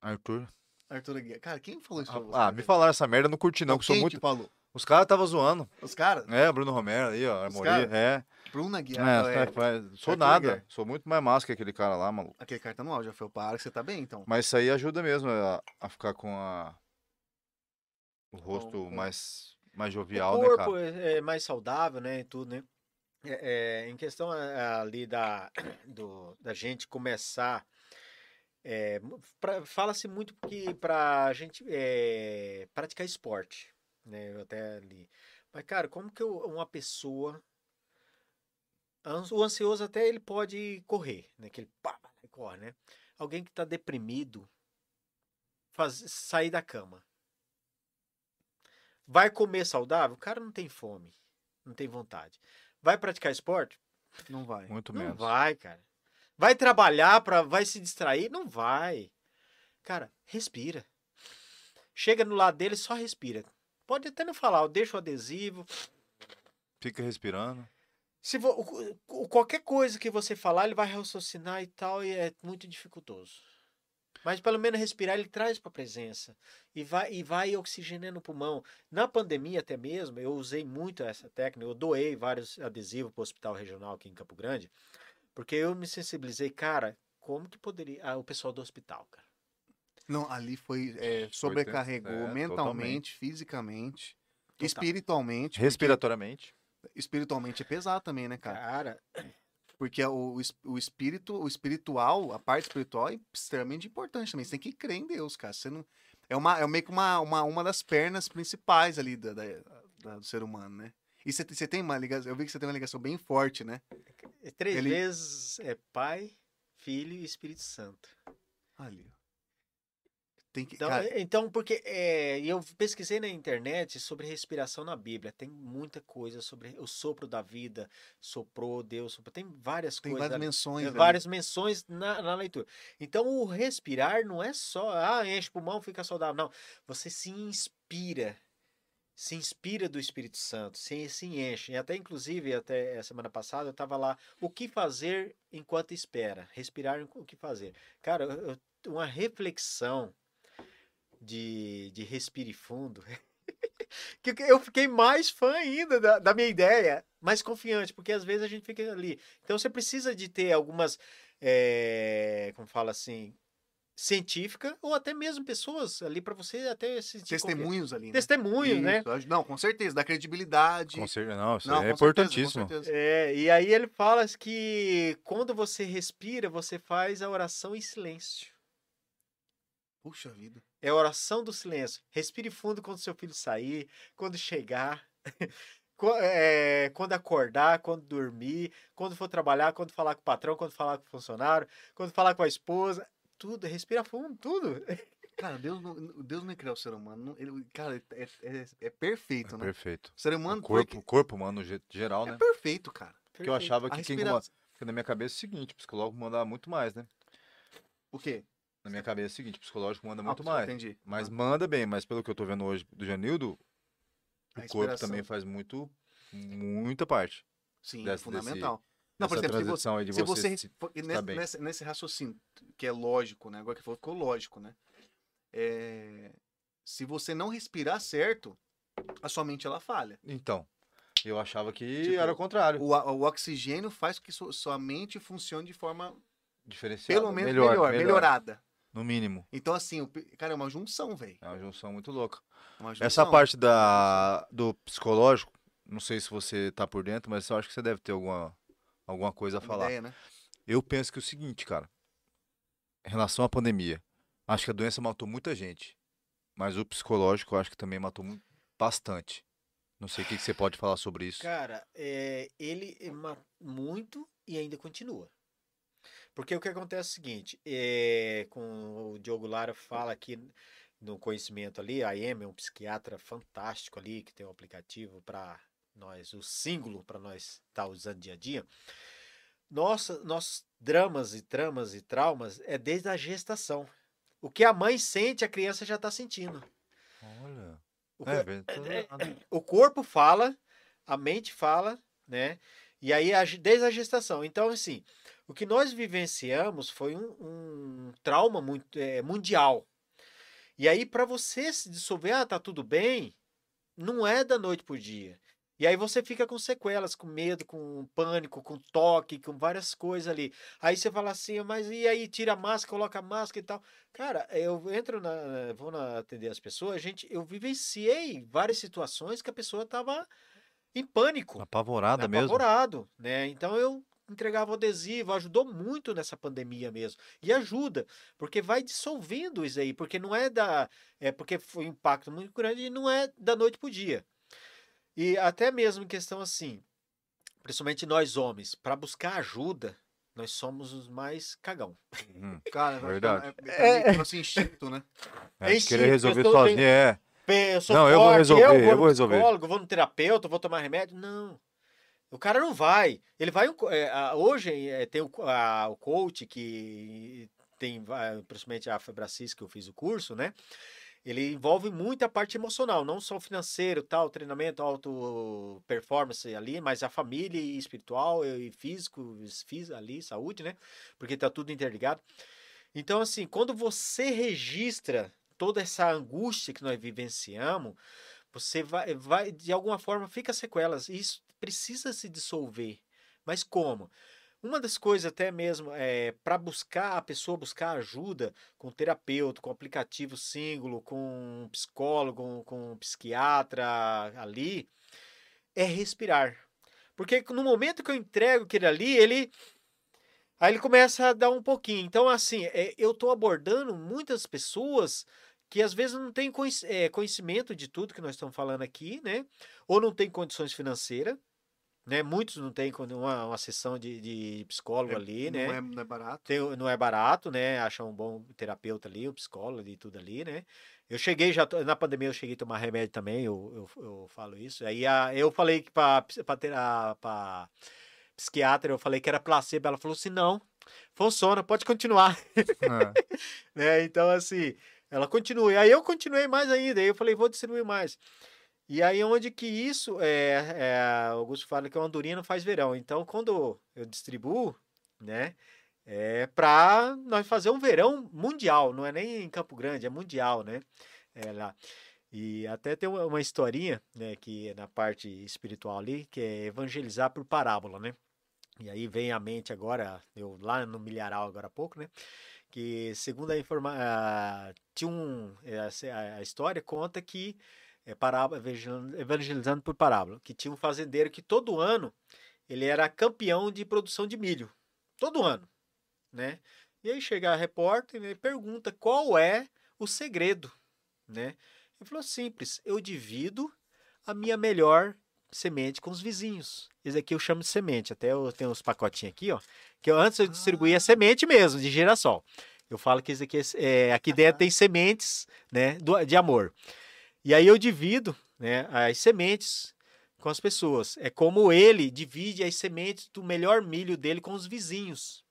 [SPEAKER 1] Arthur.
[SPEAKER 2] Arthur Aguiar. Cara, quem falou isso pra você?
[SPEAKER 1] Ah, me falaram essa merda, eu não curti não, que sou muito.
[SPEAKER 2] falou?
[SPEAKER 1] Os caras estavam zoando.
[SPEAKER 2] Os caras?
[SPEAKER 1] É, Bruno Romero aí, ó. Armoria. É.
[SPEAKER 2] Bruna
[SPEAKER 1] É,
[SPEAKER 2] Aguiar. é,
[SPEAKER 1] que faz- Sou
[SPEAKER 2] Arthur
[SPEAKER 1] nada.
[SPEAKER 2] Aguiar.
[SPEAKER 1] Sou muito mais massa que aquele cara lá, maluco.
[SPEAKER 2] Aquele cara tá no áudio, Rafael. Para que você tá bem, então.
[SPEAKER 1] Mas isso aí ajuda mesmo a, a ficar com a. O rosto
[SPEAKER 2] com-
[SPEAKER 1] mais, mais jovial,
[SPEAKER 3] o
[SPEAKER 1] né,
[SPEAKER 3] corpo
[SPEAKER 1] cara?
[SPEAKER 3] é é mais saudável, né, e tudo, né? É, é, em questão é, ali da, do, da gente começar, é, fala-se muito que para a gente é, praticar esporte, né? Eu até li. Mas, cara, como que eu- uma pessoa, o ansioso até ele pode correr, né? Que ele pá, corre, né? Alguém que está deprimido, faz, sair da cama. Vai comer saudável? O cara não tem fome, não tem vontade. Vai praticar esporte?
[SPEAKER 2] Não vai.
[SPEAKER 1] Muito
[SPEAKER 3] Não
[SPEAKER 1] menos.
[SPEAKER 3] vai, cara. Vai trabalhar para vai se distrair? Não vai. Cara, respira. Chega no lado dele, só respira. Pode até não falar, eu deixo o adesivo.
[SPEAKER 1] Fica respirando.
[SPEAKER 3] Se vo- qualquer coisa que você falar, ele vai raciocinar e tal, e é muito dificultoso. Mas pelo menos respirar, ele traz para a presença. E vai, e vai oxigenando o pulmão. Na pandemia, até mesmo, eu usei muito essa técnica. Eu doei vários adesivos para o Hospital Regional aqui em Campo Grande. Porque eu me sensibilizei, cara, como que poderia. Ah, o pessoal do hospital, cara.
[SPEAKER 2] Não, ali foi. é, sobrecarregou
[SPEAKER 1] é,
[SPEAKER 2] mentalmente, fisicamente,
[SPEAKER 3] Total.
[SPEAKER 2] espiritualmente.
[SPEAKER 1] Respiratoriamente.
[SPEAKER 2] Espiritualmente é pesado também, né, cara?
[SPEAKER 3] Cara,
[SPEAKER 2] Porque o, o espírito, o espiritual, a parte espiritual é extremamente importante também. Você tem que crer em Deus, cara. Você não, é, uma, é meio que uma, uma, uma das pernas principais ali da, da- da- do ser humano, né? E você, tem uma ligação, eu vi que você tem uma ligação bem forte, né?
[SPEAKER 3] é três
[SPEAKER 2] Ele-
[SPEAKER 3] vezes é Pai, Filho e Espírito Santo.
[SPEAKER 2] Ali. Tem que,
[SPEAKER 3] Então,
[SPEAKER 2] cara,
[SPEAKER 3] é- então porque é, eu pesquisei na internet sobre respiração na Bíblia. Tem muita coisa sobre o sopro da vida, soprou, Deus soprou. Tem várias
[SPEAKER 2] tem
[SPEAKER 3] coisas.
[SPEAKER 2] várias menções.
[SPEAKER 3] é,
[SPEAKER 2] ali.
[SPEAKER 3] várias menções na, na leitura. Então o respirar não é só, ah, enche o pulmão, fica saudável. Não. Você se inspira. Se inspira do Espírito Santo, se, se enche. E até, inclusive, até a semana passada, eu estava lá, o que fazer enquanto espera? Respirar, o que fazer? Cara, eu- uma reflexão de, de respire fundo, que eu fiquei mais fã ainda da, da minha ideia, mais confiante, porque às vezes a gente fica ali. Então, você precisa de ter algumas, eh, como fala assim, científica, ou até mesmo pessoas ali para você até se sentir.
[SPEAKER 2] Testemunhos ali, né?
[SPEAKER 3] Testemunho, né?
[SPEAKER 2] Isso, aj- Não, com certeza, dá credibilidade.
[SPEAKER 1] Com certeza, não, isso
[SPEAKER 2] Não,
[SPEAKER 1] é
[SPEAKER 2] com certeza, com
[SPEAKER 1] importantíssimo.
[SPEAKER 2] certeza.
[SPEAKER 3] É, e aí ele fala que quando você respira, você faz a oração em silêncio.
[SPEAKER 2] Puxa vida.
[SPEAKER 3] É a oração do silêncio. Respire fundo quando seu filho sair, quando chegar, é, quando acordar, quando dormir, quando for trabalhar, quando falar com o patrão, quando falar com o funcionário, quando falar com a esposa. Tudo, respira fundo, tudo.
[SPEAKER 2] Cara, Deus não, Deus não criou o ser humano. não- ele- cara, é, é, é perfeito,
[SPEAKER 1] É
[SPEAKER 2] né?
[SPEAKER 1] perfeito.
[SPEAKER 2] O ser
[SPEAKER 1] O
[SPEAKER 2] humano foi
[SPEAKER 1] corpo, o corpo humano, no ge- geral,
[SPEAKER 2] que-
[SPEAKER 1] né?
[SPEAKER 2] é perfeito, cara.
[SPEAKER 1] Porque eu achava que quem
[SPEAKER 2] respiração.
[SPEAKER 1] comanda... Porque na minha cabeça é o seguinte, psicológico manda muito mais, né?
[SPEAKER 2] O quê?
[SPEAKER 1] Na minha cabeça é o seguinte, psicológico manda
[SPEAKER 2] Ah,
[SPEAKER 1] muito
[SPEAKER 2] psico-
[SPEAKER 1] mais.
[SPEAKER 2] Entendi.
[SPEAKER 1] Mas
[SPEAKER 2] Ah,
[SPEAKER 1] manda bem, mas pelo que eu tô vendo hoje do Janildo,
[SPEAKER 2] a
[SPEAKER 1] o corpo também faz muito, muita parte
[SPEAKER 2] Sim,
[SPEAKER 1] desse-
[SPEAKER 2] fundamental. Não, por exemplo, se você,
[SPEAKER 1] transição aí de
[SPEAKER 2] se
[SPEAKER 1] você, se-
[SPEAKER 2] nesse, nesse, nesse raciocínio, que é lógico, né? Agora que falou, ficou lógico, né? É, se você não respirar certo, a sua mente ela falha.
[SPEAKER 1] Então, eu achava que
[SPEAKER 2] Tipo,
[SPEAKER 1] era o contrário.
[SPEAKER 2] O, o oxigênio faz com que su- sua mente funcione de forma,
[SPEAKER 1] Diferenciado.
[SPEAKER 2] pelo menos,
[SPEAKER 1] melhor,
[SPEAKER 2] melhor,
[SPEAKER 1] melhor,
[SPEAKER 2] melhorada.
[SPEAKER 1] No mínimo.
[SPEAKER 2] Então, assim, o cara, é uma junção, velho.
[SPEAKER 1] É uma junção muito louca.
[SPEAKER 2] É junção.
[SPEAKER 1] Essa parte da, do psicológico, não sei se você tá por dentro, mas eu acho que você deve ter alguma, alguma coisa a falar.
[SPEAKER 2] ideia, né?
[SPEAKER 1] Eu penso que é o seguinte, cara. Em relação à pandemia, acho que a doença matou muita gente. Mas o psicológico acho que também matou bastante. Não sei o que, que você pode falar sobre isso.
[SPEAKER 3] Cara, é, ele é ma- muito e ainda continua. Porque o que acontece é o seguinte, é, com o Diogo Lara fala aqui no conhecimento ali, a Ema é um psiquiatra fantástico ali, que tem um aplicativo para nós, o símbolo para nós estar usando dia a dia. Nossa, nossos dramas e tramas e traumas é desde a gestação. O que a mãe sente, a criança já está sentindo.
[SPEAKER 1] Olha.
[SPEAKER 3] O
[SPEAKER 1] É,
[SPEAKER 3] é-
[SPEAKER 1] ligado.
[SPEAKER 3] o corpo fala, a mente fala, né? E aí, desde a gestação. Então, assim, o que nós vivenciamos foi um, um trauma muito, é, mundial. E aí, para você se dissolver, ah, tá tudo bem, não é da noite pro dia. E aí você fica com sequelas, com medo, com pânico, com toque, com várias coisas ali. Aí você fala assim, mas e aí tira a máscara, coloca a máscara e tal. Cara, eu entro na, vou na, atender as pessoas, gente, eu vivenciei várias situações que a pessoa tava em pânico,
[SPEAKER 1] Apavorada mesmo.
[SPEAKER 3] apavorado, né? Então eu entregava o adesivo, ajudou muito nessa pandemia mesmo. E ajuda, porque vai dissolvendo isso aí, porque não é da, é porque foi um impacto muito grande e não é da noite pro dia. E até mesmo em questão assim, principalmente nós homens, para buscar ajuda, nós somos os mais cagão.
[SPEAKER 1] Uhum.
[SPEAKER 2] Cara,
[SPEAKER 1] Verdade.
[SPEAKER 2] É, é, que nosso instinto, né?
[SPEAKER 1] É,
[SPEAKER 3] É instinto,
[SPEAKER 1] querer resolver
[SPEAKER 3] eu
[SPEAKER 1] sozinho, é.
[SPEAKER 3] Eu sou
[SPEAKER 1] Não, eu vou
[SPEAKER 3] forte,
[SPEAKER 1] resolver,
[SPEAKER 3] eu
[SPEAKER 1] eu
[SPEAKER 3] vou
[SPEAKER 1] vou
[SPEAKER 3] no
[SPEAKER 1] resolver.
[SPEAKER 3] psicólogo, vou no terapeuta, vou tomar remédio. Não. O cara não vai. Ele vai. é, hoje é, tem o, a- o coach que tem, va- principalmente a Febracis, que eu fiz o curso, né? Ele envolve muita parte emocional, não só financeiro, tal, treinamento, auto performance ali, mas a família e espiritual e físico, fis- ali, saúde, né? Porque tá tudo interligado. Então, assim, quando você registra toda essa angústia que nós vivenciamos, você vai, vai de alguma forma, fica sequelas. E isso precisa se dissolver. Mas como? Uma das coisas até mesmo é para buscar a pessoa buscar ajuda com terapeuta, com aplicativo símbolo, com psicólogo, com psiquiatra ali, é respirar. Porque no momento que eu entrego aquele ali, ele aí ele começa a dar um pouquinho. Então assim, é, eu estou abordando muitas pessoas que às vezes não têm é, conhecimento de tudo que nós estamos falando aqui, né? Ou não tem condições financeiras, né? Muitos não têm uma, uma sessão de, de psicólogo
[SPEAKER 2] É,
[SPEAKER 3] ali,
[SPEAKER 2] não,
[SPEAKER 3] né?
[SPEAKER 2] é, não é barato.
[SPEAKER 3] Tem não é barato, né? Achar um bom terapeuta ali, um psicólogo e tudo ali, né? Eu cheguei já, na pandemia eu cheguei a tomar remédio também, eu, eu, eu falo isso. Aí a, eu falei que para para psiquiatra, eu falei que era placebo, ela falou assim, não, funciona, pode continuar.
[SPEAKER 1] É.
[SPEAKER 3] né? Então, assim, ela continua. Aí eu continuei mais ainda. Aí eu falei, vou distribuir mais. E aí onde que isso, é, é, Augusto fala que o andorinha não faz verão. Então, quando eu distribuo, né, é para nós fazer um verão mundial, não é nem em Campo Grande, é mundial, né? É lá. E até tem uma, historinha, né, que é na parte espiritual ali, que é evangelizar por parábola, né? E aí vem à mente agora, eu lá no milharal agora há pouco, né? Que segundo a informação, tinha um, a, a história conta que é parábola, evangelizando por parábola, que tinha um fazendeiro que todo ano ele era campeão de produção de milho, todo ano, né? E aí chega a repórter e pergunta qual é o segredo, né? Ele falou simples, eu divido a minha melhor semente com os vizinhos. Esse aqui eu chamo de semente. Até eu tenho uns pacotinhos aqui, ó. Que eu, antes eu distribuía ah. semente mesmo, de girassol. Eu falo que esse aqui, é, é aqui dentro tem sementes, né, do, de amor. E aí eu divido, né, as sementes com as pessoas. É como ele divide as sementes do melhor milho dele com os vizinhos.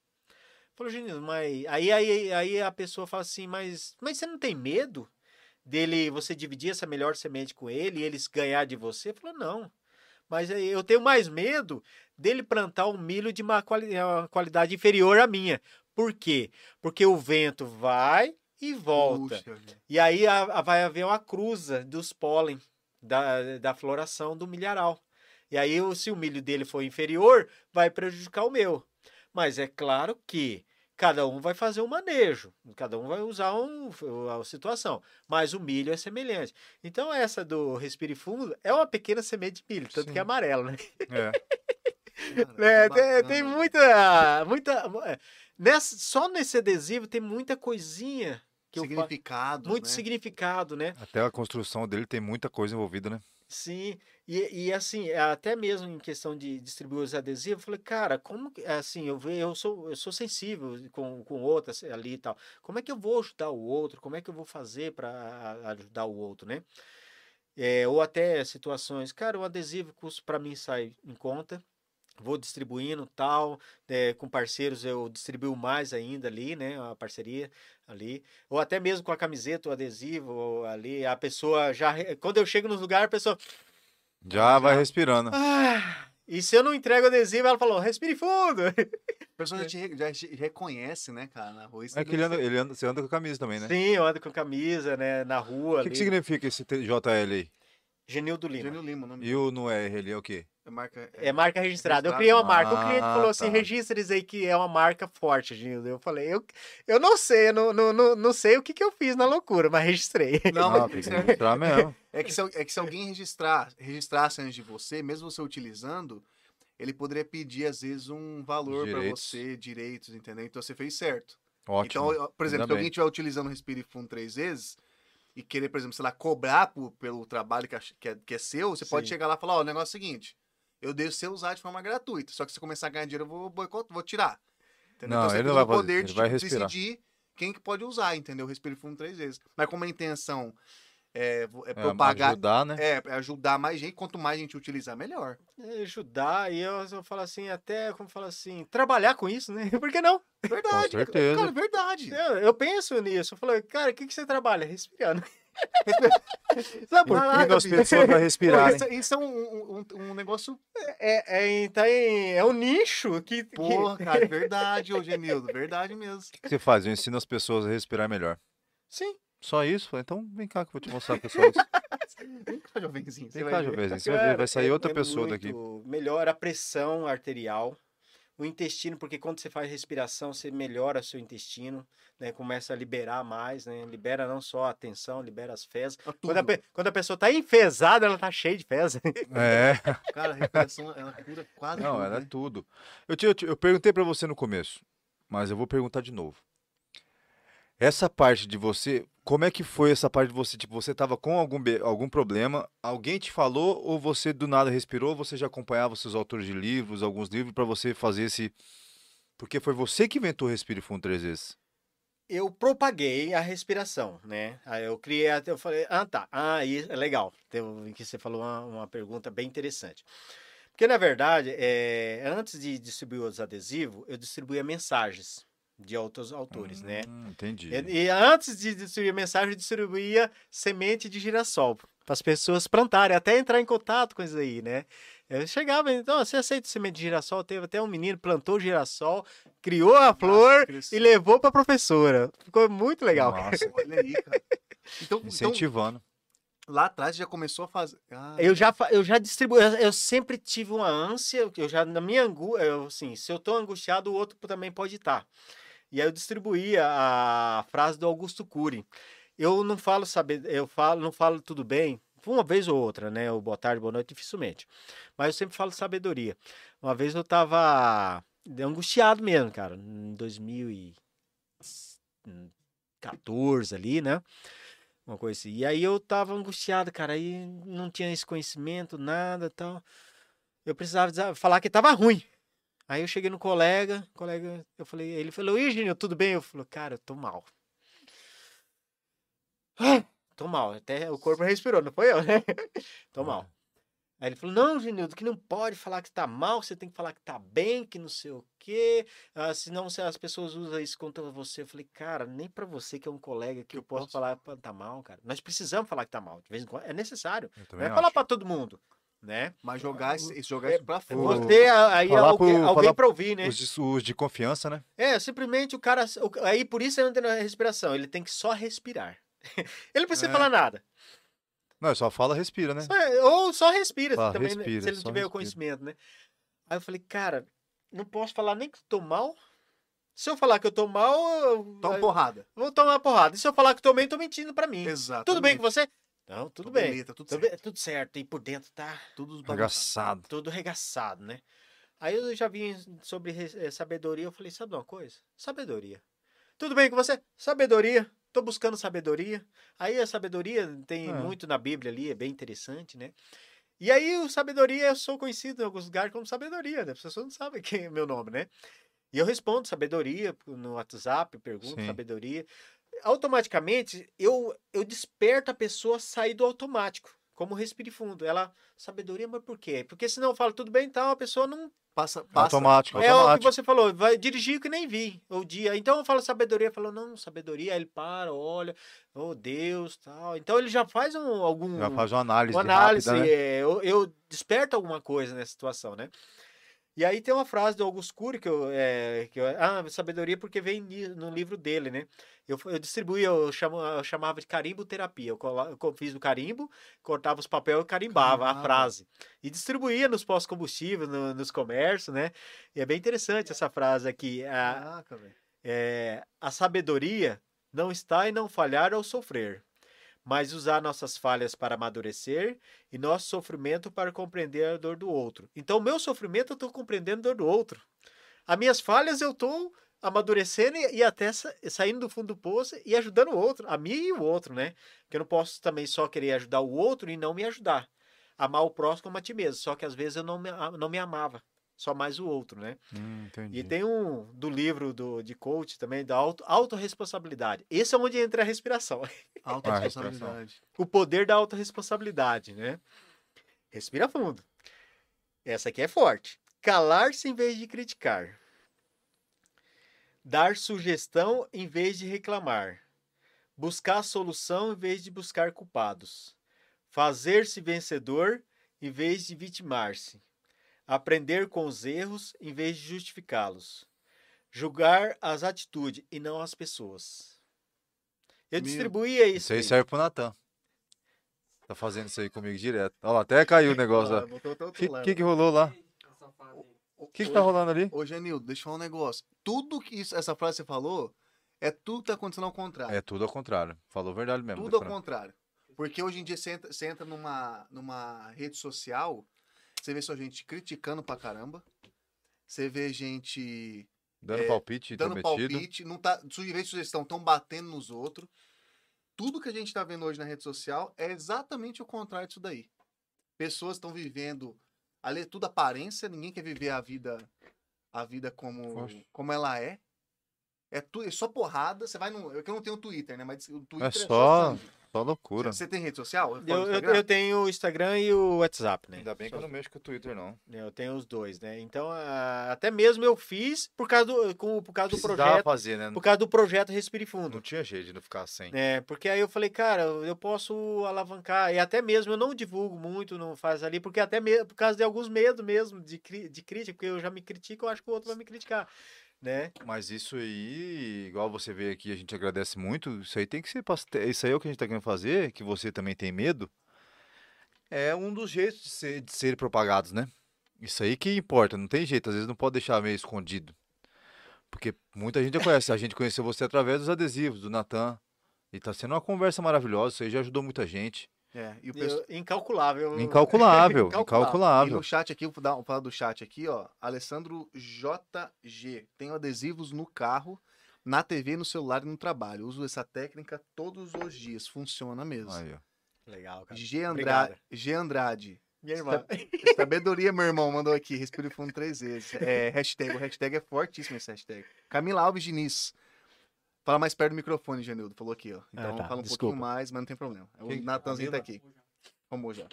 [SPEAKER 3] Falou, Genino, mas aí, aí, aí a pessoa fala assim, mas, mas você não tem medo dele, você dividir essa melhor semente com ele e eles ganhar de você? Falou, não. Mas eu tenho mais medo dele plantar um milho de uma qualidade inferior à minha. Por quê? Porque o vento vai e volta. Puxa, e aí a, a, vai haver uma cruza dos pólen da, da floração do milharal. E aí, se o milho dele for inferior, vai prejudicar o meu. Mas é claro que cada um vai fazer um manejo, cada um vai usar um, a situação, mas o milho é semelhante. Então, essa do respire fundo é uma pequena semente de milho, tanto Sim. que é amarelo, né? É. é tem, tem, muita. muita é, nessa, só nesse adesivo tem muita coisinha.
[SPEAKER 2] Que significado.
[SPEAKER 3] muito
[SPEAKER 2] né?
[SPEAKER 3] significado, né?
[SPEAKER 1] Até a construção dele tem muita coisa envolvida, né?
[SPEAKER 3] Sim, e, e assim, até mesmo em questão de distribuir os adesivos, eu falei, cara, como que, assim, eu, eu, sou, eu sou sensível com, com outras ali e tal. Como é que eu vou ajudar o outro? Como é que eu vou fazer para ajudar o outro, né? É, ou até situações, cara, o adesivo custo para mim sai em conta, vou distribuindo tal, é, com parceiros eu distribuo mais ainda ali, né, a parceria ali, ou até mesmo com a camiseta, o adesivo ali, a pessoa já, quando eu chego no lugar, a pessoa...
[SPEAKER 1] Já, já vai respirando.
[SPEAKER 3] Ah, e se eu não entrego adesivo, ela falou, respire fundo.
[SPEAKER 2] A pessoa já te, já te reconhece, né, cara, na rua.
[SPEAKER 1] Isso é que ele anda, ele anda, você anda com camisa também, né?
[SPEAKER 3] Sim, eu ando com camisa, né, na rua.
[SPEAKER 1] O que, que significa esse JL aí?
[SPEAKER 3] Genildo Lima.
[SPEAKER 2] Genil Lima, nome
[SPEAKER 1] E o no R ele é o quê?
[SPEAKER 2] É marca,
[SPEAKER 3] é, é marca registrada. Eu criei uma marca. Ah, o cliente falou assim: tá. registra isso aí que é uma marca forte, Genildo. Eu falei: eu, eu não sei, eu não, não, não, não sei o que, que eu fiz na loucura, mas registrei.
[SPEAKER 1] Não, não tem que registrar mesmo.
[SPEAKER 2] É que, se, é que se alguém registrar, registrasse antes de você, mesmo você utilizando, ele poderia pedir, às vezes, um valor para você, direitos, entendeu? Então você fez certo.
[SPEAKER 1] Ótimo.
[SPEAKER 2] Então, por exemplo, Ainda se alguém estiver utilizando o Respire Fundo três vezes e querer, por exemplo, sei lá, cobrar por, pelo trabalho que, que, é, que é seu, você Sim. pode chegar lá e falar, ó, oh, o negócio é o seguinte, eu deixo você usar de forma gratuita, só que se começar a ganhar dinheiro, eu vou boicotar, vou tirar.
[SPEAKER 1] Entendeu? Não, então, ele não vai poder ele de, vai respirar.
[SPEAKER 2] decidir quem que pode usar, entendeu? Respire fundo três vezes. Mas como a intenção é, é, é propagar. É,
[SPEAKER 1] ajudar, né?
[SPEAKER 2] É, é, ajudar mais gente. Quanto mais gente utilizar, melhor.
[SPEAKER 3] É ajudar, e eu, eu falo assim, até como falo assim, trabalhar com isso, né? Por que não?
[SPEAKER 2] Verdade.
[SPEAKER 1] Com certeza.
[SPEAKER 2] Cara, verdade.
[SPEAKER 3] Eu, eu penso nisso. Eu falo, cara, o que, que você trabalha? Respirando.
[SPEAKER 1] Sabe por que as pessoas para respirar?
[SPEAKER 2] Isso, isso, é um, um, um negócio.
[SPEAKER 3] É, é, tá em, é um nicho que.
[SPEAKER 2] Porra, que... cara, verdade, ô Genildo, verdade mesmo.
[SPEAKER 1] O que você faz? Eu ensino as pessoas a respirar melhor.
[SPEAKER 3] Sim.
[SPEAKER 1] Só isso? Então vem cá que eu vou te mostrar, pessoal.
[SPEAKER 2] vem cá, jovenzinho.
[SPEAKER 1] Vem cá, jovenzinho. Você vai ver, vai sair outra
[SPEAKER 3] é
[SPEAKER 1] pessoa daqui.
[SPEAKER 3] Melhora a pressão arterial o intestino, porque quando você faz respiração, você melhora seu intestino, né? Começa a liberar mais, né? Libera não só a tensão, libera as fezes. Quando a, quando a, pessoa tá enfesada, ela tá cheia de fezes.
[SPEAKER 1] É.
[SPEAKER 2] Cara, a respiração, ela cura quase
[SPEAKER 1] Não,
[SPEAKER 2] tudo,
[SPEAKER 1] ela é
[SPEAKER 2] né?
[SPEAKER 1] é tudo. Eu, te, eu, te, eu perguntei para você no começo, mas eu vou perguntar de novo. Essa parte de você, como é que foi essa parte de você? Tipo, você estava com algum, algum problema, alguém te falou ou você do nada respirou? Você já acompanhava seus autores de livros, alguns livros, para você fazer esse. Porque foi você que inventou o Respire Fundo três vezes.
[SPEAKER 3] Eu propaguei a respiração, né? Aí eu criei, eu falei, ah, tá, ah, isso é legal. Tem, que você falou uma, uma pergunta bem interessante. Porque, na verdade, é, antes de distribuir os adesivos, eu distribuía mensagens de outros autores, né?
[SPEAKER 1] hum, né? Entendi.
[SPEAKER 3] E, e, antes de distribuir mensagem, eu distribuía semente de girassol para as pessoas plantarem, até entrar em contato com isso aí, né? Eu chegava, então, você aceita semente de girassol? Teve até um menino, plantou girassol, criou a flor e levou para a professora. Ficou muito legal.
[SPEAKER 1] Nossa,
[SPEAKER 2] Olha aí, cara. Então, então,
[SPEAKER 1] incentivando.
[SPEAKER 2] lá atrás já começou a fazer. Ah,
[SPEAKER 3] Eu já, eu já distribuí, eu, eu sempre tive uma ânsia, eu já, na minha angústia, eu, assim, se eu tô angustiado, o outro também pode estar. E aí eu distribuía a frase do Augusto Cury. Eu não falo saber, eu falo, não falo tudo bem, uma vez ou outra, né? O boa tarde, boa noite, dificilmente. Mas eu sempre falo sabedoria. Uma vez eu tava angustiado mesmo, cara, em 2014 ali, né? Uma coisa assim. E aí eu tava angustiado, cara. Aí não tinha esse conhecimento, nada tal. Eu precisava falar que tava ruim. Aí eu cheguei no colega, colega, eu falei, ele falou, Ih, Genil, tudo bem? Eu falei, cara, eu tô mal. Tô mal. Até o corpo respirou, não foi eu, né? Tô mal. Aí ele falou, não, Genildo, que não pode falar que tá mal, você tem que falar que tá bem, que não sei o quê. Ah, senão se as pessoas usam isso contra você. Eu falei, cara, nem pra você que é um colega que eu posso falar que tá mal, cara. Nós precisamos falar que tá mal. De vez em quando é necessário. Não é falar
[SPEAKER 1] acho.
[SPEAKER 3] pra todo mundo, né?
[SPEAKER 2] Mas jogar, esse- jogar
[SPEAKER 3] É,
[SPEAKER 2] isso pra fora.
[SPEAKER 1] o-
[SPEAKER 3] Você, aí
[SPEAKER 1] falar
[SPEAKER 3] alguém,
[SPEAKER 1] pro-
[SPEAKER 3] alguém
[SPEAKER 1] falar
[SPEAKER 3] pra ouvir, né?
[SPEAKER 1] Os de, os de confiança, né?
[SPEAKER 3] É, simplesmente o cara. o- aí por isso ele não tem a respiração. Ele tem que só respirar. ele não precisa
[SPEAKER 2] É.
[SPEAKER 3] falar nada.
[SPEAKER 1] Não, só fala, respira, né?
[SPEAKER 3] Só- ou só respira,
[SPEAKER 1] Fala,
[SPEAKER 3] também, né,
[SPEAKER 1] respira,
[SPEAKER 3] se ele não tiver o
[SPEAKER 1] respira.
[SPEAKER 3] conhecimento, né? Aí eu falei, cara, não posso falar nem que eu tô mal. Se eu falar que eu tô mal, eu
[SPEAKER 2] Toma porrada.
[SPEAKER 3] vou tomar uma porrada. E se eu falar que tô bem, tô mentindo pra mim.
[SPEAKER 2] Exato.
[SPEAKER 3] Tudo bem com você? Não, tudo bem.
[SPEAKER 2] Tá tudo
[SPEAKER 3] Tudo,
[SPEAKER 2] certo.
[SPEAKER 3] bem, tudo certo. E por dentro tá
[SPEAKER 2] Tudo.
[SPEAKER 1] Arregaçado.
[SPEAKER 3] tudo regaçado, né? Aí eu já vi sobre re- eh, sabedoria, eu falei, sabe uma coisa? Sabedoria. Tudo bem com você? Sabedoria. Tô buscando sabedoria. Aí a sabedoria tem
[SPEAKER 1] É.
[SPEAKER 3] muito na Bíblia ali, é bem interessante, né? E aí o sabedoria, eu sou conhecido em alguns lugares como sabedoria, né? As pessoas não sabem quem é meu nome, né? E eu respondo sabedoria no WhatsApp, pergunto
[SPEAKER 1] Sim.
[SPEAKER 3] sabedoria. Automaticamente, eu, eu desperto a pessoa a sair do automático, como respire fundo. Ela, sabedoria, mas por quê? Porque senão eu falo tudo bem, então a pessoa não
[SPEAKER 2] Passa, passa.
[SPEAKER 1] Automático,
[SPEAKER 3] é o que
[SPEAKER 1] automático.
[SPEAKER 3] você falou, vai dirigir que nem vi o dia. Então eu falo sabedoria, falou não, sabedoria, aí ele para, olha, oh Deus, tal. Então ele já faz um, algum
[SPEAKER 1] Já faz uma análise,
[SPEAKER 3] uma análise,
[SPEAKER 1] rápida, né?
[SPEAKER 3] é, eu, eu desperto alguma coisa nessa situação, né? E aí tem uma frase do Augusto Cury que eu, é, que eu ah, sabedoria porque vem no livro dele, né? Eu, eu distribuía, eu, chamo, eu chamava de carimbo terapia. Eu, eu fiz o carimbo, cortava os papéis e carimbava a
[SPEAKER 2] Carimbava.
[SPEAKER 3] frase. E distribuía nos pós-combustíveis, no- nos comércios, né? E é bem interessante essa frase aqui. A,
[SPEAKER 2] Caraca,
[SPEAKER 3] é, a sabedoria não está em não falhar ou sofrer, mas usar nossas falhas para amadurecer e nosso sofrimento para compreender a dor do outro. Então, o meu sofrimento eu estou compreendendo a dor do outro. As minhas falhas eu estou amadurecendo e, até sa- saindo do fundo do poço e ajudando o outro, a mim e o outro, né? Porque eu não posso também só querer ajudar o outro e não me ajudar. Amar o próximo como a ti mesmo, só que às vezes eu não me, não me amava, só mais o outro, né?
[SPEAKER 1] Hum.
[SPEAKER 3] E tem um do livro do, de coach também, da auto, autorresponsabilidade. Esse é onde entra a respiração.
[SPEAKER 2] Alta
[SPEAKER 1] Ah,
[SPEAKER 2] responsabilidade.
[SPEAKER 3] O poder da autorresponsabilidade, né? Respira fundo. Essa aqui é forte. Calar-se em vez de criticar. Dar sugestão em vez de reclamar. Buscar solução em vez de buscar culpados. Fazer-se vencedor em vez de vitimar-se. Aprender com os erros em vez de justificá-los. Julgar as atitudes e não as pessoas. Eu
[SPEAKER 2] Meu,
[SPEAKER 3] distribuía isso.
[SPEAKER 1] Isso aí
[SPEAKER 3] aí.
[SPEAKER 1] serve pro Natan. Tá fazendo isso aí comigo direto. Olha lá, até caiu o negócio.
[SPEAKER 2] Ah,
[SPEAKER 1] O que, que que rolou lá? O que que tá rolando ali?
[SPEAKER 2] Ô, Genildo, deixa eu falar um negócio. Tudo que isso- essa frase que você falou é tudo que tá acontecendo ao contrário.
[SPEAKER 1] É tudo ao contrário. Falou a verdade mesmo.
[SPEAKER 2] tudo ao contrário. Porque hoje em dia você entra, você entra numa, numa rede social, você vê só gente criticando pra caramba. Você vê gente
[SPEAKER 1] Dando
[SPEAKER 2] é,
[SPEAKER 1] palpite,
[SPEAKER 2] dando palpite, não tá, sugerir sugestão, estão batendo nos outros. Tudo que a gente tá vendo hoje na rede social é exatamente o contrário disso daí. Pessoas estão vivendo, ali é tudo aparência, ninguém quer viver a vida a vida como, como ela é. É, tu, é só porrada, você vai no, eu que não tenho Twitter, né, mas o Twitter é,
[SPEAKER 1] só-
[SPEAKER 2] sangue.
[SPEAKER 1] Só loucura.
[SPEAKER 2] Você tem rede social?
[SPEAKER 3] Eu, eu,
[SPEAKER 2] Instagram?
[SPEAKER 3] eu tenho o Instagram e o WhatsApp, né?
[SPEAKER 1] Ainda bem que eu não mexo com o Twitter, não.
[SPEAKER 3] Eu tenho os dois, né? Então, até mesmo eu fiz por causa do, com, por causa do
[SPEAKER 1] Precisava
[SPEAKER 3] projeto,
[SPEAKER 1] fazer, né?
[SPEAKER 3] por causa do projeto Respire
[SPEAKER 1] Não
[SPEAKER 3] Fundo.
[SPEAKER 1] tinha jeito de não ficar sem.
[SPEAKER 3] É, porque aí eu falei, cara, eu posso alavancar, e até mesmo eu não divulgo muito, não faz ali, porque até mesmo por causa de alguns medos mesmo de, de crítica, porque eu já me critico, eu acho que o outro vai me criticar, né?
[SPEAKER 1] Mas isso aí, igual você vê aqui, a gente agradece muito. Isso aí tem que ser. Isso aí é o que a gente tá querendo fazer, que você também tem medo. É um dos jeitos de ser, de ser propagados, né? Isso aí que importa, não tem jeito. Às vezes não pode deixar meio escondido. Porque muita gente já conhece. A gente conheceu você através dos adesivos, do Natan. E tá sendo uma conversa maravilhosa. Isso aí já ajudou muita gente.
[SPEAKER 2] É, e o pessoal...
[SPEAKER 3] Eu- incalculável.
[SPEAKER 1] Incalculável,
[SPEAKER 2] E
[SPEAKER 1] incalculável.
[SPEAKER 2] no chat aqui, vou dar, vou falar do chat aqui, ó. Alessandro JG. Tenho adesivos no carro, na TV, no celular e no trabalho. Uso essa técnica todos os dias. Funciona mesmo.
[SPEAKER 1] Aí, ó.
[SPEAKER 3] Legal, cara.
[SPEAKER 2] G, Andra... G Andrade.
[SPEAKER 3] Minha irmã.
[SPEAKER 2] Sabedoria, meu irmão, mandou aqui. Respire fundo três vezes. É, hashtag. O hashtag é fortíssimo esse hashtag. Camila Alves Diniz. Fala mais perto do microfone, Janildo. Falou aqui, ó. Então
[SPEAKER 3] tá,
[SPEAKER 2] fala um
[SPEAKER 3] desculpa.
[SPEAKER 2] pouquinho mais, mas não tem problema. O
[SPEAKER 1] Quem-
[SPEAKER 2] Natanzinho tá aqui. Vamos já.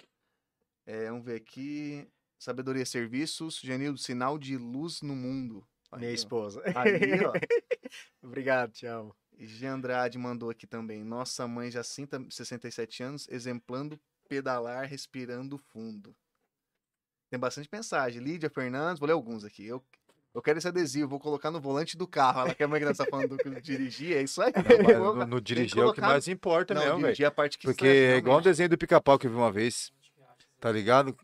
[SPEAKER 2] É, vamos ver aqui. Sabedoria Serviços. Janildo, sinal de luz no mundo. Aí,
[SPEAKER 3] Minha
[SPEAKER 2] ó.
[SPEAKER 3] esposa.
[SPEAKER 2] Ali, ó.
[SPEAKER 3] Obrigado, te amo.
[SPEAKER 2] G. Andrade mandou aqui também. Nossa mãe Jacinta, 67 anos, exemplando pedalar, respirando fundo. Tem bastante mensagem. Lídia Fernandes, vou ler alguns aqui. Eu, eu quero esse adesivo, vou colocar no volante do carro. Ela quer uma criança falando do dirigir, é isso aí. Vou-
[SPEAKER 1] no, no dirigir é o que
[SPEAKER 2] colocar-
[SPEAKER 1] mais importa
[SPEAKER 2] Não,
[SPEAKER 1] mesmo, velho.
[SPEAKER 2] dirigir é a parte que
[SPEAKER 1] Porque é igual
[SPEAKER 2] realmente.
[SPEAKER 1] desenho do pica-pau que eu vi uma vez. Tá ligado?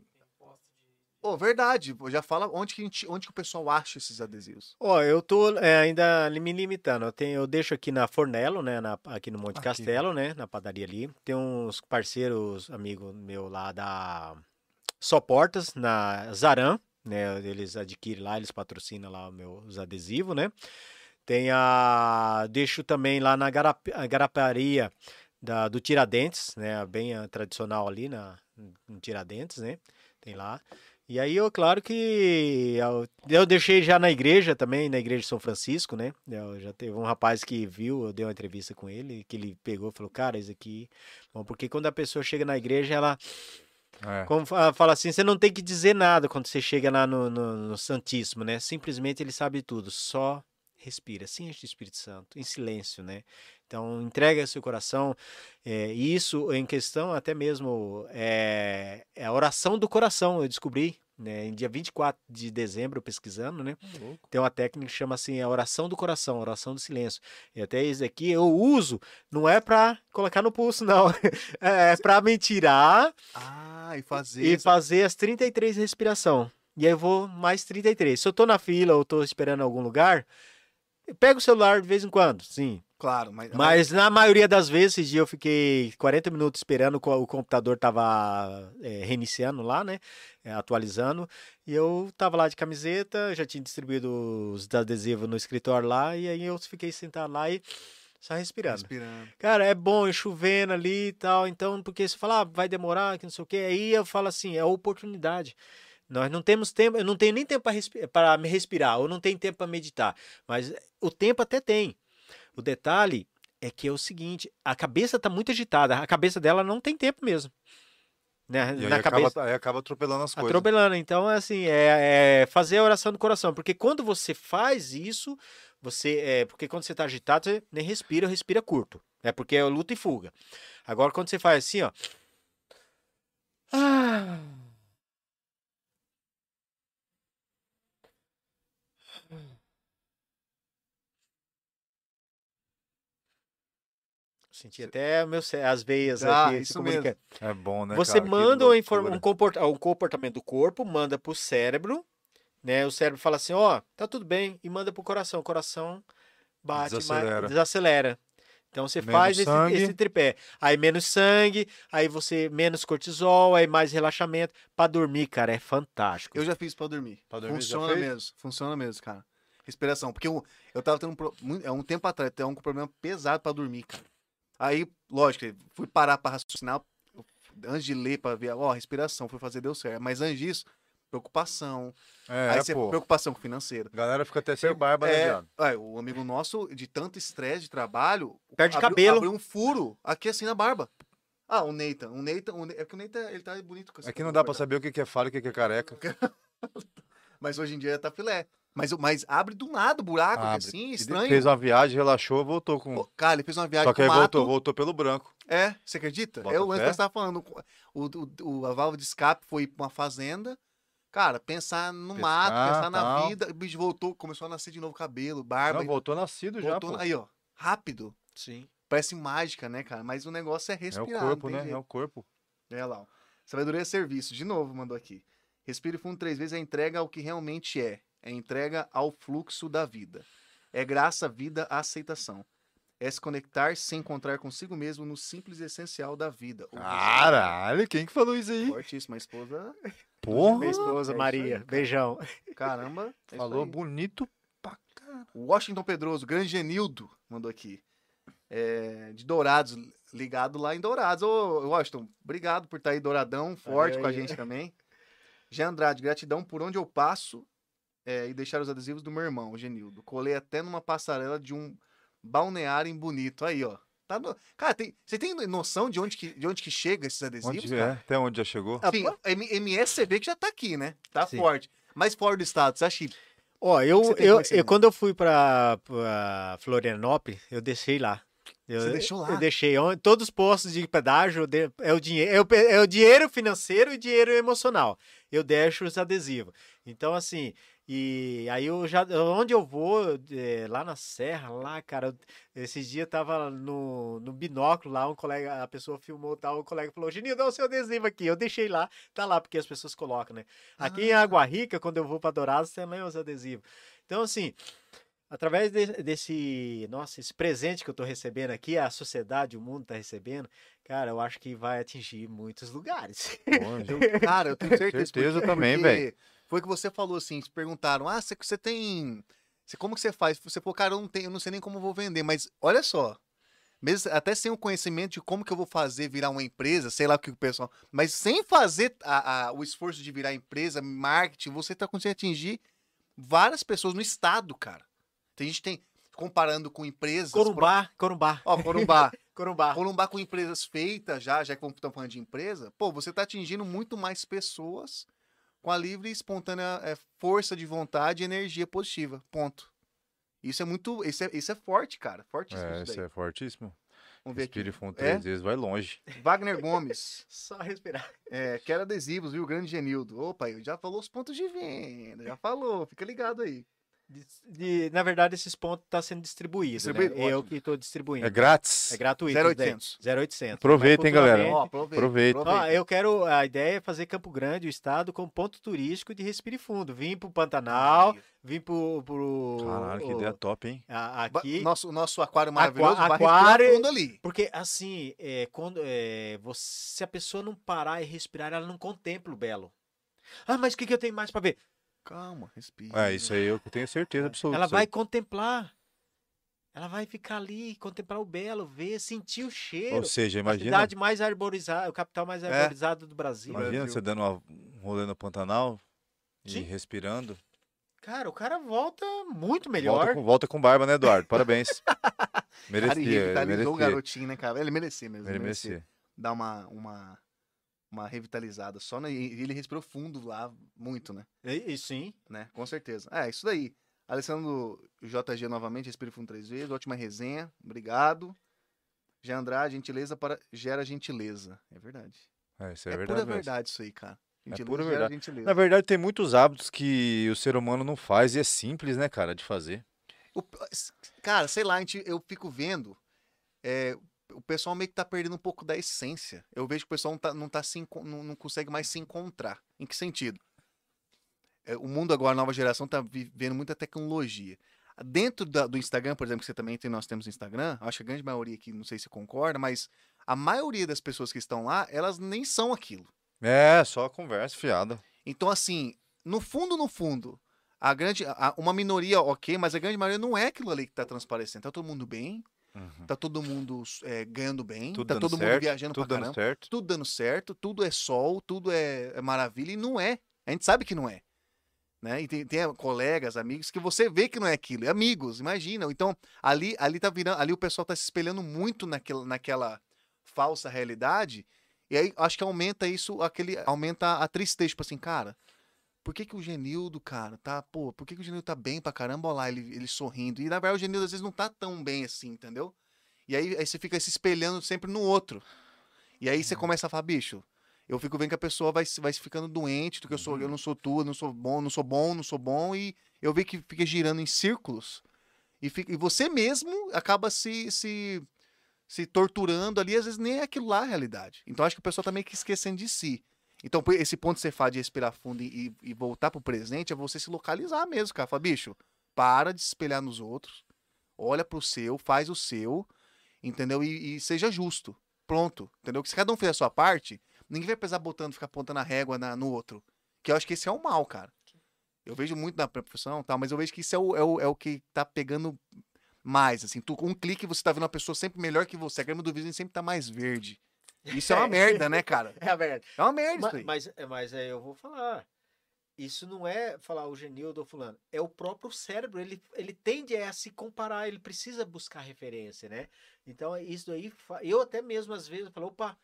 [SPEAKER 2] Ô, verdade. Já fala onde que, a gente, onde que o pessoal acha esses adesivos.
[SPEAKER 3] Ó, eu tô é, ainda me limitando. Eu, tenho, eu deixo aqui na Fornello, né? na- aqui no Monte
[SPEAKER 1] Aqui.
[SPEAKER 3] Castelo, né? Na padaria ali. Tem uns parceiros, amigo meu lá da Só Portas, na Zaran, né? Eles adquirem lá, eles patrocinam lá o meu- os adesivos, né? Tem a. Deixo também lá na garap, garaparia da, do Tiradentes, né? Bem ah, tradicional ali na, no Tiradentes, né? Tem lá. E aí, eu, claro que eu, eu deixei já na igreja também, na igreja de São Francisco, né? Eu já teve um rapaz que viu, eu dei uma entrevista com ele, que ele pegou e falou, cara, isso aqui. Bom, porque quando a pessoa chega na igreja, ela
[SPEAKER 1] É.
[SPEAKER 3] como fa- fala assim, você não tem que dizer nada quando você chega lá no, no, no Santíssimo, né? Simplesmente ele sabe tudo, só respira, se enche do Espírito Santo, em silêncio, né? Então, entrega seu coração. é, e isso, em questão, até mesmo, é, é a oração do coração, eu descobri, né? Em dia 24 de dezembro, pesquisando, né? Tem uma técnica que chama assim, a oração do coração, a oração do silêncio. E até isso aqui eu uso, não é pra colocar no pulso, não. É pra me tirar
[SPEAKER 2] Ah, e fazer.
[SPEAKER 3] e fazer as 33 respiração. E aí eu vou mais 33. Se eu tô na fila ou tô esperando em algum lugar, pego o celular de vez em quando, sim.
[SPEAKER 2] Claro, mas.
[SPEAKER 3] Mas na maioria das vezes, esse dia eu fiquei 40 minutos esperando, o computador tava é, reiniciando lá, né? é, atualizando. E eu tava lá de camiseta, já tinha distribuído os adesivos no escritório lá, e aí eu fiquei sentado lá e só respirando.
[SPEAKER 2] Respirando.
[SPEAKER 3] Cara, é bom, é chovendo ali e tal. Então, porque você fala, ah, vai demorar, que não sei o quê. Aí eu falo assim, é oportunidade. Nós não temos tempo, eu não tenho nem tempo para me respirar, ou não tenho tempo para meditar. Mas o tempo até tem. O detalhe é que é o seguinte, a cabeça tá muito agitada, a cabeça dela não tem tempo mesmo. Né?
[SPEAKER 1] E
[SPEAKER 3] Na
[SPEAKER 1] acaba,
[SPEAKER 3] cabeça.
[SPEAKER 1] aí acaba atropelando as coisas.
[SPEAKER 3] Atropelando. Então, é assim, é, é fazer a oração do coração. Porque quando você faz isso, você. É, porque quando você tá agitado, você nem respira, respira curto. É porque é luta e fuga. Agora, quando você faz assim, ó. Ah. Senti até meu, as veias
[SPEAKER 2] Ah,
[SPEAKER 3] aqui se
[SPEAKER 2] isso mesmo.
[SPEAKER 3] comunicando.
[SPEAKER 1] É bom, né?
[SPEAKER 3] Você
[SPEAKER 1] cara?
[SPEAKER 3] Manda um, comporta- um comportamento do corpo, manda pro cérebro, né? O cérebro fala assim, ó, tá tudo bem, e manda pro coração. O coração bate,
[SPEAKER 1] Desacelera.
[SPEAKER 3] desacelera. Então você
[SPEAKER 1] Menos
[SPEAKER 3] faz esse, esse tripé. Aí menos sangue, aí você menos cortisol, aí mais relaxamento. Pra dormir, cara, é fantástico.
[SPEAKER 2] Eu já fiz pra dormir.
[SPEAKER 1] Pra dormir,
[SPEAKER 2] funciona mesmo. Funciona mesmo, cara. Respiração. Porque eu, eu tava tendo um, é um tempo atrás, tendo um problema pesado pra dormir, cara. Aí, lógico, fui parar pra raciocinar antes de ler pra ver, ó, respiração, fui fazer, deu certo. Mas antes disso, preocupação.
[SPEAKER 1] É,
[SPEAKER 2] aí você
[SPEAKER 1] pô.
[SPEAKER 2] preocupação com financeiro.
[SPEAKER 1] A galera fica até sem barba, né,
[SPEAKER 2] É,
[SPEAKER 1] viado?
[SPEAKER 2] é, o amigo nosso, de tanto estresse de trabalho,
[SPEAKER 3] Perde
[SPEAKER 2] abriu,
[SPEAKER 3] cabelo.
[SPEAKER 2] abriu um furo aqui assim na barba. Ah, o Nathan. O Nathan, o Ne- é que o Nathan, ele tá bonito com
[SPEAKER 1] É que não dá pra
[SPEAKER 2] cortado.
[SPEAKER 1] saber o que é falha e o que é careca.
[SPEAKER 2] Mas hoje em dia tá filé. Mas, mas abre do nada o buraco,
[SPEAKER 1] Abre.
[SPEAKER 2] assim,
[SPEAKER 1] Ele
[SPEAKER 2] estranho.
[SPEAKER 1] Fez uma viagem, relaxou, voltou com.
[SPEAKER 2] Pô, Cara, ele fez uma viagem
[SPEAKER 1] Só que
[SPEAKER 2] com
[SPEAKER 1] aí voltou,
[SPEAKER 2] mato.
[SPEAKER 1] voltou pelo branco.
[SPEAKER 2] É, você acredita?
[SPEAKER 1] Bota
[SPEAKER 2] é o lance que você tava falando. O, o, o- a válvula de escape foi pra uma fazenda. Cara, pensar no mato, pensar na
[SPEAKER 1] tal.
[SPEAKER 2] vida. O bicho voltou, começou a nascer de novo cabelo, barba.
[SPEAKER 1] Não, voltou nascido já,
[SPEAKER 2] voltou-
[SPEAKER 1] pô.
[SPEAKER 2] Aí, ó. Rápido.
[SPEAKER 3] Sim.
[SPEAKER 2] Parece mágica, né, cara? Mas o negócio é
[SPEAKER 1] É o
[SPEAKER 2] respirar.
[SPEAKER 1] corpo, né? É
[SPEAKER 2] jeito.
[SPEAKER 1] o corpo.
[SPEAKER 2] É lá, ó. Sabedoria é serviço. De novo, mandou aqui. Respire fundo três vezes é entrega ao que realmente é. É entrega ao fluxo da vida. É graça, vida, aceitação. É se conectar, se encontrar consigo mesmo no simples e essencial da vida.
[SPEAKER 1] Caralho, quem que falou isso aí?
[SPEAKER 2] Fortíssima a esposa.
[SPEAKER 1] Porra,
[SPEAKER 3] Minha esposa,
[SPEAKER 2] é
[SPEAKER 3] Maria.
[SPEAKER 2] aí.
[SPEAKER 3] Beijão.
[SPEAKER 2] Caramba. é
[SPEAKER 1] falou
[SPEAKER 2] aí.
[SPEAKER 1] bonito pra caralho.
[SPEAKER 2] Washington Pedroso, grande Genildo, mandou aqui. É, de Dourados, ligado lá em Dourados. Ô, Washington, obrigado por estar aí douradão, forte
[SPEAKER 3] Valeu
[SPEAKER 2] com a
[SPEAKER 3] aí.
[SPEAKER 2] gente também. Jean Andrade, gratidão por onde eu passo é, e deixar os adesivos do meu irmão, o Genildo. Colei até numa passarela de um balneário em Bonito. Aí, ó. Tá no- Cara, tem... você tem noção de onde que, de onde que chega esses adesivos,
[SPEAKER 1] Onde é? Até onde já chegou?
[SPEAKER 3] Ah,
[SPEAKER 2] Sim,
[SPEAKER 3] pô.
[SPEAKER 2] M- MSCV que já tá aqui, né? Tá
[SPEAKER 3] Sim.
[SPEAKER 2] forte. Mas fora do estado, você acha que
[SPEAKER 3] Ó, eu,
[SPEAKER 2] tem
[SPEAKER 3] eu, eu- quando eu fui pra, pra Florianópolis, eu deixei lá. Eu,
[SPEAKER 2] Você deixou lá?
[SPEAKER 3] Eu deixei. Todos os postos de pedágio é o, dinheiro, é, o, é o dinheiro financeiro e dinheiro emocional. Eu deixo os adesivos. Então, assim, e aí eu já. Onde eu vou, é, lá na Serra, lá, cara, eu- esses dias tava no, no binóculo lá, um colega, a pessoa filmou tal, o colega falou: Genil, dá o seu adesivo aqui. Eu deixei lá, tá lá, porque as pessoas colocam, né? Aqui em
[SPEAKER 2] Ah.
[SPEAKER 3] Água Rica, quando eu vou para Dourados, também os adesivos. Então, assim, através de- desse, nossa, esse presente que eu tô recebendo aqui, a sociedade, o mundo tá recebendo, cara, eu acho que vai atingir muitos lugares.
[SPEAKER 1] Onde?
[SPEAKER 2] Cara, eu tenho certeza.
[SPEAKER 1] Certeza
[SPEAKER 2] porque-
[SPEAKER 1] também, velho.
[SPEAKER 2] Foi o que você falou assim, se perguntaram, ah, você, você tem... Você, como que você faz? Você falou, cara, eu não, tenho, eu não sei nem como eu vou vender, mas olha só, mesmo até sem o conhecimento de como que eu vou fazer virar uma empresa, sei lá o que o pessoal... Mas sem fazer a- a- o esforço de virar empresa, marketing, você tá conseguindo atingir várias pessoas no estado, cara. Tem gente tem, comparando com empresas...
[SPEAKER 3] Corumbá, Corumbá,
[SPEAKER 2] Ó, Corumbá.
[SPEAKER 3] Corumbá.
[SPEAKER 2] Corumbá com empresas feitas já, já que estamos falando de empresa, pô, você está atingindo muito mais pessoas com a livre e espontânea é, força de vontade e energia positiva. Ponto. Isso é muito. Isso é, isso é forte, cara. Fortíssimo.
[SPEAKER 1] É,
[SPEAKER 2] isso
[SPEAKER 1] isso é fortíssimo.
[SPEAKER 2] Vamos ver aqui.
[SPEAKER 1] Respire fundo
[SPEAKER 2] É?
[SPEAKER 1] três vezes, vai longe.
[SPEAKER 2] Wagner Gomes.
[SPEAKER 3] Só respirar.
[SPEAKER 2] É, quero adesivos, viu? Grande Genildo. Opa, eu já falou os pontos de venda. Já falou. Fica ligado aí.
[SPEAKER 3] De- de- na verdade, esses pontos estão sendo distribuídos.
[SPEAKER 2] Distribuído?
[SPEAKER 3] Né? Eu que estou distribuindo.
[SPEAKER 1] É grátis.
[SPEAKER 3] É gratuito.
[SPEAKER 2] 0800.
[SPEAKER 3] 0800.
[SPEAKER 1] Aproveitem, galera.
[SPEAKER 2] Ó, aproveita.
[SPEAKER 3] Eu quero. A ideia é fazer Campo Grande, o estado, como ponto turístico de Respire Fundo. Vim pro Pantanal, vim pro. pro
[SPEAKER 1] Caralho, que
[SPEAKER 3] o-
[SPEAKER 1] ideia top, hein?
[SPEAKER 3] a-
[SPEAKER 2] Ba-
[SPEAKER 3] aqui.
[SPEAKER 2] Nosso, nosso aquário maravilhoso
[SPEAKER 3] aquário-
[SPEAKER 2] fundo ali.
[SPEAKER 3] Porque, assim, é, quando, é, você, se a pessoa não parar e respirar, ela não contempla o belo. Ah, mas o que, que eu tenho mais pra ver?
[SPEAKER 2] Calma, respira.
[SPEAKER 1] É, isso aí eu tenho certeza absoluta.
[SPEAKER 3] Ela vai contemplar. Ela vai ficar ali, contemplar o belo, ver, sentir o cheiro.
[SPEAKER 1] Ou seja,
[SPEAKER 3] a
[SPEAKER 1] imagina,
[SPEAKER 3] cidade mais arborizada, o capital mais
[SPEAKER 2] É.
[SPEAKER 3] arborizado do Brasil.
[SPEAKER 1] imagina
[SPEAKER 2] Brasil.
[SPEAKER 1] você dando uma- um rolê no Pantanal e
[SPEAKER 3] Sim.
[SPEAKER 1] respirando.
[SPEAKER 3] Cara, o cara volta muito
[SPEAKER 1] Volta
[SPEAKER 3] melhor.
[SPEAKER 1] com, volta com barba, né, Eduardo? Parabéns.
[SPEAKER 2] Cara, e
[SPEAKER 1] merecia,
[SPEAKER 2] revitalizou o
[SPEAKER 1] merecia.
[SPEAKER 2] garotinho, né, cara? Ele merecia mesmo.
[SPEAKER 1] Ele
[SPEAKER 2] merecia.
[SPEAKER 1] merecia.
[SPEAKER 2] Dar uma, uma, uma revitalizada. Só na, e ele respirou fundo lá, muito, né?
[SPEAKER 3] E, e sim.
[SPEAKER 2] né? Com certeza. É, isso daí. Alessandro JG novamente, respire fundo três vezes. Ótima resenha. Obrigado. Já Andrade, gentileza para gera gentileza. É verdade.
[SPEAKER 1] É, isso é,
[SPEAKER 2] É,
[SPEAKER 1] verdade
[SPEAKER 2] pura
[SPEAKER 1] mesmo.
[SPEAKER 2] verdade isso aí, cara. Gentileza
[SPEAKER 1] pura
[SPEAKER 2] gera
[SPEAKER 1] verdade.
[SPEAKER 2] gentileza.
[SPEAKER 1] Na verdade, tem muitos hábitos que o ser humano não faz e é simples, né, cara, de fazer.
[SPEAKER 2] O- cara, sei lá, a gente, eu fico vendo. é, o pessoal meio que tá perdendo um pouco da essência. Eu vejo que o pessoal não, tá, não, tá se não, não consegue mais se encontrar. Em que sentido? É, o mundo agora, a nova geração, tá vivendo muita tecnologia. Dentro da- do Instagram, por exemplo, que você também tem, nós temos Instagram, acho que a grande maioria aqui, não sei se concorda, mas a maioria das pessoas que estão lá, elas nem são aquilo.
[SPEAKER 1] É, só conversa fiada.
[SPEAKER 2] Então, assim, no fundo, no fundo, a grande, a- uma minoria, ok, mas a grande maioria não é aquilo ali que tá transparecendo. Tá todo mundo bem,
[SPEAKER 1] Uhum.
[SPEAKER 2] tá todo mundo é, ganhando bem,
[SPEAKER 1] Tudo
[SPEAKER 2] tá todo mundo
[SPEAKER 1] certo,
[SPEAKER 2] viajando
[SPEAKER 1] tudo
[SPEAKER 2] pra
[SPEAKER 1] dando
[SPEAKER 2] caramba,
[SPEAKER 1] certo.
[SPEAKER 2] tudo dando certo, tudo é sol, tudo é, é maravilha, e não é. A gente sabe que não é. Né? E tem, tem colegas, amigos, que você vê que não é aquilo. É amigos, imagina. Então, ali, ali tá virando, ali o pessoal tá se espelhando muito naquela, naquela falsa realidade. E aí acho que aumenta isso, aquele aumenta a tristeza, tipo assim, cara, por que, que o Genildo, cara, tá, pô, por que, que o Genildo tá bem pra caramba, olha lá, ele, ele sorrindo. E na verdade o Genildo às vezes não tá tão bem assim, entendeu? E aí, aí você fica se espelhando sempre no outro. E aí você começa a falar, bicho, eu fico vendo que a pessoa vai, se- vai ficando doente, do que eu sou, eu não sou tu, não sou bom, não sou bom, não sou bom, e eu vejo que fica girando em círculos. E, fica, e você mesmo acaba se, se, se torturando ali, às vezes nem é aquilo lá a realidade. Então acho que o pessoal tá meio que esquecendo de si. Então, esse ponto que você faz de respirar fundo e, e voltar pro presente é você se localizar mesmo, cara. Fala, bicho, para de se espelhar nos outros, olha pro seu, faz o seu, entendeu? E, e seja justo. Pronto, entendeu? Que se cada um fizer a sua parte, ninguém vai precisar botando, ficar apontando a régua na- no outro. Que eu acho que esse é o mal, cara. Eu vejo muito na profissão, tá? mas eu vejo que isso é o, é o, é o que tá pegando mais, assim. Tu, com um clique você tá vendo uma pessoa sempre melhor que você. A grama do vizinho sempre tá mais verde. Isso é uma merda, né, cara?
[SPEAKER 3] É a verdade.
[SPEAKER 2] É uma merda
[SPEAKER 3] Ma-
[SPEAKER 2] isso aí.
[SPEAKER 3] Mas, é, mas é, eu vou falar. Isso não é falar o Genildo ou fulano. É o próprio cérebro. Ele, ele tende a se comparar. Ele precisa buscar referência, né? Então, isso aí... Eu até mesmo, às vezes, falo, opa...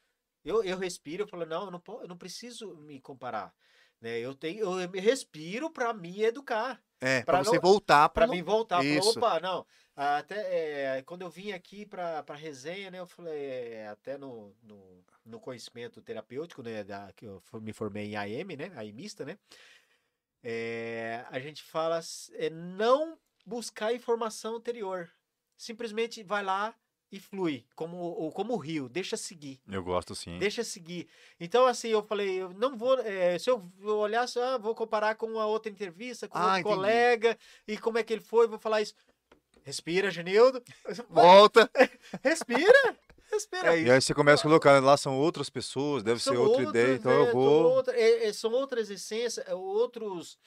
[SPEAKER 3] Eu, eu respiro, eu falo, não, eu não, eu não preciso me comparar. Né? Eu, tenho, eu me respiro para me educar.
[SPEAKER 2] É, pra você
[SPEAKER 3] não-
[SPEAKER 2] voltar
[SPEAKER 3] Para mim voltar. Falar,
[SPEAKER 2] Isso.
[SPEAKER 3] opa, não. Até é, quando eu vim aqui para para resenha, né? Eu falei, é, até no, no, no conhecimento terapêutico, né? Da, que eu me formei em AM, né? AIMista, né? É, a gente fala é, não buscar informação anterior. Simplesmente vai lá e flui, como, ou como o rio, deixa seguir.
[SPEAKER 1] Eu gosto sim.
[SPEAKER 3] Deixa seguir. Então, assim, eu falei, eu não vou. eh, se eu olhar só, vou comparar com a outra entrevista, com
[SPEAKER 2] Ah,
[SPEAKER 3] outro
[SPEAKER 2] entendi.
[SPEAKER 3] colega, e como é que ele foi, vou falar isso. Respira, Genildo.
[SPEAKER 2] Volta.
[SPEAKER 3] Respira. Respira.
[SPEAKER 2] É
[SPEAKER 1] E aí você começa a colocar, lá são outras pessoas, deve
[SPEAKER 3] São
[SPEAKER 1] ser outra
[SPEAKER 3] outras,
[SPEAKER 1] ideia, então
[SPEAKER 3] é,
[SPEAKER 1] eu
[SPEAKER 3] são
[SPEAKER 1] vou.
[SPEAKER 3] outra- é, é, são outras essências, é, outros.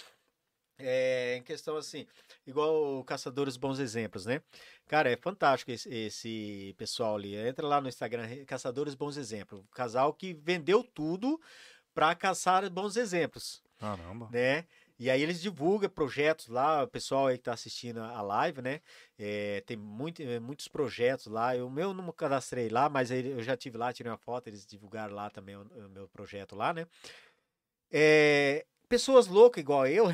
[SPEAKER 3] É, em questão assim, igual o Caçadores Bons Exemplos, né? Cara, é fantástico esse, esse pessoal ali. Entra lá no Instagram, Caçadores Bons Exemplos. Um casal que vendeu tudo para caçar bons exemplos,
[SPEAKER 1] Caramba.
[SPEAKER 3] né? E aí eles divulgam projetos lá, o pessoal aí que tá assistindo a live, né? É, tem muito, é, muitos projetos lá. O meu não me cadastrei lá, mas eu já tive lá, tirei uma foto, eles divulgaram lá também o, o meu projeto lá, né? É, pessoas loucas igual eu.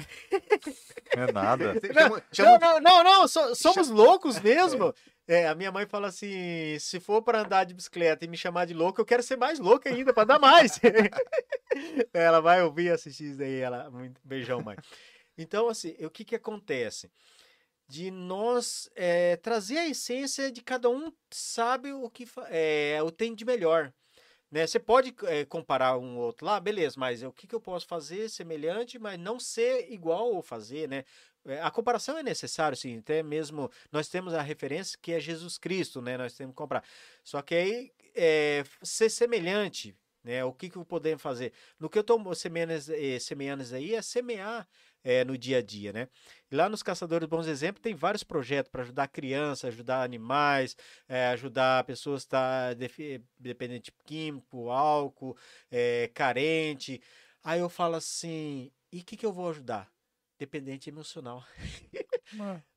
[SPEAKER 1] É nada.
[SPEAKER 2] Chama- chama-
[SPEAKER 3] Não, não, não, não, so- somos loucos mesmo. É, a minha mãe fala assim: se for para andar de bicicleta e me chamar de louco, eu quero ser mais louca ainda, para dar mais. ela vai ouvir e assistir isso daí. Ela, beijão, mãe. Então, assim, o que que acontece? De nós é, trazer a essência de cada um sabe o que é, o tem de melhor. Né? Você pode é, comparar um outro lá, beleza, mas o que, que eu posso fazer semelhante, mas não ser igual ou fazer, né? É, A comparação é necessário, sim, até mesmo nós temos a referência que é Jesus Cristo, né? Nós temos que comprar. Só que aí é, ser semelhante, né? O que, que podemos fazer? No que eu estou semeando, eh, semeando aí é semear eh, no dia a dia, né? Lá nos Caçadores Bons Exemplos tem vários projetos para ajudar crianças, ajudar animais, eh, ajudar pessoas que estão dependente de químico, álcool, eh, carente. Aí eu falo assim, e o que, que eu vou ajudar? Dependente emocional.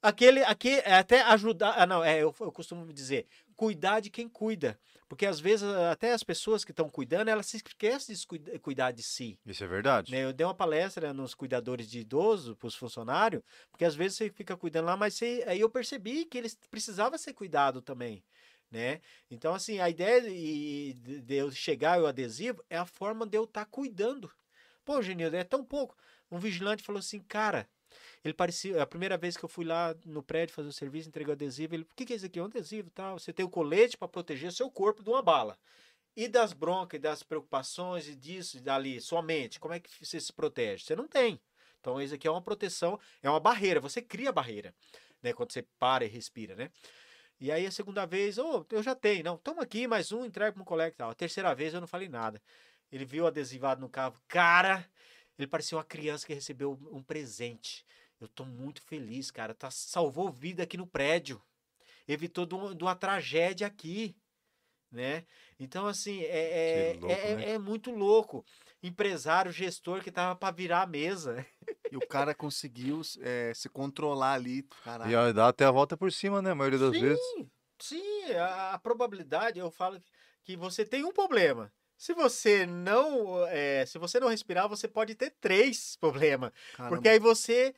[SPEAKER 3] Aquele, aqui, até ajudar. Ah, não, é, eu, eu costumo dizer, cuidar de quem cuida. Porque às vezes até as pessoas que estão cuidando, elas se esquecem de cuidar de si.
[SPEAKER 1] Isso é verdade.
[SPEAKER 3] né? Eu dei uma palestra nos cuidadores de idoso, para os funcionários, porque às vezes você fica cuidando lá, mas você- aí eu percebi que eles precisavam ser cuidado também. Né? Então, assim, a ideia de, de- eu chegar o adesivo é a forma de eu estar cuidando. Pô, Genildo, é tão pouco. Um vigilante falou assim, cara, ele parecia. A primeira vez que eu fui lá no prédio fazer o serviço, entreguei o adesivo. Ele, o que, que é isso aqui? É um adesivo tal. Você tem o colete para proteger seu corpo de uma bala. E das broncas, e das preocupações, e disso, e dali, sua mente. Como é que você se protege? Você não tem. Então, isso aqui é uma proteção, é uma barreira. Você cria a barreira, né? Quando você para e respira, né? E aí, a segunda vez, oh, eu já tenho. Não, toma aqui, mais um, entrega para um colega e tal. A terceira vez, eu não falei nada. Ele viu adesivado no carro. Cara, ele parecia uma criança que recebeu um presente. Eu tô muito feliz, cara. Tá, salvou vida aqui no prédio. Evitou de uma, de uma tragédia aqui, né? Então, assim, é, é,
[SPEAKER 1] Que louco,
[SPEAKER 3] é,
[SPEAKER 1] né?
[SPEAKER 3] é muito louco. Empresário, gestor que tava para virar a mesa.
[SPEAKER 2] E o cara conseguiu é, se controlar ali. Caralho.
[SPEAKER 1] E dá até a volta por cima, né? A maioria das vezes.
[SPEAKER 3] Sim, sim, a, a probabilidade, eu falo que você tem um problema. Se você não, é, se você não respirar, você pode ter três problemas. Porque aí você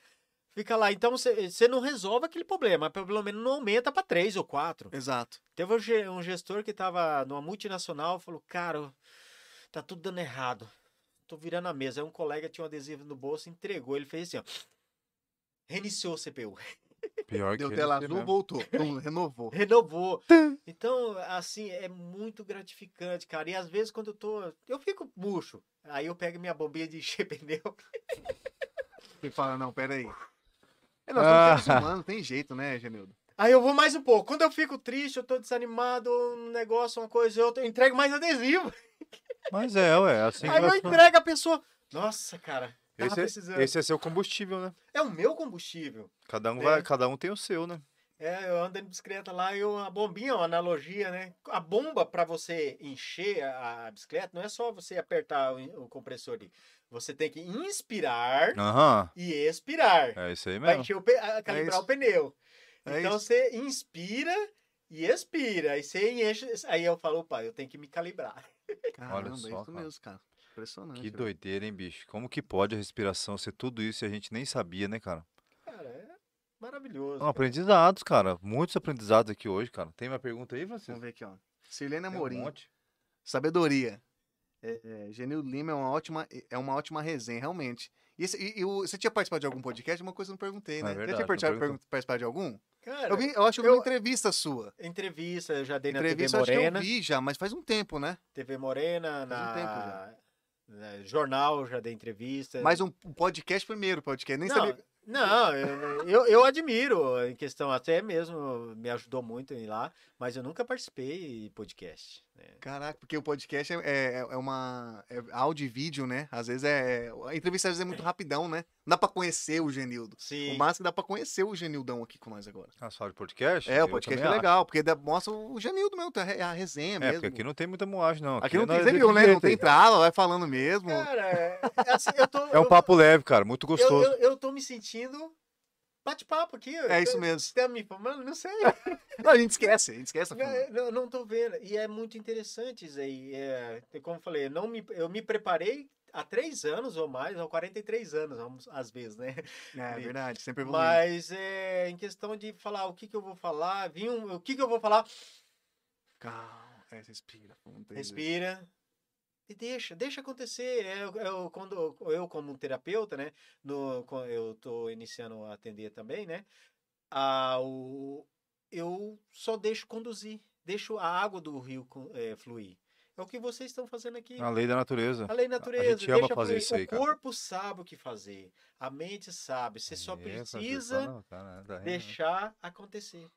[SPEAKER 3] fica lá. Então você, não resolve aquele problema, pelo menos não aumenta para três ou quatro.
[SPEAKER 2] Exato.
[SPEAKER 3] Teve um ge- gestor que estava numa multinacional falou: Cara, tá tudo dando errado. Tô virando a mesa. Aí um colega tinha um adesivo no bolso, entregou. Ele fez assim: ó, reiniciou o CPU,
[SPEAKER 1] Pior
[SPEAKER 2] Deu
[SPEAKER 1] que
[SPEAKER 2] tela
[SPEAKER 1] esse
[SPEAKER 2] azul,
[SPEAKER 1] mesmo.
[SPEAKER 2] voltou. Pum, renovou.
[SPEAKER 3] renovou. Então, assim, é muito gratificante, cara. E às vezes, quando eu tô. Eu fico murcho. Aí eu pego minha bombinha de encher pneu.
[SPEAKER 2] Você fala, não, pera aí. É, nós
[SPEAKER 1] Ah.
[SPEAKER 2] somos seres humanos, tem jeito, né, Genildo?
[SPEAKER 3] Aí eu vou mais um pouco. Quando eu fico triste, eu tô desanimado, um negócio, uma coisa, eu entrego mais adesivo.
[SPEAKER 1] Mas é, ué. Assim
[SPEAKER 3] Aí eu
[SPEAKER 1] nós-
[SPEAKER 3] entrego a pessoa. Nossa, cara. Tava
[SPEAKER 1] esse,
[SPEAKER 3] precisando.
[SPEAKER 1] é, esse é seu combustível, né?
[SPEAKER 3] É o meu combustível.
[SPEAKER 1] Cada um,
[SPEAKER 3] É.
[SPEAKER 1] vai, cada um tem o seu, né?
[SPEAKER 3] É, eu ando de bicicleta lá e eu, a bombinha, uma analogia, né? A bomba para você encher a, a bicicleta não é só você apertar o, o compressor ali. Você tem que inspirar
[SPEAKER 1] Aham.
[SPEAKER 3] e expirar.
[SPEAKER 1] É isso aí
[SPEAKER 3] Vai
[SPEAKER 1] mesmo.
[SPEAKER 3] encher o, pe- a- calibrar
[SPEAKER 2] isso.
[SPEAKER 3] o pneu.
[SPEAKER 2] É
[SPEAKER 3] então
[SPEAKER 2] isso.
[SPEAKER 3] você inspira e expira. Aí você enche. Aí eu falo, pai, eu tenho que me calibrar.
[SPEAKER 2] Caramba,
[SPEAKER 1] só,
[SPEAKER 2] é isso
[SPEAKER 1] cara.
[SPEAKER 2] mesmo, cara. Impressionante.
[SPEAKER 1] Que doideira, hein, bicho? Como que pode a respiração ser tudo isso e a gente nem sabia, né, cara?
[SPEAKER 3] Cara, é maravilhoso.
[SPEAKER 1] São
[SPEAKER 3] cara.
[SPEAKER 1] aprendizados, cara. Muitos aprendizados aqui hoje, cara. Tem uma pergunta aí, Francisco?
[SPEAKER 2] Vamos ver aqui, ó. Silene
[SPEAKER 1] um
[SPEAKER 2] Amorim.
[SPEAKER 1] monte.
[SPEAKER 2] Sabedoria. É, é, Genildo Lima é uma ótima, é uma ótima resenha, realmente. E, esse- e- e o- você tinha participado de algum podcast? Uma coisa eu não perguntei,
[SPEAKER 1] É
[SPEAKER 2] né?
[SPEAKER 1] verdade,
[SPEAKER 2] Você tinha
[SPEAKER 1] não
[SPEAKER 2] participado, participado de algum?
[SPEAKER 3] Cara,
[SPEAKER 2] Eu, vi, eu acho que eu vi
[SPEAKER 3] eu-
[SPEAKER 2] uma entrevista sua.
[SPEAKER 3] entrevista, eu já dei na
[SPEAKER 2] Entrevista eu
[SPEAKER 3] TV
[SPEAKER 2] acho que eu
[SPEAKER 3] Morena.
[SPEAKER 2] vi já, mas faz um tempo, né?
[SPEAKER 3] TV Morena,
[SPEAKER 2] Faz um
[SPEAKER 3] na,
[SPEAKER 2] tempo já.
[SPEAKER 3] na jornal, já dei entrevista.
[SPEAKER 2] Mas um, um podcast primeiro, podcast. Nem
[SPEAKER 3] não,
[SPEAKER 2] sabia.
[SPEAKER 3] não eu, eu, eu admiro em questão, até mesmo me ajudou muito em ir lá, mas eu nunca participei de podcast. Né?
[SPEAKER 2] Caraca, porque o podcast é, é, é uma. É áudio e vídeo, né? Às vezes é. A entrevista às vezes é muito rapidão, né? Não dá pra conhecer o Genildo.
[SPEAKER 3] Sim.
[SPEAKER 2] O máximo dá pra conhecer o Genildão aqui com nós agora.
[SPEAKER 1] Ah, só de podcast?
[SPEAKER 2] É, o
[SPEAKER 1] Eu
[SPEAKER 2] podcast é
[SPEAKER 1] acho.
[SPEAKER 2] legal, porque dá- mostra o Genildo mesmo, a re- a resenha
[SPEAKER 1] É,
[SPEAKER 2] mesmo.
[SPEAKER 1] porque aqui não tem muita moagem, não.
[SPEAKER 2] Aqui não tem,
[SPEAKER 1] nós
[SPEAKER 2] você
[SPEAKER 1] é
[SPEAKER 2] viu, né? Não tem trava, vai falando mesmo.
[SPEAKER 3] Cara, é, é assim, eu tô,
[SPEAKER 1] É um
[SPEAKER 3] eu-
[SPEAKER 1] papo leve, cara. Muito
[SPEAKER 3] eu,
[SPEAKER 1] gostoso.
[SPEAKER 3] eu, eu tô me sentindo bate-papo aqui.
[SPEAKER 2] É isso mesmo.
[SPEAKER 3] Você tá me falando? Não sei.
[SPEAKER 2] Não, a gente esquece, a gente esquece. a
[SPEAKER 3] Não,
[SPEAKER 2] fila.
[SPEAKER 3] eu não tô vendo. E é muito interessante isso aí. É, como eu falei, eu não me, eu me preparei há três anos ou mais, ou 43 anos, vamos, às vezes, né?
[SPEAKER 2] É verdade, sempre evoluindo.
[SPEAKER 3] Mas é, em questão de falar o que, que eu vou falar, vim um- o que, que eu vou falar,
[SPEAKER 2] Calma, é, respira.
[SPEAKER 3] respira. E deixa, deixa acontecer. É, eu, eu- quando eu, como um terapeuta, né? No, eu tô iniciando a atender também, né? Ah, o, eu só deixo conduzir, deixo a água do rio é, fluir. É o que vocês estão fazendo aqui.
[SPEAKER 1] A lei da natureza.
[SPEAKER 3] A lei da natureza.
[SPEAKER 1] gente ama
[SPEAKER 3] deixa
[SPEAKER 1] fazer
[SPEAKER 3] fluir.
[SPEAKER 1] isso aí,
[SPEAKER 3] o
[SPEAKER 1] cara.
[SPEAKER 3] corpo sabe o que fazer. A mente sabe. Você só
[SPEAKER 1] É,
[SPEAKER 3] precisa
[SPEAKER 1] não, cara, tá
[SPEAKER 3] deixar acontecer.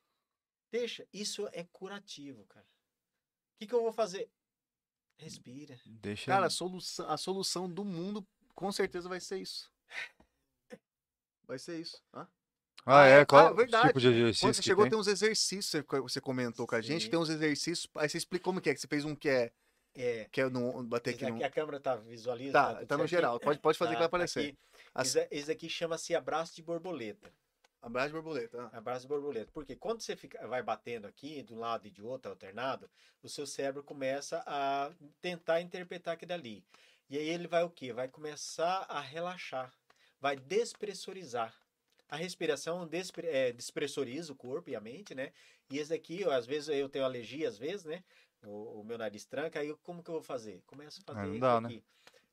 [SPEAKER 3] Deixa. Isso é curativo, cara. O que, que eu vou fazer? Respira.
[SPEAKER 1] Deixa.
[SPEAKER 2] Cara, a solução, a solução do mundo com certeza vai ser isso. Vai ser isso. Hã?
[SPEAKER 1] ah,
[SPEAKER 2] Ah,
[SPEAKER 1] é?
[SPEAKER 2] é,
[SPEAKER 1] Qual
[SPEAKER 2] ah, verdade.
[SPEAKER 1] tipo de
[SPEAKER 2] Quando
[SPEAKER 1] exercício
[SPEAKER 2] você
[SPEAKER 1] que
[SPEAKER 2] chegou,
[SPEAKER 1] tem?
[SPEAKER 2] tem uns exercícios, você, você comentou com a gente,
[SPEAKER 3] Sim.
[SPEAKER 2] tem uns exercícios. Aí você explica como que é, que você fez um que é,
[SPEAKER 3] É.
[SPEAKER 2] que é no, bater aqui
[SPEAKER 3] Esse
[SPEAKER 2] no.
[SPEAKER 3] aqui a câmera tá visualizando.
[SPEAKER 2] Tá,
[SPEAKER 3] tudo
[SPEAKER 2] tá no
[SPEAKER 3] certinho?
[SPEAKER 2] geral. Pode, pode fazer que vai
[SPEAKER 3] Tá, tá
[SPEAKER 2] aparecer.
[SPEAKER 3] aqui.
[SPEAKER 2] As-
[SPEAKER 3] esse aqui chama-se abraço de borboleta.
[SPEAKER 2] Abraço de borboleta. ah.
[SPEAKER 3] Abraço de borboleta. Porque quando você fica, vai batendo aqui, de um lado e de outro, alternado, o seu cérebro começa a tentar interpretar aquilo ali. E aí ele vai o quê? Vai começar a relaxar. Vai despressurizar. A respiração despre, é, despressuriza o corpo e a mente, né? E esse aqui, ó, às vezes eu tenho alergia, às vezes, né? O, o meu nariz tranca, aí eu- como que eu vou fazer? Começo a fazer
[SPEAKER 1] não
[SPEAKER 3] isso
[SPEAKER 1] dá, né?
[SPEAKER 3] aqui.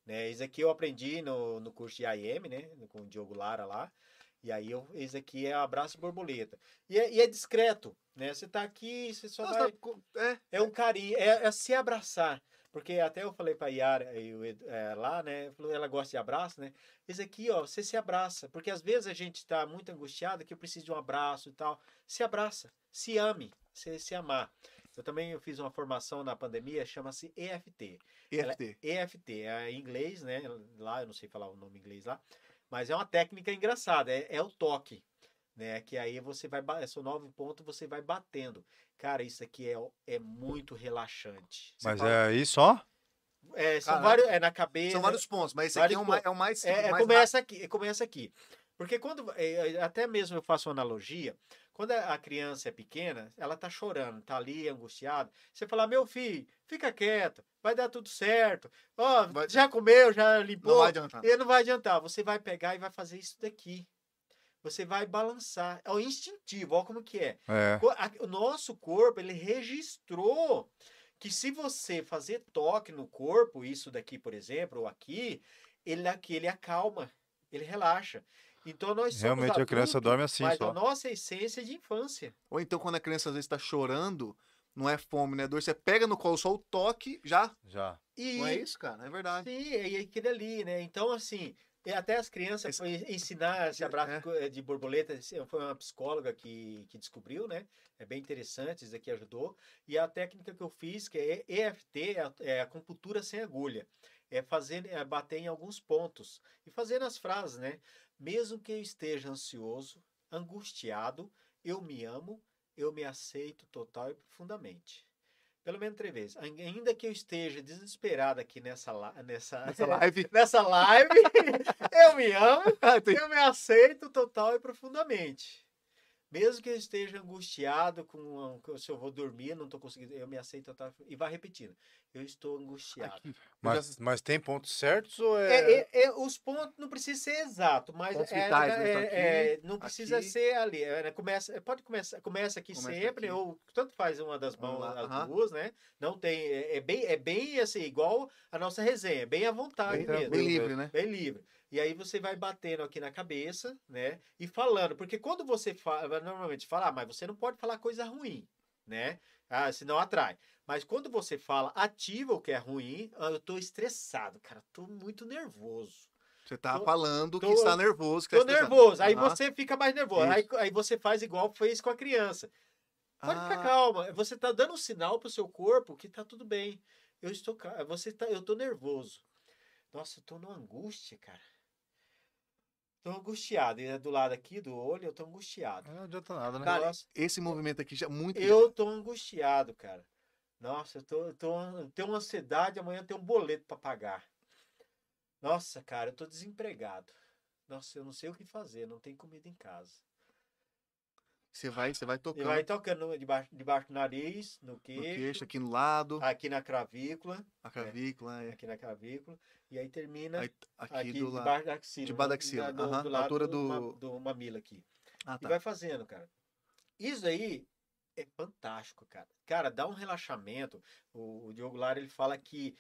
[SPEAKER 3] Né? Esse aqui eu aprendi no, no curso de IM, né? Com o Diogo Lara lá. E aí, eu, esse aqui é abraço borboleta. E é, e é discreto, né? Você tá aqui, você só
[SPEAKER 2] Nossa,
[SPEAKER 3] vai...
[SPEAKER 2] é,
[SPEAKER 3] É um carinho, é, é se abraçar. Porque até eu falei pra Yara e o Ed- é, lá, né? Ela gosta de abraço, né? Esse aqui, ó, você se abraça. Porque às vezes a gente tá muito angustiado que eu preciso de um abraço e tal. Se abraça, se ame, se, se amar. Eu também eu fiz uma formação na pandemia, chama-se EFT. Ela-
[SPEAKER 2] EFT.
[SPEAKER 3] EFT, é em inglês, né? Lá, eu não sei falar o nome em inglês lá. Mas é uma técnica engraçada, é, é o toque. Né? Que aí você vai, é o novo ponto, você vai batendo. Cara, isso aqui é, é muito relaxante. Você
[SPEAKER 1] Mas
[SPEAKER 3] fala-
[SPEAKER 1] é aí só?
[SPEAKER 3] é, são vários, é na cabeça.
[SPEAKER 2] São vários pontos, mas esse aqui é,
[SPEAKER 3] vários
[SPEAKER 2] o mais, é o mais,
[SPEAKER 3] É, é,
[SPEAKER 2] mais
[SPEAKER 3] começa aqui, começa aqui. Porque quando, é, é, até mesmo eu faço uma analogia, Quando a criança é pequena, ela tá chorando, tá ali angustiada. Você fala, meu filho, fica quieto, vai dar tudo certo. Ó, já comeu, já limpou.
[SPEAKER 2] Não vai adiantar.
[SPEAKER 3] E não vai adiantar. Você vai pegar e vai fazer isso daqui. Você vai balançar. É o instintivo, olha como que é.
[SPEAKER 1] É.
[SPEAKER 3] O nosso corpo, ele registrou que se você fazer toque no corpo, isso daqui, por exemplo, ou aqui, ele aqui ele acalma, ele relaxa. Então nós somos
[SPEAKER 1] Realmente a criança
[SPEAKER 3] adultos,
[SPEAKER 1] dorme assim
[SPEAKER 3] mas
[SPEAKER 1] só.
[SPEAKER 3] a nossa essência é de infância.
[SPEAKER 2] Ou então, quando a criança às vezes tá chorando, não é fome, não é dor, você pega no colo só o toque, já.
[SPEAKER 1] Já.
[SPEAKER 3] E
[SPEAKER 2] Não é isso, cara? É verdade.
[SPEAKER 3] Sim, é aquele ali, né? Então, assim, e até as crianças ensinar esse abraço
[SPEAKER 2] É.
[SPEAKER 3] co- eh, de borboleta, esse- foi uma psicóloga que, que descobriu, né? É bem interessante, isso aqui ajudou. E a técnica que eu fiz, que é EFT, é a- é a acupuntura sem agulha. É fazer, é bater em alguns pontos. E fazer as frases, né? Mesmo que eu esteja ansioso, angustiado, eu me amo, eu me aceito total e profundamente. Pelo menos três vezes. Ain- Ainda que eu esteja desesperado aqui nessa, nessa,
[SPEAKER 2] Essa live.
[SPEAKER 3] nessa live, eu me amo,
[SPEAKER 2] Ah,
[SPEAKER 3] eu me aceito total e profundamente. Mesmo que eu esteja angustiado com, se eu vou dormir, não estou conseguindo, eu me aceito total e vai repetindo. Eu estou angustiado.
[SPEAKER 2] Aqui.
[SPEAKER 1] Mas, mas tem pontos certos ou é.
[SPEAKER 3] É, é- é- os pontos não precisa ser exato, mas é-
[SPEAKER 2] vitais,
[SPEAKER 3] é-
[SPEAKER 2] né? Tá
[SPEAKER 3] é-
[SPEAKER 2] aqui,
[SPEAKER 3] não precisa
[SPEAKER 2] aqui.
[SPEAKER 3] ser ali. é, né? Começa, pode começar, começa aqui
[SPEAKER 2] Começa
[SPEAKER 3] sempre,
[SPEAKER 2] aqui.
[SPEAKER 3] ou tanto faz uma das mãos,
[SPEAKER 2] lá,
[SPEAKER 3] as duas, né? Não tem, é, é bem, é bem assim, igual a nossa resenha, é bem à vontade
[SPEAKER 2] Bem,
[SPEAKER 3] mesmo.
[SPEAKER 2] bem livre, né?
[SPEAKER 3] Bem livre. E aí você vai batendo aqui na cabeça, né? E falando, porque quando você fala, normalmente fala, ah, mas você não pode falar coisa ruim, né? Ah, senão atrai. Mas quando você fala ativa o que é ruim, ah, eu tô estressado, cara, tô muito nervoso.
[SPEAKER 2] Você tá
[SPEAKER 3] Tô-
[SPEAKER 2] falando que
[SPEAKER 3] tô-
[SPEAKER 2] está nervoso. Que
[SPEAKER 3] Tô
[SPEAKER 2] tá estressado.
[SPEAKER 3] nervoso. Aí
[SPEAKER 2] Aham.
[SPEAKER 3] você fica mais nervoso. Aí, aí você faz igual fez com a criança. Pode ficar
[SPEAKER 2] Ah,
[SPEAKER 3] calma. Você tá dando um sinal pro seu corpo que tá tudo bem. Eu estou, você tá, eu tô nervoso. Nossa, eu tô numa angústia, cara. Tô angustiado. E é do lado aqui do olho, eu tô angustiado.
[SPEAKER 1] Não adianta nada, né?
[SPEAKER 2] Cara, Esse movimento aqui já muito.
[SPEAKER 3] eu tô angustiado, cara. Nossa, eu tô, eu tô, eu tenho uma ansiedade, amanhã eu tenho um boleto para pagar. Nossa, cara, eu tô desempregado. Nossa, eu não sei o que fazer, não tem comida em casa.
[SPEAKER 2] Você vai, você vai
[SPEAKER 3] E
[SPEAKER 2] tocando
[SPEAKER 3] vai tocando debaixo, debaixo do nariz, no
[SPEAKER 2] no
[SPEAKER 3] queixo,
[SPEAKER 2] queixo, aqui no lado,
[SPEAKER 3] aqui na cravícula,
[SPEAKER 2] a clavícula, é.
[SPEAKER 3] aqui na clavícula, e aí termina
[SPEAKER 2] Aí, aqui,
[SPEAKER 3] aqui,
[SPEAKER 2] do
[SPEAKER 3] debaixo da axila.
[SPEAKER 2] debaixo da axila,
[SPEAKER 3] do- do lado
[SPEAKER 2] altura
[SPEAKER 3] do,
[SPEAKER 2] do-
[SPEAKER 3] mamilo aqui.
[SPEAKER 2] Ah,
[SPEAKER 3] E
[SPEAKER 2] tá.
[SPEAKER 3] vai fazendo, cara. Isso aí é fantástico, cara. Cara, dá um relaxamento. O, o Diogo Lara, ele fala que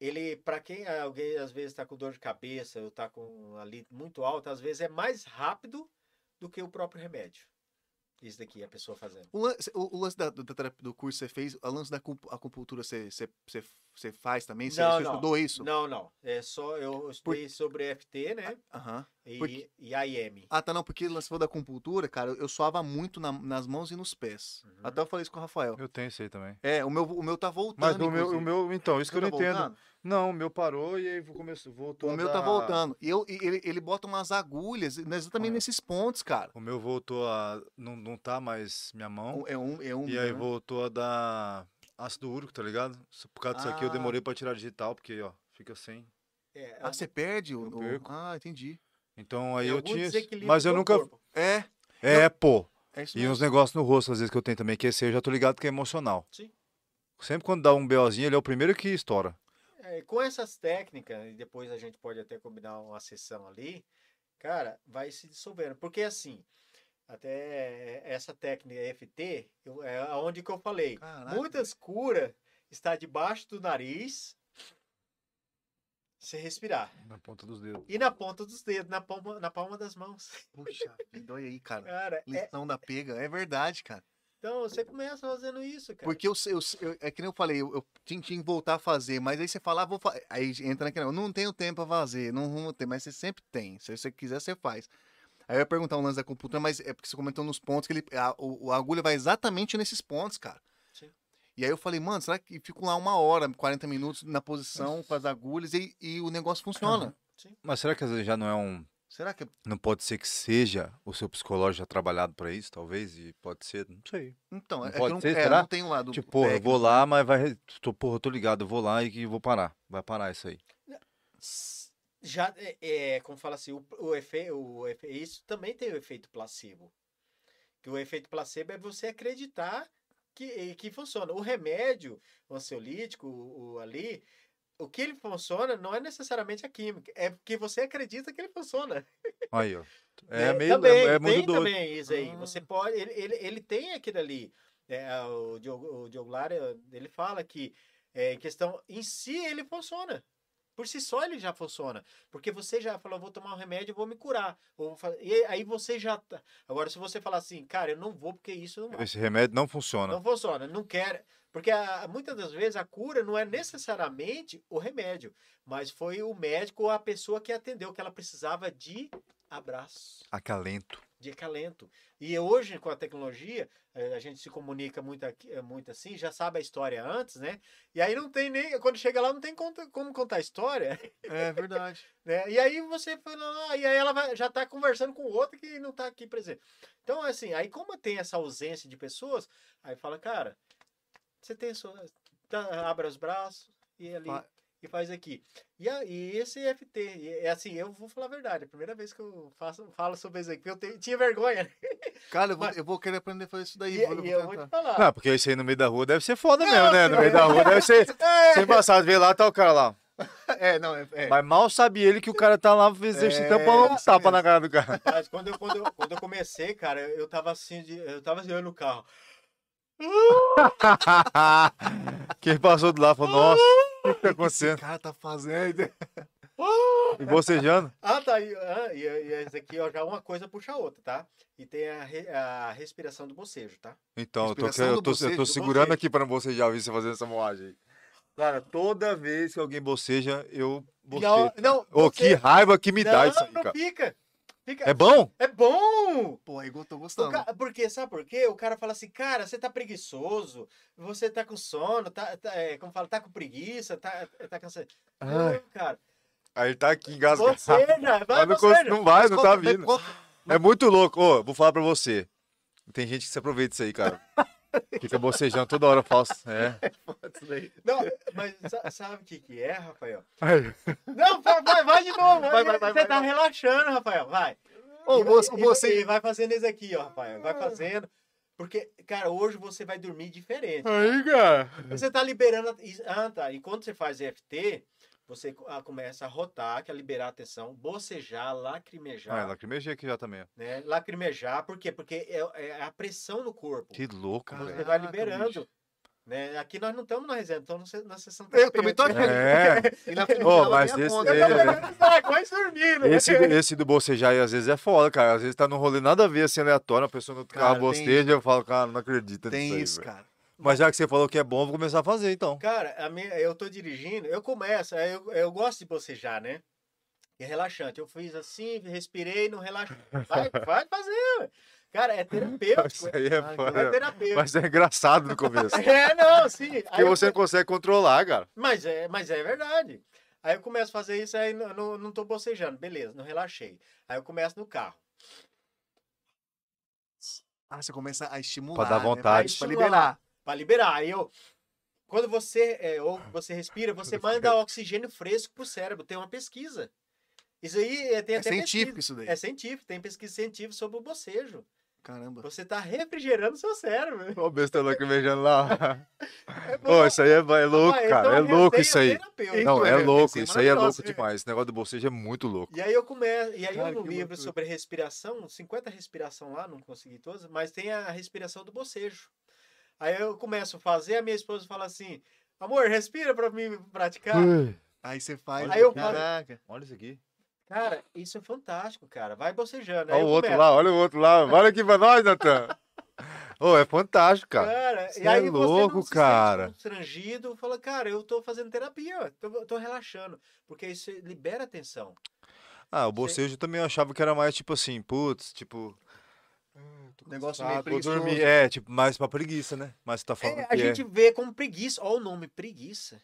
[SPEAKER 3] ele, para quem alguém às vezes está com dor de cabeça ou tá com ali muito alto, às vezes é mais rápido do que o próprio remédio. Isso daqui, a pessoa fazendo.
[SPEAKER 2] O lance, o, o lance da, da do curso que você fez, o lance da acu- acupuntura você, você, você, você faz também? Você,
[SPEAKER 3] Não,
[SPEAKER 2] você
[SPEAKER 3] não.
[SPEAKER 2] estudou isso?
[SPEAKER 3] Não, não. É só eu estudei sobre EFT, né?
[SPEAKER 2] Aham.
[SPEAKER 3] E,
[SPEAKER 2] Porque-
[SPEAKER 3] e IM.
[SPEAKER 2] Ah, tá, não, porque lance falou da acupuntura, cara, eu suava muito na- nas mãos e nos pés.
[SPEAKER 3] Uhum.
[SPEAKER 2] Até eu falei isso com o Rafael.
[SPEAKER 1] Eu tenho isso aí também.
[SPEAKER 2] É, o meu, o meu tá voltando,
[SPEAKER 1] Mas o meu, o meu, então, isso que eu não
[SPEAKER 2] Tá
[SPEAKER 1] entendo.
[SPEAKER 2] voltando?
[SPEAKER 1] Não, o meu parou e aí começou, voltou.
[SPEAKER 2] O
[SPEAKER 1] a
[SPEAKER 2] meu tá
[SPEAKER 1] dar-
[SPEAKER 2] voltando. E eu, ele, ele bota umas agulhas exatamente
[SPEAKER 1] É.
[SPEAKER 2] nesses pontos, cara.
[SPEAKER 1] O meu voltou a. Não, não tá mais minha mão.
[SPEAKER 2] É um, é um.
[SPEAKER 1] E aí
[SPEAKER 2] né?
[SPEAKER 1] voltou a dar ácido úrico, tá ligado? Por causa disso aqui eu
[SPEAKER 2] Ah.
[SPEAKER 1] demorei pra tirar digital, porque, ó, fica sem.
[SPEAKER 3] É,
[SPEAKER 2] Ah, você perde o.
[SPEAKER 1] Eu
[SPEAKER 2] o-
[SPEAKER 1] perco.
[SPEAKER 2] Ah, entendi.
[SPEAKER 1] Então aí
[SPEAKER 3] é
[SPEAKER 1] eu tinha. Mas eu nunca.
[SPEAKER 3] corpo.
[SPEAKER 2] É,
[SPEAKER 1] É, pô.
[SPEAKER 2] é isso
[SPEAKER 1] E
[SPEAKER 2] mesmo.
[SPEAKER 1] uns negócios no rosto, às vezes, que eu tenho também, que esse aí eu já tô ligado que é emocional.
[SPEAKER 3] Sim.
[SPEAKER 1] Sempre quando dá um BOzinho, ele é o primeiro que estoura.
[SPEAKER 3] É, com essas técnicas, e depois a gente pode até combinar uma sessão ali, cara, vai se dissolvendo. Porque assim, até essa técnica EFT, eu, é aonde que eu falei,
[SPEAKER 2] Caraca.
[SPEAKER 3] muitas curas está debaixo do nariz, você respirar.
[SPEAKER 1] Na ponta dos dedos.
[SPEAKER 3] E na ponta dos dedos, na palma, na palma das mãos.
[SPEAKER 2] Puxa olha aí, cara.
[SPEAKER 3] Cara, é-
[SPEAKER 2] Lição da pega. É verdade, cara.
[SPEAKER 3] então você começa fazendo isso, cara.
[SPEAKER 2] Porque eu, eu, eu- é que nem eu falei, eu, eu tinha, tinha que voltar a fazer, mas aí você fala, ah, vou fa... aí entra naquele, eu não tenho tempo pra fazer, não vou ter, mas você sempre tem. Se você quiser, você faz. Aí eu ia perguntar um lance da computadora, mas é porque você comentou nos pontos que ele, a, o, a agulha vai exatamente nesses pontos, cara.
[SPEAKER 3] Sim.
[SPEAKER 2] E aí eu falei, mano, será que fico lá uma hora, 40 minutos na posição com as agulhas e, e o negócio funciona?
[SPEAKER 1] Mas será que às vezes já não é um.
[SPEAKER 2] Será que.
[SPEAKER 1] Não pode ser que seja o seu psicológico já trabalhado pra isso, talvez? E pode ser, não sei.
[SPEAKER 2] Então,
[SPEAKER 1] Não
[SPEAKER 2] é que
[SPEAKER 1] pode
[SPEAKER 2] eu não,
[SPEAKER 1] ser,
[SPEAKER 2] é, eu
[SPEAKER 1] será?
[SPEAKER 2] não tenho lá do.
[SPEAKER 1] tipo, porra, eu vou
[SPEAKER 2] né?
[SPEAKER 1] lá, mas vai. Tô, porra, eu tô ligado, eu vou lá e que vou parar. Vai parar isso aí.
[SPEAKER 3] Já, é, é, como fala assim, o, o, efe, o efe- isso também tem o efeito placebo. Que o efeito placebo é você acreditar que, que funciona. O remédio, o ansiolítico, o, o ali, o que ele funciona não é necessariamente a química, é porque você acredita que ele funciona.
[SPEAKER 1] Aí, ó. É, meio,
[SPEAKER 3] também,
[SPEAKER 1] é, é muito
[SPEAKER 3] tem
[SPEAKER 1] doido.
[SPEAKER 3] também isso aí.
[SPEAKER 2] Ah.
[SPEAKER 3] Você pode, ele, ele, ele tem aquilo ali. É, o Diogo, o Diogo Lara, ele fala que é, em questão em si ele funciona. Por si só ele já funciona. Porque você já falou, vou tomar um remédio e vou me curar. Ou e aí você já. tá- Agora, se você falar assim, cara, eu não vou porque isso não vai.
[SPEAKER 1] Esse remédio não funciona.
[SPEAKER 3] Não funciona, não quer. Porque a- muitas das vezes a cura não é necessariamente o remédio, mas foi o médico ou a pessoa que atendeu, que ela precisava de abraço,
[SPEAKER 1] Acalento.
[SPEAKER 3] De acalento. E hoje, com a tecnologia, eh, a gente se comunica muito, aqui- eh, muito assim, já sabe a história antes, né? E aí não tem nem. Quando chega lá, não tem conta- como contar a história.
[SPEAKER 2] É verdade.
[SPEAKER 3] né? E aí você fala, ah, e aí ela vai- já está conversando com o outro que não está aqui presente. Então, assim, aí como tem essa ausência de pessoas, aí fala, cara, você tem sua. tá, abre os braços e ali. E faz aqui. E, a- e esse FT, e é assim, eu vou falar a verdade, é a primeira vez que eu faço, falo sobre isso aqui, porque eu tenho- tinha vergonha. né?
[SPEAKER 2] Cara, eu vou,
[SPEAKER 3] Mas-
[SPEAKER 2] eu vou querer aprender a fazer isso daí.
[SPEAKER 3] E,
[SPEAKER 2] vou,
[SPEAKER 3] e
[SPEAKER 2] vou
[SPEAKER 3] eu vou te falar.
[SPEAKER 1] Não, porque isso aí no meio da rua deve ser foda
[SPEAKER 3] Não,
[SPEAKER 1] mesmo, né? No meio da rua deve ser.
[SPEAKER 3] É,
[SPEAKER 1] Sem passado, vê lá, tá o cara lá.
[SPEAKER 2] É, não, é. é.
[SPEAKER 1] Mas mal sabe ele que o cara tá lá exercitando
[SPEAKER 2] É,
[SPEAKER 1] pra dar um tapa
[SPEAKER 2] mesmo.
[SPEAKER 1] na cara do cara.
[SPEAKER 3] Mas quando eu, quando, eu, quando eu comecei, cara, eu tava assim, de- eu tava assim, olhando no carro.
[SPEAKER 1] Quem passou do lado falou, nossa, o que, que tá acontecendo?
[SPEAKER 2] cara tá fazendo.
[SPEAKER 1] E bocejando?
[SPEAKER 3] Ah, tá. E, ah, e, e esse aqui, ó, já uma coisa puxa a outra, tá? E tem a, re- a respiração do bocejo, tá?
[SPEAKER 1] Então, eu tô, eu tô, eu tô
[SPEAKER 2] do
[SPEAKER 1] segurando
[SPEAKER 3] bocejo.
[SPEAKER 1] aqui pra não bocejar, ver você fazendo essa moagem aí. Cara, toda vez que alguém boceja, eu bocejo.
[SPEAKER 3] Não,
[SPEAKER 1] Ô, que
[SPEAKER 3] você-
[SPEAKER 1] raiva que me dá
[SPEAKER 3] não,
[SPEAKER 1] isso aí,
[SPEAKER 3] não
[SPEAKER 1] cara.
[SPEAKER 3] fica. Fica.
[SPEAKER 1] É bom?
[SPEAKER 3] É bom!
[SPEAKER 2] Pô, aí eu tô gostando.
[SPEAKER 3] ca- Porque, sabe por quê? O cara fala assim, cara, você tá preguiçoso, você tá com sono, tá, tá, é, como fala, tá com preguiça, tá, tá cansado.
[SPEAKER 1] Ai.
[SPEAKER 3] Não, cara.
[SPEAKER 1] Aí tá aqui engasgado.
[SPEAKER 3] Boceja, vai
[SPEAKER 1] não, não vai, não tá vindo. É muito louco. Ô, vou falar pra você. Tem gente que se aproveita disso aí, cara. Fica bocejando toda hora, falso. É.
[SPEAKER 2] Daí.
[SPEAKER 3] Não, mas sa- sabe o que que é, Rafael?
[SPEAKER 1] Aí.
[SPEAKER 3] Não, vai, vai, vai de novo.
[SPEAKER 2] Vai, vai, vai,
[SPEAKER 3] Você
[SPEAKER 2] vai,
[SPEAKER 3] tá
[SPEAKER 2] vai.
[SPEAKER 3] relaxando, Rafael, vai.
[SPEAKER 2] Ô, você, você.
[SPEAKER 3] e vai fazendo isso aqui, ó, Rafael. Vai fazendo. Porque, cara, hoje você vai dormir diferente.
[SPEAKER 1] Aí, cara.
[SPEAKER 3] Você tá liberando. a- Ah, tá. Enquanto você faz EFT, você ah, começa a rotar, que é liberar a atenção, bocejar, lacrimejar.
[SPEAKER 1] Ah, lacrimejei aqui já também. ó.
[SPEAKER 3] né? Lacrimejar, por quê? Porque é, é a pressão no corpo.
[SPEAKER 1] Que louco,
[SPEAKER 3] Você
[SPEAKER 1] velho.
[SPEAKER 3] vai liberando. Né? Aqui nós não estamos na reserva, estamos na sessão
[SPEAKER 2] Eu também tô aqui.
[SPEAKER 1] É.
[SPEAKER 2] E na dela
[SPEAKER 1] mas
[SPEAKER 2] tem
[SPEAKER 1] esse-
[SPEAKER 2] conta.
[SPEAKER 1] é-
[SPEAKER 3] Eu saco, quase dormindo.
[SPEAKER 1] Esse, esse do bocejar aí às vezes é foda, cara. Às vezes tá num rolê nada a ver, assim, aleatório. A pessoa no
[SPEAKER 2] Cara,
[SPEAKER 1] carro
[SPEAKER 2] tem
[SPEAKER 1] boceja, eu falo, cara, não acredito
[SPEAKER 2] Tem
[SPEAKER 1] nisso aí,
[SPEAKER 2] isso,
[SPEAKER 1] velho.
[SPEAKER 2] cara.
[SPEAKER 1] Mas já que você falou que é bom, eu vou começar a fazer, então.
[SPEAKER 3] Cara, a minha, eu tô dirigindo, eu começo, aí eu, eu gosto de bocejar, né? É relaxante. Eu fiz assim, respirei, não relaxei. Vai, vai fazer. ué. Cara, é terapêutico.
[SPEAKER 1] Isso aí é
[SPEAKER 2] Ai,
[SPEAKER 3] É
[SPEAKER 1] foda.
[SPEAKER 3] terapêutico.
[SPEAKER 1] Mas é engraçado no começo.
[SPEAKER 3] É, não, sim. Aí
[SPEAKER 1] Porque
[SPEAKER 3] eu
[SPEAKER 1] você não
[SPEAKER 3] come-
[SPEAKER 1] consegue controlar, cara.
[SPEAKER 3] mas, é, mas é verdade. Aí eu começo a fazer isso, aí não, não, não tô bocejando. Beleza, não relaxei. Aí eu começo no carro.
[SPEAKER 2] Ah, você começa a estimular.
[SPEAKER 1] Pra dar
[SPEAKER 2] né?
[SPEAKER 1] vontade.
[SPEAKER 2] Pra
[SPEAKER 3] Estimular.
[SPEAKER 2] liberar.
[SPEAKER 3] Pra liberar. Aí eu. Quando você, é, ou você respira, você manda oxigênio fresco pro cérebro. Tem uma pesquisa. Isso aí é, tem
[SPEAKER 2] É
[SPEAKER 3] até
[SPEAKER 2] científico
[SPEAKER 3] pesquisa.
[SPEAKER 2] isso daí.
[SPEAKER 3] É científico, tem pesquisa científica sobre o bocejo.
[SPEAKER 2] Caramba.
[SPEAKER 3] Você tá refrigerando seu cérebro.
[SPEAKER 1] Ó, o besta lacrimejando lá.
[SPEAKER 3] É bom.
[SPEAKER 1] Ô, isso aí é, é louco,
[SPEAKER 3] Rapaz,
[SPEAKER 1] cara. É louco isso aí. Não, é louco. Isso aí é louco demais. Esse negócio do bocejo é muito louco.
[SPEAKER 3] E aí eu começo, e aí
[SPEAKER 2] Cara,
[SPEAKER 3] eu no
[SPEAKER 2] que
[SPEAKER 3] livro
[SPEAKER 2] loucura.
[SPEAKER 3] sobre respiração, 50 respiração lá, não consegui todas, mas tem a respiração do bocejo. Aí eu começo a fazer, a minha esposa fala assim: "Amor, respira pra mim praticar".
[SPEAKER 2] Aí você faz.
[SPEAKER 3] Aí eu falo-
[SPEAKER 2] Caraca.
[SPEAKER 1] Olha isso aqui.
[SPEAKER 3] Cara, isso é fantástico, cara. Vai bocejando. Aí
[SPEAKER 1] Olha o outro
[SPEAKER 3] começo.
[SPEAKER 1] lá, olha o outro lá. Olha aqui pra nós, Natan. Ô, é fantástico, cara.
[SPEAKER 3] Cara, e aí
[SPEAKER 1] é
[SPEAKER 3] você não
[SPEAKER 1] louco,
[SPEAKER 3] se
[SPEAKER 1] cara.
[SPEAKER 3] constrangido, fala, cara, eu tô fazendo terapia, tô, tô relaxando, porque isso libera a tensão.
[SPEAKER 1] Ah, o bocejo também eu achava que era mais tipo assim, putz, tipo.
[SPEAKER 2] Negócio
[SPEAKER 1] Ah,
[SPEAKER 2] meio
[SPEAKER 1] vou dormir.
[SPEAKER 2] preguiçoso.
[SPEAKER 1] É, tipo, mais pra preguiça, né? Mas tá falando
[SPEAKER 3] É, a
[SPEAKER 1] é.
[SPEAKER 3] gente vê como preguiça, ó o nome, preguiça.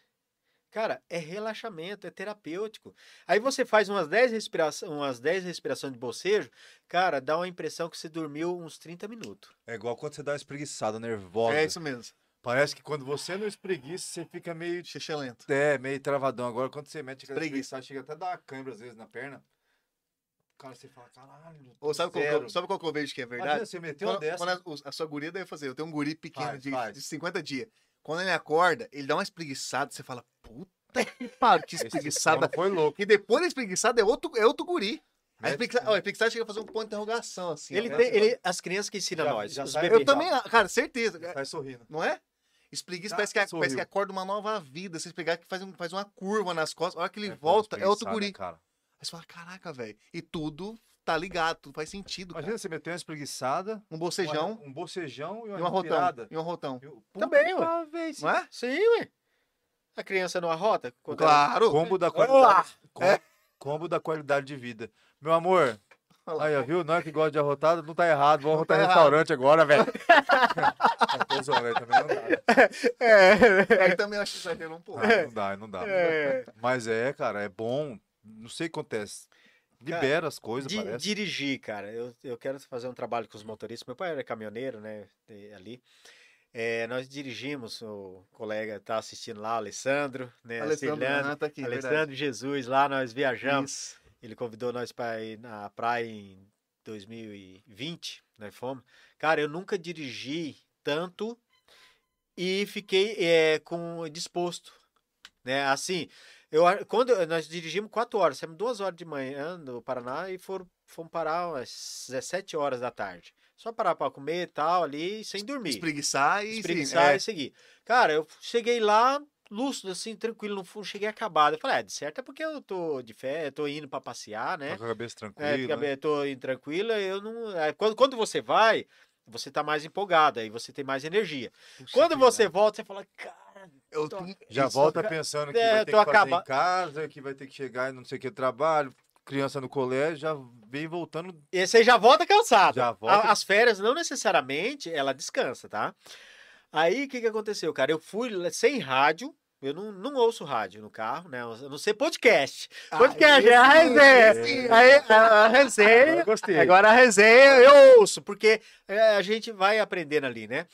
[SPEAKER 3] Cara, é relaxamento, é terapêutico. Aí você faz umas 10 respirações, umas 10 respirações de bocejo, cara, dá uma impressão que você dormiu uns 30 minutos.
[SPEAKER 1] É igual quando você dá uma espreguiçada nervosa.
[SPEAKER 2] É isso mesmo.
[SPEAKER 1] Parece que quando você não espreguiça, você fica meio.
[SPEAKER 2] Xixi lento.
[SPEAKER 1] É, meio travadão. Agora, quando você mete aquela
[SPEAKER 2] Espreguiça.
[SPEAKER 1] espreguiçada, chega até a dar uma câimbra às vezes na perna. Cara, você fala, caralho.
[SPEAKER 2] Ou sabe qual, que
[SPEAKER 1] zero.
[SPEAKER 2] eu, sabe qual que eu vejo que é verdade?
[SPEAKER 1] Imagina, você meteu uma
[SPEAKER 2] Quando,
[SPEAKER 1] dessa.
[SPEAKER 2] quando a, a sua guria deve fazer. Eu tenho um guri pequeno
[SPEAKER 1] Faz,
[SPEAKER 2] de,
[SPEAKER 1] faz.
[SPEAKER 2] de 50 dias. Quando ele acorda, ele dá uma espreguiçada, você fala, puta que pariu, que espreguiçada.
[SPEAKER 1] foi louco.
[SPEAKER 2] E depois da espreguiçada é outro, é outro guri. A a espreguiçada chega a fazer um ponto de interrogação, assim.
[SPEAKER 3] Ele tem, ele, as crianças que ensinam
[SPEAKER 1] Já-
[SPEAKER 3] nós.
[SPEAKER 1] já
[SPEAKER 3] os
[SPEAKER 1] sai-
[SPEAKER 3] bebês.
[SPEAKER 2] Eu também, cara, certeza.
[SPEAKER 1] Sai sorrindo.
[SPEAKER 2] Não é? Espreguiça
[SPEAKER 1] Ah,
[SPEAKER 2] parece, que,
[SPEAKER 1] sorriu.
[SPEAKER 2] parece que acorda uma nova vida. Você pegar que faz, um, faz uma curva nas costas. A hora que ele
[SPEAKER 1] É,
[SPEAKER 2] volta, é outro guri.
[SPEAKER 1] né, Cara.
[SPEAKER 2] Aí você fala, caraca, velho. E tudo tá ligado, tudo faz sentido. cara.
[SPEAKER 1] Imagina você meter uma espreguiçada,
[SPEAKER 2] Um bocejão
[SPEAKER 1] uma- um bocejão e
[SPEAKER 2] e
[SPEAKER 1] uma,
[SPEAKER 2] um arrotão.
[SPEAKER 1] respirada.
[SPEAKER 2] E um arrotão.
[SPEAKER 1] Eu-
[SPEAKER 3] Também, ué.
[SPEAKER 1] vez,
[SPEAKER 2] Não é?
[SPEAKER 3] Sim, ué. A criança não arrota? Quando ela-
[SPEAKER 2] Claro.
[SPEAKER 1] Combo da qualidade. com- Combo da qualidade de vida. Meu amor,
[SPEAKER 2] Olha lá.
[SPEAKER 1] aí, ó, viu? Nós que gosta de arrotada, não tá errado. Vamos
[SPEAKER 2] Não tá
[SPEAKER 1] arrotar em
[SPEAKER 2] errado.
[SPEAKER 1] restaurante agora, velho. Não dá. né?
[SPEAKER 3] É.
[SPEAKER 2] Aí também acho exagero um pouco.
[SPEAKER 1] Ah, não dá, não dá.
[SPEAKER 3] É.
[SPEAKER 1] Mas é, cara, é bom. Não sei o que acontece. Libera as coisas,
[SPEAKER 3] Di-
[SPEAKER 1] parece.
[SPEAKER 3] dirigir, cara. Eu, eu quero fazer um trabalho com os motoristas. Meu pai era caminhoneiro, né? Ali. É, nós dirigimos, o colega tá assistindo lá, o Alessandro, né?
[SPEAKER 2] Alessandro
[SPEAKER 3] Cirlane,
[SPEAKER 2] Aham, tá aqui, verdade.
[SPEAKER 3] Alessandro Jesus, lá nós viajamos.
[SPEAKER 2] Isso.
[SPEAKER 3] Ele convidou nós para ir na praia em 2020, nós fomos. Cara, eu nunca dirigi tanto e fiquei é, com disposto, né? Assim, eu quando eu- nós dirigimos quatro horas, saímos duas horas de manhã no Paraná e foram, fomos parar às 17 horas da tarde. Só parar para comer e tal ali, sem dormir
[SPEAKER 2] Espreguiçar e.
[SPEAKER 3] espreguiçar
[SPEAKER 2] sim,
[SPEAKER 3] e seguir. Cara, eu cheguei lá, lúcido, assim, tranquilo, não cheguei acabado. Eu falei, é, de certo é porque eu tô de fé, tô indo pra passear, né?
[SPEAKER 1] Tá com a cabeça
[SPEAKER 3] É,
[SPEAKER 1] tranquila.
[SPEAKER 3] fica bem, tô indo tranquila, eu não. é, quando, quando você vai, você tá mais empolgado, aí você tem mais energia.
[SPEAKER 2] Puxa
[SPEAKER 3] Quando você volta, você fala, cara,
[SPEAKER 2] Eu
[SPEAKER 3] tô-
[SPEAKER 1] Já volta pensando que
[SPEAKER 3] É,
[SPEAKER 1] vai ter
[SPEAKER 3] tô
[SPEAKER 1] que fazer
[SPEAKER 3] acaba-
[SPEAKER 1] em casa, que vai ter que chegar e não sei o que trabalho, criança no colégio, já vem voltando.
[SPEAKER 3] e você já volta cansado.
[SPEAKER 1] Já volta-
[SPEAKER 3] As férias, não necessariamente, ela descansa, tá? Aí, o que que aconteceu, cara? Eu fui sem rádio, eu não, não ouço rádio no carro, né? Eu não sei podcast.
[SPEAKER 2] Ah,
[SPEAKER 3] Podcast,
[SPEAKER 2] esse-
[SPEAKER 3] é a resenha.
[SPEAKER 2] esse-
[SPEAKER 3] Aí, a, a resenha,
[SPEAKER 1] gostei.
[SPEAKER 3] agora a resenha eu ouço, porque é, a gente vai aprendendo ali, né?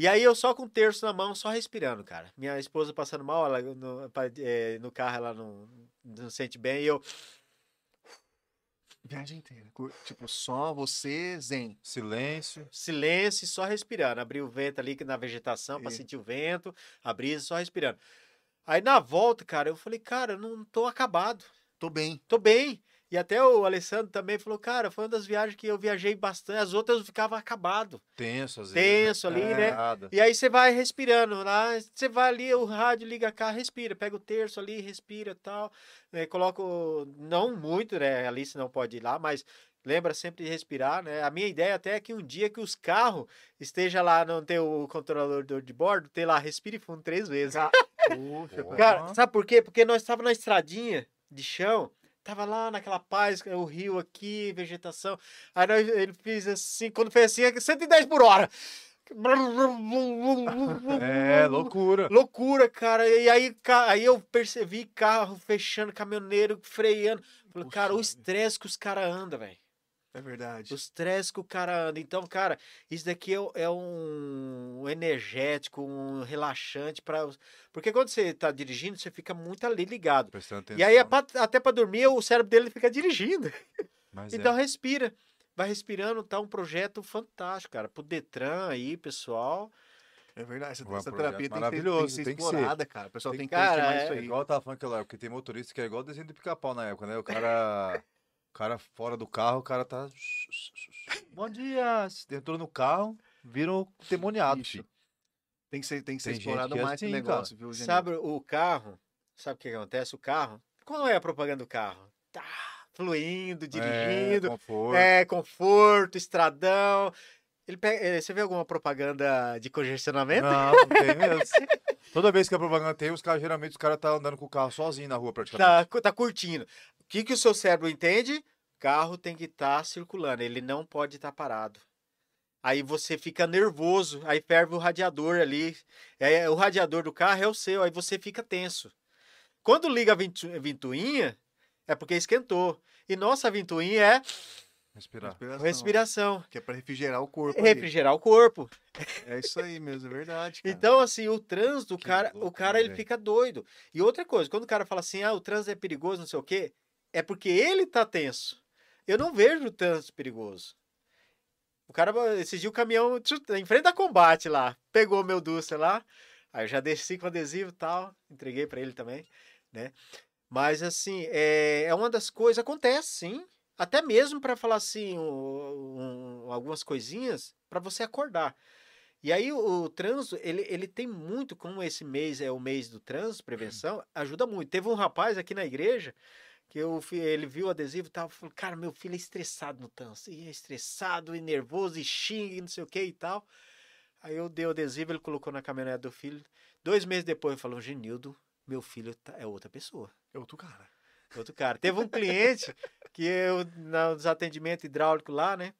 [SPEAKER 3] E aí eu só com o terço na mão, só respirando, cara. Minha esposa passando mal, ela no, é, no carro ela não, não sente bem, e eu...
[SPEAKER 2] Viagem inteira. Tipo, só você, zen.
[SPEAKER 1] Silêncio.
[SPEAKER 3] silêncio e só respirando. Abri o vento ali na vegetação para
[SPEAKER 2] E-
[SPEAKER 3] sentir o vento, a brisa, só respirando. Aí na volta, cara, eu falei, cara, eu não tô acabado,
[SPEAKER 2] Tô bem.
[SPEAKER 3] tô bem. E até o Alessandro também falou, cara, foi uma das viagens que eu viajei bastante, as outras eu ficava acabado.
[SPEAKER 1] Tenso, às
[SPEAKER 3] Tenso
[SPEAKER 1] vezes.
[SPEAKER 3] ali, né?
[SPEAKER 1] Nada.
[SPEAKER 3] E aí você vai respirando lá, você vai ali, o rádio liga cá, respira, pega o terço ali, respira e tal. Né, coloca, o- não muito, né? Ali você não pode ir lá, mas lembra sempre de respirar, né? A minha ideia até é que um dia que os carros esteja lá, não ter o controlador de bordo, ter lá, respire fundo três vezes.
[SPEAKER 2] Puxa,
[SPEAKER 1] Pô.
[SPEAKER 3] Cara, sabe por quê? Porque nós estávamos na estradinha de chão, tava lá naquela paz, o rio aqui, vegetação. Aí nós, ele fez assim, quando fez assim, é 110 por hora.
[SPEAKER 1] É, loucura.
[SPEAKER 3] Loucura, cara. E aí, aí eu percebi carro fechando, caminhoneiro freando. Falei, cara, o estresse que os caras andam, velho.
[SPEAKER 2] É verdade.
[SPEAKER 3] O estresse que o cara anda. Então, cara, isso daqui é, é um energético, um relaxante para Porque quando você tá dirigindo, você fica muito ali ligado.
[SPEAKER 1] Prestando atenção.
[SPEAKER 3] E aí, é pra- até para dormir, o cérebro dele fica dirigindo.
[SPEAKER 1] Mas
[SPEAKER 3] Então,
[SPEAKER 1] é.
[SPEAKER 3] respira. Vai respirando, tá um projeto fantástico, cara. Pro Detran aí, pessoal.
[SPEAKER 2] É verdade. Essa,
[SPEAKER 1] É
[SPEAKER 2] essa terapia tem que ser, tem que ser
[SPEAKER 1] tem que ser.
[SPEAKER 2] explorada, cara. O pessoal
[SPEAKER 1] Tem
[SPEAKER 2] tem,
[SPEAKER 1] que-
[SPEAKER 2] que
[SPEAKER 3] Cara,
[SPEAKER 2] mais
[SPEAKER 3] é-
[SPEAKER 2] isso aí.
[SPEAKER 1] igual eu tava falando aquela época, porque tem motorista que é igual o desenho do pica-pau na época, né? O cara. O cara fora do carro, o cara tá. Bom dia! Entrou no carro, vira um demoniado, filho.
[SPEAKER 2] Tem que ser, tem que ser
[SPEAKER 1] Tem
[SPEAKER 2] explorado
[SPEAKER 1] que é
[SPEAKER 2] mais esse
[SPEAKER 1] assim,
[SPEAKER 2] negócio, viu, gente?
[SPEAKER 3] Sabe o carro? Sabe o que acontece? O carro. Qual é a propaganda do carro? Tá fluindo, dirigindo,
[SPEAKER 1] É, conforto.
[SPEAKER 3] é, conforto, estradão. Ele pega- eh, você vê alguma propaganda de congestionamento?
[SPEAKER 1] Não, não tem mesmo. Toda vez que a propaganda tem, os caras, geralmente, os caras tá andando com o carro sozinho na rua, praticamente.
[SPEAKER 3] Tá, tá curtindo. O que, que o seu cérebro entende? Carro tem que estar circulando, ele não pode estar parado. Aí você fica nervoso, aí ferve o radiador ali. É, o radiador do carro é o seu, aí você fica tenso. Quando liga a ventoinha, é porque esquentou. E nossa ventoinha é
[SPEAKER 1] Respirar.
[SPEAKER 2] Respiração,
[SPEAKER 3] respiração.
[SPEAKER 2] Que é pra refrigerar o corpo. ali.
[SPEAKER 3] Refrigerar o corpo.
[SPEAKER 2] É isso aí mesmo, é verdade. Cara.
[SPEAKER 3] Então, assim, o trânsito, o cara, o
[SPEAKER 1] loucura,
[SPEAKER 3] cara ele
[SPEAKER 1] velho.
[SPEAKER 3] fica doido. E outra coisa, quando o cara fala assim, ah, o trânsito é perigoso, não sei o quê, é porque ele tá tenso. eu não vejo o trânsito perigoso. O cara, dia o caminhão tchut, em frente da combate lá, pegou meu Duster lá, aí eu já desci com adesivo e tal, entreguei para ele também, né? Mas assim, é, é uma das coisas, acontece sim, até mesmo para falar assim, um, um, algumas coisinhas para você acordar. E aí o, o, trânsito, ele, ele tem muito, como esse mês é o mês do trânsito, prevenção, ajuda muito. Teve um rapaz aqui na igreja que eu, ele viu o adesivo e tal, falou, cara, meu filho é estressado no trânsito, e é estressado e nervoso e xinga e não sei o que e tal. Aí eu dei o adesivo, ele colocou na caminhonete do filho. Dois meses depois ele falou, Genildo, meu filho tá, é outra pessoa.
[SPEAKER 2] É outro cara.
[SPEAKER 3] Outro cara. Teve um cliente que eu, nos atendimentos hidráulicos lá, né?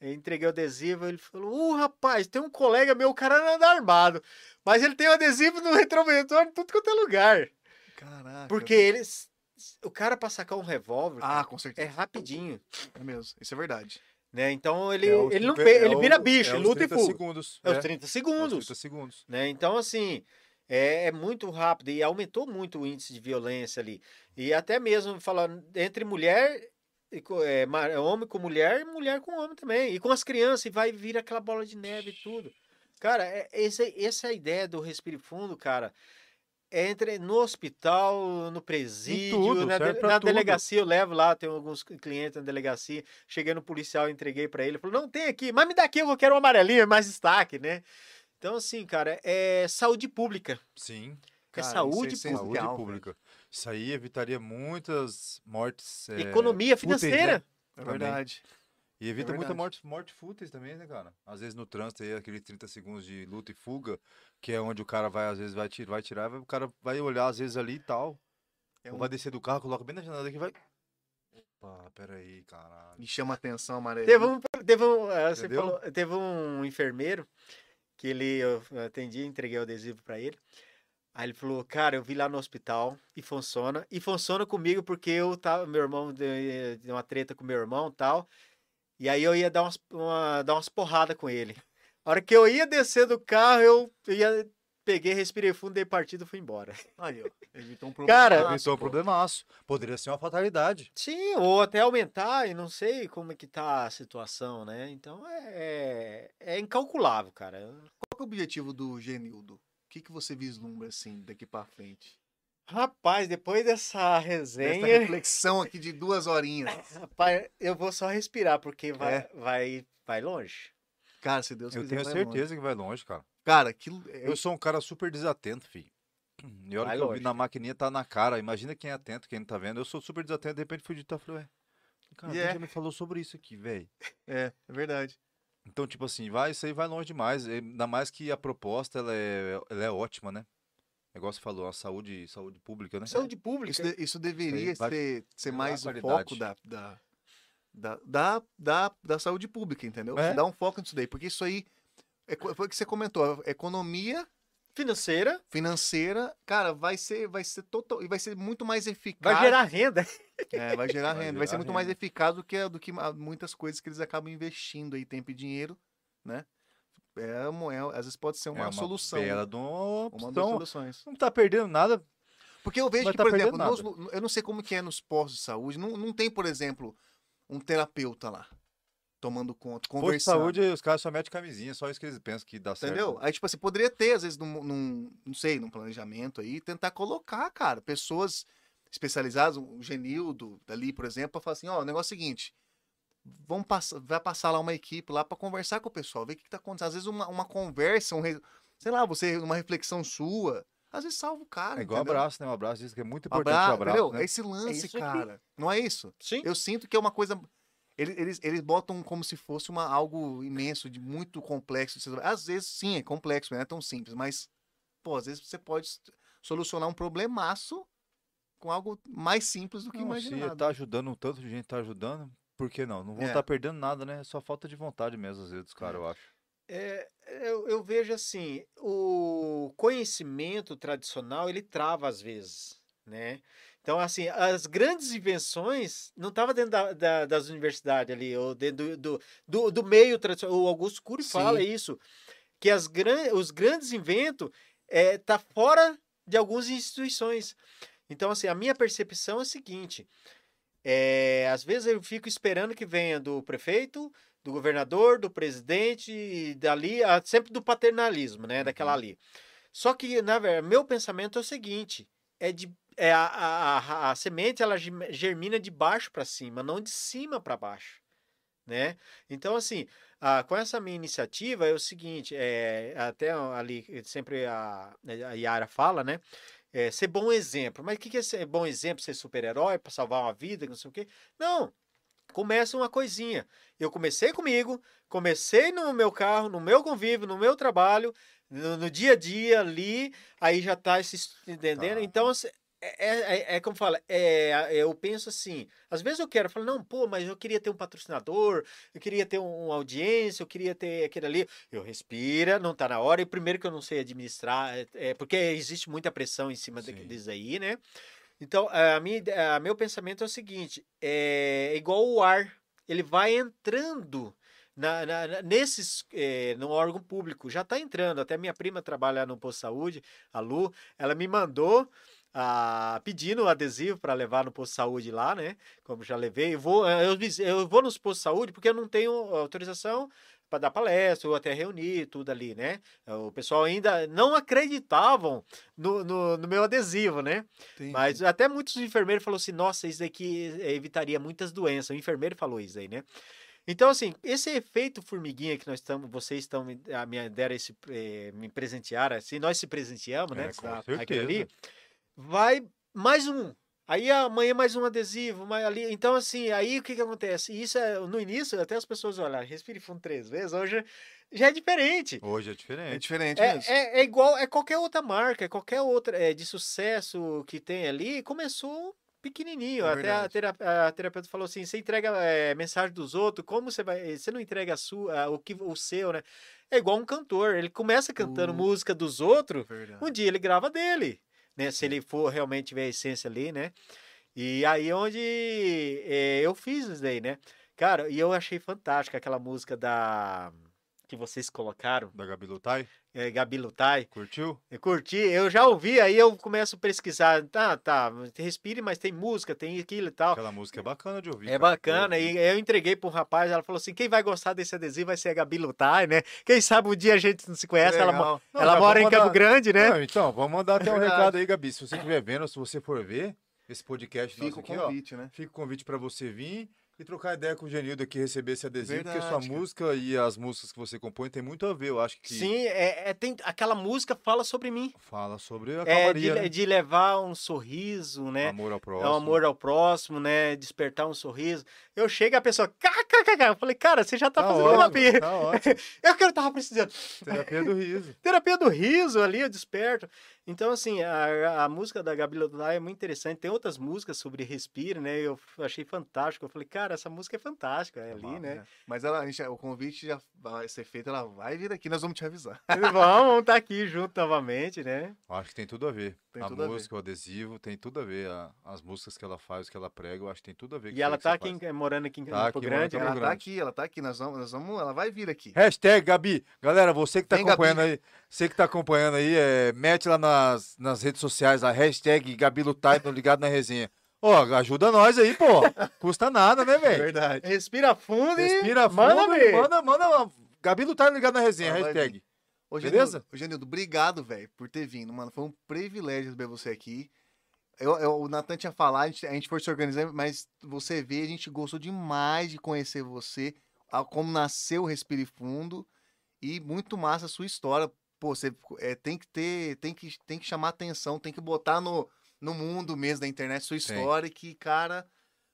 [SPEAKER 3] Eu entreguei o adesivo, ele falou: Uh, rapaz, tem um colega meu, o cara não anda armado. Mas ele tem o adesivo no retrovisor em tudo quanto é lugar.
[SPEAKER 2] Caraca.
[SPEAKER 3] Porque eles. O cara pra sacar um revólver
[SPEAKER 2] Ah, com
[SPEAKER 3] é
[SPEAKER 2] certeza.
[SPEAKER 3] rapidinho.
[SPEAKER 2] É mesmo. Isso é verdade.
[SPEAKER 3] Né? Então ele,
[SPEAKER 1] É os
[SPEAKER 3] ele não
[SPEAKER 1] é
[SPEAKER 3] ele vira bicho,
[SPEAKER 1] é
[SPEAKER 3] luta e
[SPEAKER 1] 30
[SPEAKER 3] fuga.
[SPEAKER 1] segundos.
[SPEAKER 3] É os
[SPEAKER 1] é,
[SPEAKER 3] 30
[SPEAKER 1] é os
[SPEAKER 3] segundos.
[SPEAKER 1] 30 segundos.
[SPEAKER 3] né? Então, assim, é, é muito rápido e aumentou muito o índice de violência ali. E até mesmo falando entre mulher, e é, ma- homem com mulher e mulher com homem também. E com as crianças, e vai vir aquela bola de neve e tudo. Cara, é, esse, essa é a ideia do Respire Fundo, cara. É entre no hospital, no presídio,
[SPEAKER 1] tudo,
[SPEAKER 3] na, de- na delegacia, eu levo lá, tem alguns clientes na delegacia. Cheguei no policial, entreguei pra ele, ele falou: "Não tem aqui, mas me dá aqui, eu quero uma amarelinha, mais destaque, né?" Então assim, cara, é saúde pública.
[SPEAKER 1] Sim.
[SPEAKER 3] É
[SPEAKER 2] Cara,
[SPEAKER 3] saúde
[SPEAKER 2] isso é
[SPEAKER 3] pública.
[SPEAKER 1] Saúde pública. Isso aí evitaria muitas mortes. é,
[SPEAKER 3] Economia financeira.
[SPEAKER 1] né?
[SPEAKER 2] É
[SPEAKER 1] Também. E evita muita
[SPEAKER 2] verdade.
[SPEAKER 1] morte, morte fúteis também, né, cara? Às vezes no trânsito aí, aqueles 30 segundos de luta e fuga, que é onde o cara vai, às vezes, vai tirar, vai tirar, o cara vai olhar às vezes ali e tal.
[SPEAKER 2] É um-
[SPEAKER 1] vai descer do carro, coloca bem na janela aqui e vai. Opa, peraí, caralho.
[SPEAKER 2] Me chama a atenção, amarelo.
[SPEAKER 3] Teve um, teve um, eh, você
[SPEAKER 1] Entendeu?
[SPEAKER 3] falou, teve um enfermeiro que ele eu atendi, entreguei o adesivo pra ele. Aí ele falou, cara, eu vi lá no hospital e funciona. E funciona comigo porque eu tava, meu irmão deu uma treta com meu irmão e tal. E aí eu ia dar umas, uma, dar umas porradas com ele. A hora que eu ia descer do carro, eu ia, peguei, respirei fundo, dei partida e fui embora.
[SPEAKER 2] Aí, ó. Evitou um
[SPEAKER 3] Cara,
[SPEAKER 2] problema.
[SPEAKER 1] Evitou um problemaço. Poderia ser uma fatalidade.
[SPEAKER 3] Sim, ou até aumentar, e não sei como é que tá a situação, né? Então é, é incalculável, cara.
[SPEAKER 2] Qual é o objetivo do Genildo? O que, que você vislumbra, assim, daqui pra frente?
[SPEAKER 3] Rapaz, depois dessa
[SPEAKER 2] Essa
[SPEAKER 3] resenha,
[SPEAKER 2] reflexão aqui de duas horinhas.
[SPEAKER 3] rapaz, eu vou só respirar, porque vai,
[SPEAKER 2] É.
[SPEAKER 3] vai, vai longe.
[SPEAKER 2] Cara, se Deus
[SPEAKER 1] Eu
[SPEAKER 2] quiser,
[SPEAKER 1] tenho
[SPEAKER 2] vai longe.
[SPEAKER 1] certeza que vai longe, cara.
[SPEAKER 2] Cara, aquilo... é-
[SPEAKER 1] Eu sou um cara super desatento, filho. E a hora
[SPEAKER 3] Vai
[SPEAKER 1] que eu vi
[SPEAKER 3] longe.
[SPEAKER 1] na maquininha tá na cara. Imagina quem é atento, quem não tá vendo. Eu sou super desatento, de repente fui digitar e falei, ué. Cara, quem
[SPEAKER 2] é.
[SPEAKER 1] já me falou sobre isso aqui, velho?
[SPEAKER 2] É, é verdade.
[SPEAKER 1] Então, tipo assim, vai, isso aí vai longe demais. Ainda mais que a proposta, ela é, ela é ótima, né? O negócio falou, a saúde, saúde pública, né?
[SPEAKER 3] Saúde pública.
[SPEAKER 2] Isso, de- isso deveria ser, ser mais o foco da, da, da, da, da, da saúde pública, entendeu?
[SPEAKER 1] É.
[SPEAKER 2] Dá um foco nisso daí, porque isso aí, é, foi o que você comentou, a economia
[SPEAKER 3] financeira
[SPEAKER 2] financeira, cara, vai ser, vai ser total, e vai ser muito mais eficaz.
[SPEAKER 3] vai gerar renda.
[SPEAKER 2] É, vai gerar
[SPEAKER 1] Vai
[SPEAKER 2] renda, vai ser
[SPEAKER 1] gerar
[SPEAKER 2] muito mais
[SPEAKER 1] renda.
[SPEAKER 2] eficaz do que, do que muitas coisas que eles acabam investindo aí, tempo e dinheiro, né? É, uma- é- às vezes pode ser uma,
[SPEAKER 1] é uma
[SPEAKER 2] solução.
[SPEAKER 1] bela de uma
[SPEAKER 2] Uma das soluções.
[SPEAKER 1] Não tá perdendo nada.
[SPEAKER 2] Porque eu vejo que,
[SPEAKER 1] tá
[SPEAKER 2] por exemplo, nos eu não sei como que é nos postos de saúde, não, não tem, por exemplo, um terapeuta lá, tomando conta,
[SPEAKER 1] Posto de
[SPEAKER 2] conversando.
[SPEAKER 1] saúde, os caras só metem camisinha, só isso que eles pensam que dá certo.
[SPEAKER 2] Entendeu? Aí, tipo assim, poderia ter, às vezes, num, num- não sei, num planejamento aí, tentar colocar, cara, pessoas especializadas, um Genildo ali, por exemplo, pra falar assim, ó, o negócio é o seguinte, vamos passar, vai passar lá uma equipe lá pra conversar com o pessoal, ver o que, que tá acontecendo. Às vezes uma, uma conversa, um, re- sei lá, você, uma reflexão sua, às vezes salva o cara,
[SPEAKER 1] É igual
[SPEAKER 2] entendeu?
[SPEAKER 1] abraço, né? Um abraço diz que é muito importante
[SPEAKER 2] abra-
[SPEAKER 1] o abraço,
[SPEAKER 2] entendeu?
[SPEAKER 1] né?
[SPEAKER 2] É esse lance,
[SPEAKER 3] isso aqui.
[SPEAKER 2] cara. Não é isso?
[SPEAKER 3] Sim.
[SPEAKER 2] Eu sinto que é uma coisa. Eles, eles, eles botam como se fosse uma, algo imenso, de muito complexo. Às vezes, sim, é complexo, não é tão simples, mas, pô, às vezes você pode solucionar um problemaço com algo mais simples do que
[SPEAKER 1] Não, se
[SPEAKER 2] imaginado.
[SPEAKER 1] tá ajudando, um tanto de gente tá ajudando, por que não? Não vão
[SPEAKER 2] É.
[SPEAKER 1] estar perdendo nada, né? É só falta de vontade mesmo, às vezes, dos caras, eu acho.
[SPEAKER 3] É, eu, eu vejo assim, o conhecimento tradicional, ele trava às vezes, né? Então, assim, as grandes invenções não estavam dentro da- da- das universidades ali, ou dentro do, do, do, meio tradicional. O Augusto Cury fala
[SPEAKER 2] Sim.
[SPEAKER 3] isso, que as gran, os grandes inventos é, tá fora de algumas instituições. Então, assim, a minha percepção é a seguinte, é, às vezes eu fico esperando que venha do prefeito, do governador, do presidente, e dali, sempre do paternalismo, né? Daquela
[SPEAKER 1] Uhum.
[SPEAKER 3] ali. Só que, na verdade, meu pensamento é o seguinte: é de. É a, a, a, a semente ela germina de baixo para cima, não de cima para baixo, né? Então assim, ah, com essa minha iniciativa é o seguinte, é, até ali sempre a, a Yara fala, né? É, ser bom exemplo. Mas o que, que é ser bom exemplo? Ser super-herói para salvar uma vida, não sei o quê? Não. Começa uma coisinha. Eu comecei comigo, comecei no meu carro, no meu convívio, no meu trabalho, no, no dia a dia ali, aí já tá se entendendo.
[SPEAKER 1] Tá.
[SPEAKER 3] Então, assim, é, é, é- é como fala, é, eu penso assim, às vezes eu quero, eu falo, não, pô, mas eu queria ter um patrocinador, eu queria ter um- uma audiência, eu queria ter aquele ali. Eu respira, não tá na hora, e primeiro que eu não sei administrar, é, é, porque existe muita pressão em cima
[SPEAKER 1] Sim.
[SPEAKER 3] disso aí, né? Então, a minha, a meu pensamento é o seguinte: é igual o ar, ele vai entrando na, na- nesses eh, no órgão público, já está entrando. Até minha prima trabalha no posto de saúde, a Lu, ela me mandou ah, pedindo adesivo para levar no posto de saúde lá, né? Como já levei, eu vou, eh, eu, eu vou nos postos de saúde porque eu não tenho autorização para dar palestra ou até reunir tudo ali, né? O pessoal ainda não acreditavam no, no, no meu adesivo, né? Mas até muitos enfermeiros falaram assim, nossa, isso daqui eh, evitaria muitas doenças. O enfermeiro falou isso aí, né? Então, assim, esse efeito formiguinha que nós estamos, vocês estão me, deram esse, eh, me presentearam, assim, nós se presenteamos, né?
[SPEAKER 1] É, com
[SPEAKER 3] Aquilo
[SPEAKER 1] certeza.
[SPEAKER 3] ali, vai mais um. Aí amanhã mais um adesivo, mais ali. Então, assim, aí o que que acontece? Isso é, no início, até as pessoas olharam, respire fundo três vezes, hoje já é diferente.
[SPEAKER 1] Hoje é
[SPEAKER 2] É
[SPEAKER 1] diferente.
[SPEAKER 2] diferente
[SPEAKER 3] É,
[SPEAKER 2] mesmo.
[SPEAKER 3] é, é igual, é qualquer outra marca, é qualquer outra é, de sucesso que tem ali, começou pequenininho.
[SPEAKER 2] É
[SPEAKER 3] Até a,
[SPEAKER 2] verdade.
[SPEAKER 3] tera- a terapeuta falou assim, você entrega é, mensagem dos outros, como você vai, você não entrega a sua, o que o seu, né? É igual um cantor, ele começa cantando
[SPEAKER 2] Uh.
[SPEAKER 3] música dos outros,
[SPEAKER 2] Verdade.
[SPEAKER 3] um dia ele grava dele, né? Se ele for realmente tiver a essência ali, né? E aí onde é, eu fiz isso daí, né? Cara, e eu achei fantástica aquela música da que vocês colocaram,
[SPEAKER 1] Da Gabi Lutai.
[SPEAKER 3] é, Gabi Lutai.
[SPEAKER 1] Curtiu?
[SPEAKER 3] Eu curti, eu já ouvi, aí eu começo a pesquisar. Tá, tá, respire, mas tem música, tem aquilo e tal.
[SPEAKER 1] Aquela música é bacana de ouvir.
[SPEAKER 3] É
[SPEAKER 1] cara.
[SPEAKER 3] bacana,
[SPEAKER 1] Eu
[SPEAKER 3] e eu entreguei para um rapaz, ela falou assim: quem vai gostar desse adesivo vai ser a Gabi Lutai, né? Quem sabe um dia a gente não se conhece, ela,
[SPEAKER 2] Legal.
[SPEAKER 1] Não,
[SPEAKER 3] ela
[SPEAKER 1] já
[SPEAKER 3] mora em
[SPEAKER 1] vamos
[SPEAKER 3] Campo
[SPEAKER 1] mandar-
[SPEAKER 3] Grande, né?
[SPEAKER 1] Não, então, vamos mandar até um recado aí, Gabi. Se você estiver vendo, se você for ver esse podcast nosso
[SPEAKER 2] Fica o
[SPEAKER 1] aqui, ó,
[SPEAKER 2] convite, né?
[SPEAKER 1] fica o convite para você vir e trocar ideia com o Genildo aqui, receber esse adesivo, porque sua
[SPEAKER 2] Verdade, cara.
[SPEAKER 1] música e as músicas que você compõe tem muito a ver. Eu acho que
[SPEAKER 3] Sim, é, é- tem, aquela música fala sobre mim.
[SPEAKER 1] fala sobre a
[SPEAKER 3] É, de,
[SPEAKER 1] né?
[SPEAKER 3] de levar um sorriso, né?
[SPEAKER 1] Amor ao
[SPEAKER 3] É
[SPEAKER 1] próximo.
[SPEAKER 3] o amor ao próximo, né? Despertar um sorriso. Eu chego e a pessoa, kkkk. Eu falei, cara, você já tá, fazendo uma
[SPEAKER 1] ótimo,
[SPEAKER 3] pia.
[SPEAKER 1] Tá ótimo.
[SPEAKER 3] Eu que eu tava precisando.
[SPEAKER 1] Terapia do riso.
[SPEAKER 3] terapia do riso ali, eu desperto. Então, assim, a, a música da Gabi Lodai é muito interessante. Tem outras músicas sobre respiro, né? Eu achei fantástico. Eu falei, cara, essa música é fantástica. É ali, né?
[SPEAKER 2] É. Mas ela, gente, o convite já vai ser feito, ela vai vir aqui, nós vamos te avisar.
[SPEAKER 3] Vamos estar aqui junto novamente, né?
[SPEAKER 1] Acho que tem tudo a ver.
[SPEAKER 2] Tem
[SPEAKER 1] a
[SPEAKER 2] tudo a ver.
[SPEAKER 1] música, o adesivo, tem tudo a ver. a- as músicas que ela faz, que ela prega, eu acho que tem tudo a ver
[SPEAKER 3] E ela tá aqui,
[SPEAKER 1] faz.
[SPEAKER 3] morando aqui em
[SPEAKER 1] Tá
[SPEAKER 3] Campo
[SPEAKER 1] aqui,
[SPEAKER 3] Grande.
[SPEAKER 2] ela tá
[SPEAKER 1] Grande.
[SPEAKER 2] aqui, ela tá aqui, nós vamos, nós vamos, ela vai vir aqui.
[SPEAKER 1] Hashtag Gabi. Galera, você que tá
[SPEAKER 2] Vem, Gabi.
[SPEAKER 1] acompanhando aí, você que tá acompanhando aí, é, mete lá nas, nas redes sociais a hashtag Gabi Lutai Ligado na Resenha. Ó, ajuda nós aí, pô. Custa nada, né, velho?
[SPEAKER 2] Verdade.
[SPEAKER 3] Respira fundo e
[SPEAKER 1] Respira fundo,
[SPEAKER 3] manda ver.
[SPEAKER 1] manda, manda, Gabi Lutai no Ligado na Resenha, hashtag.
[SPEAKER 2] Ô,
[SPEAKER 1] Beleza?
[SPEAKER 2] Genildo, ô, Genildo, obrigado, velho, por ter vindo, mano. Foi um privilégio receber você aqui. Eu, eu- o Natan tinha falado, a gente, a gente foi se organizando, mas você vê, a gente gostou demais de conhecer você, a- como nasceu o Respire Fundo e muito massa a sua história. Pô, você é, tem que ter, tem que, tem que chamar atenção, tem que botar no, no mundo mesmo da internet sua história, que, cara,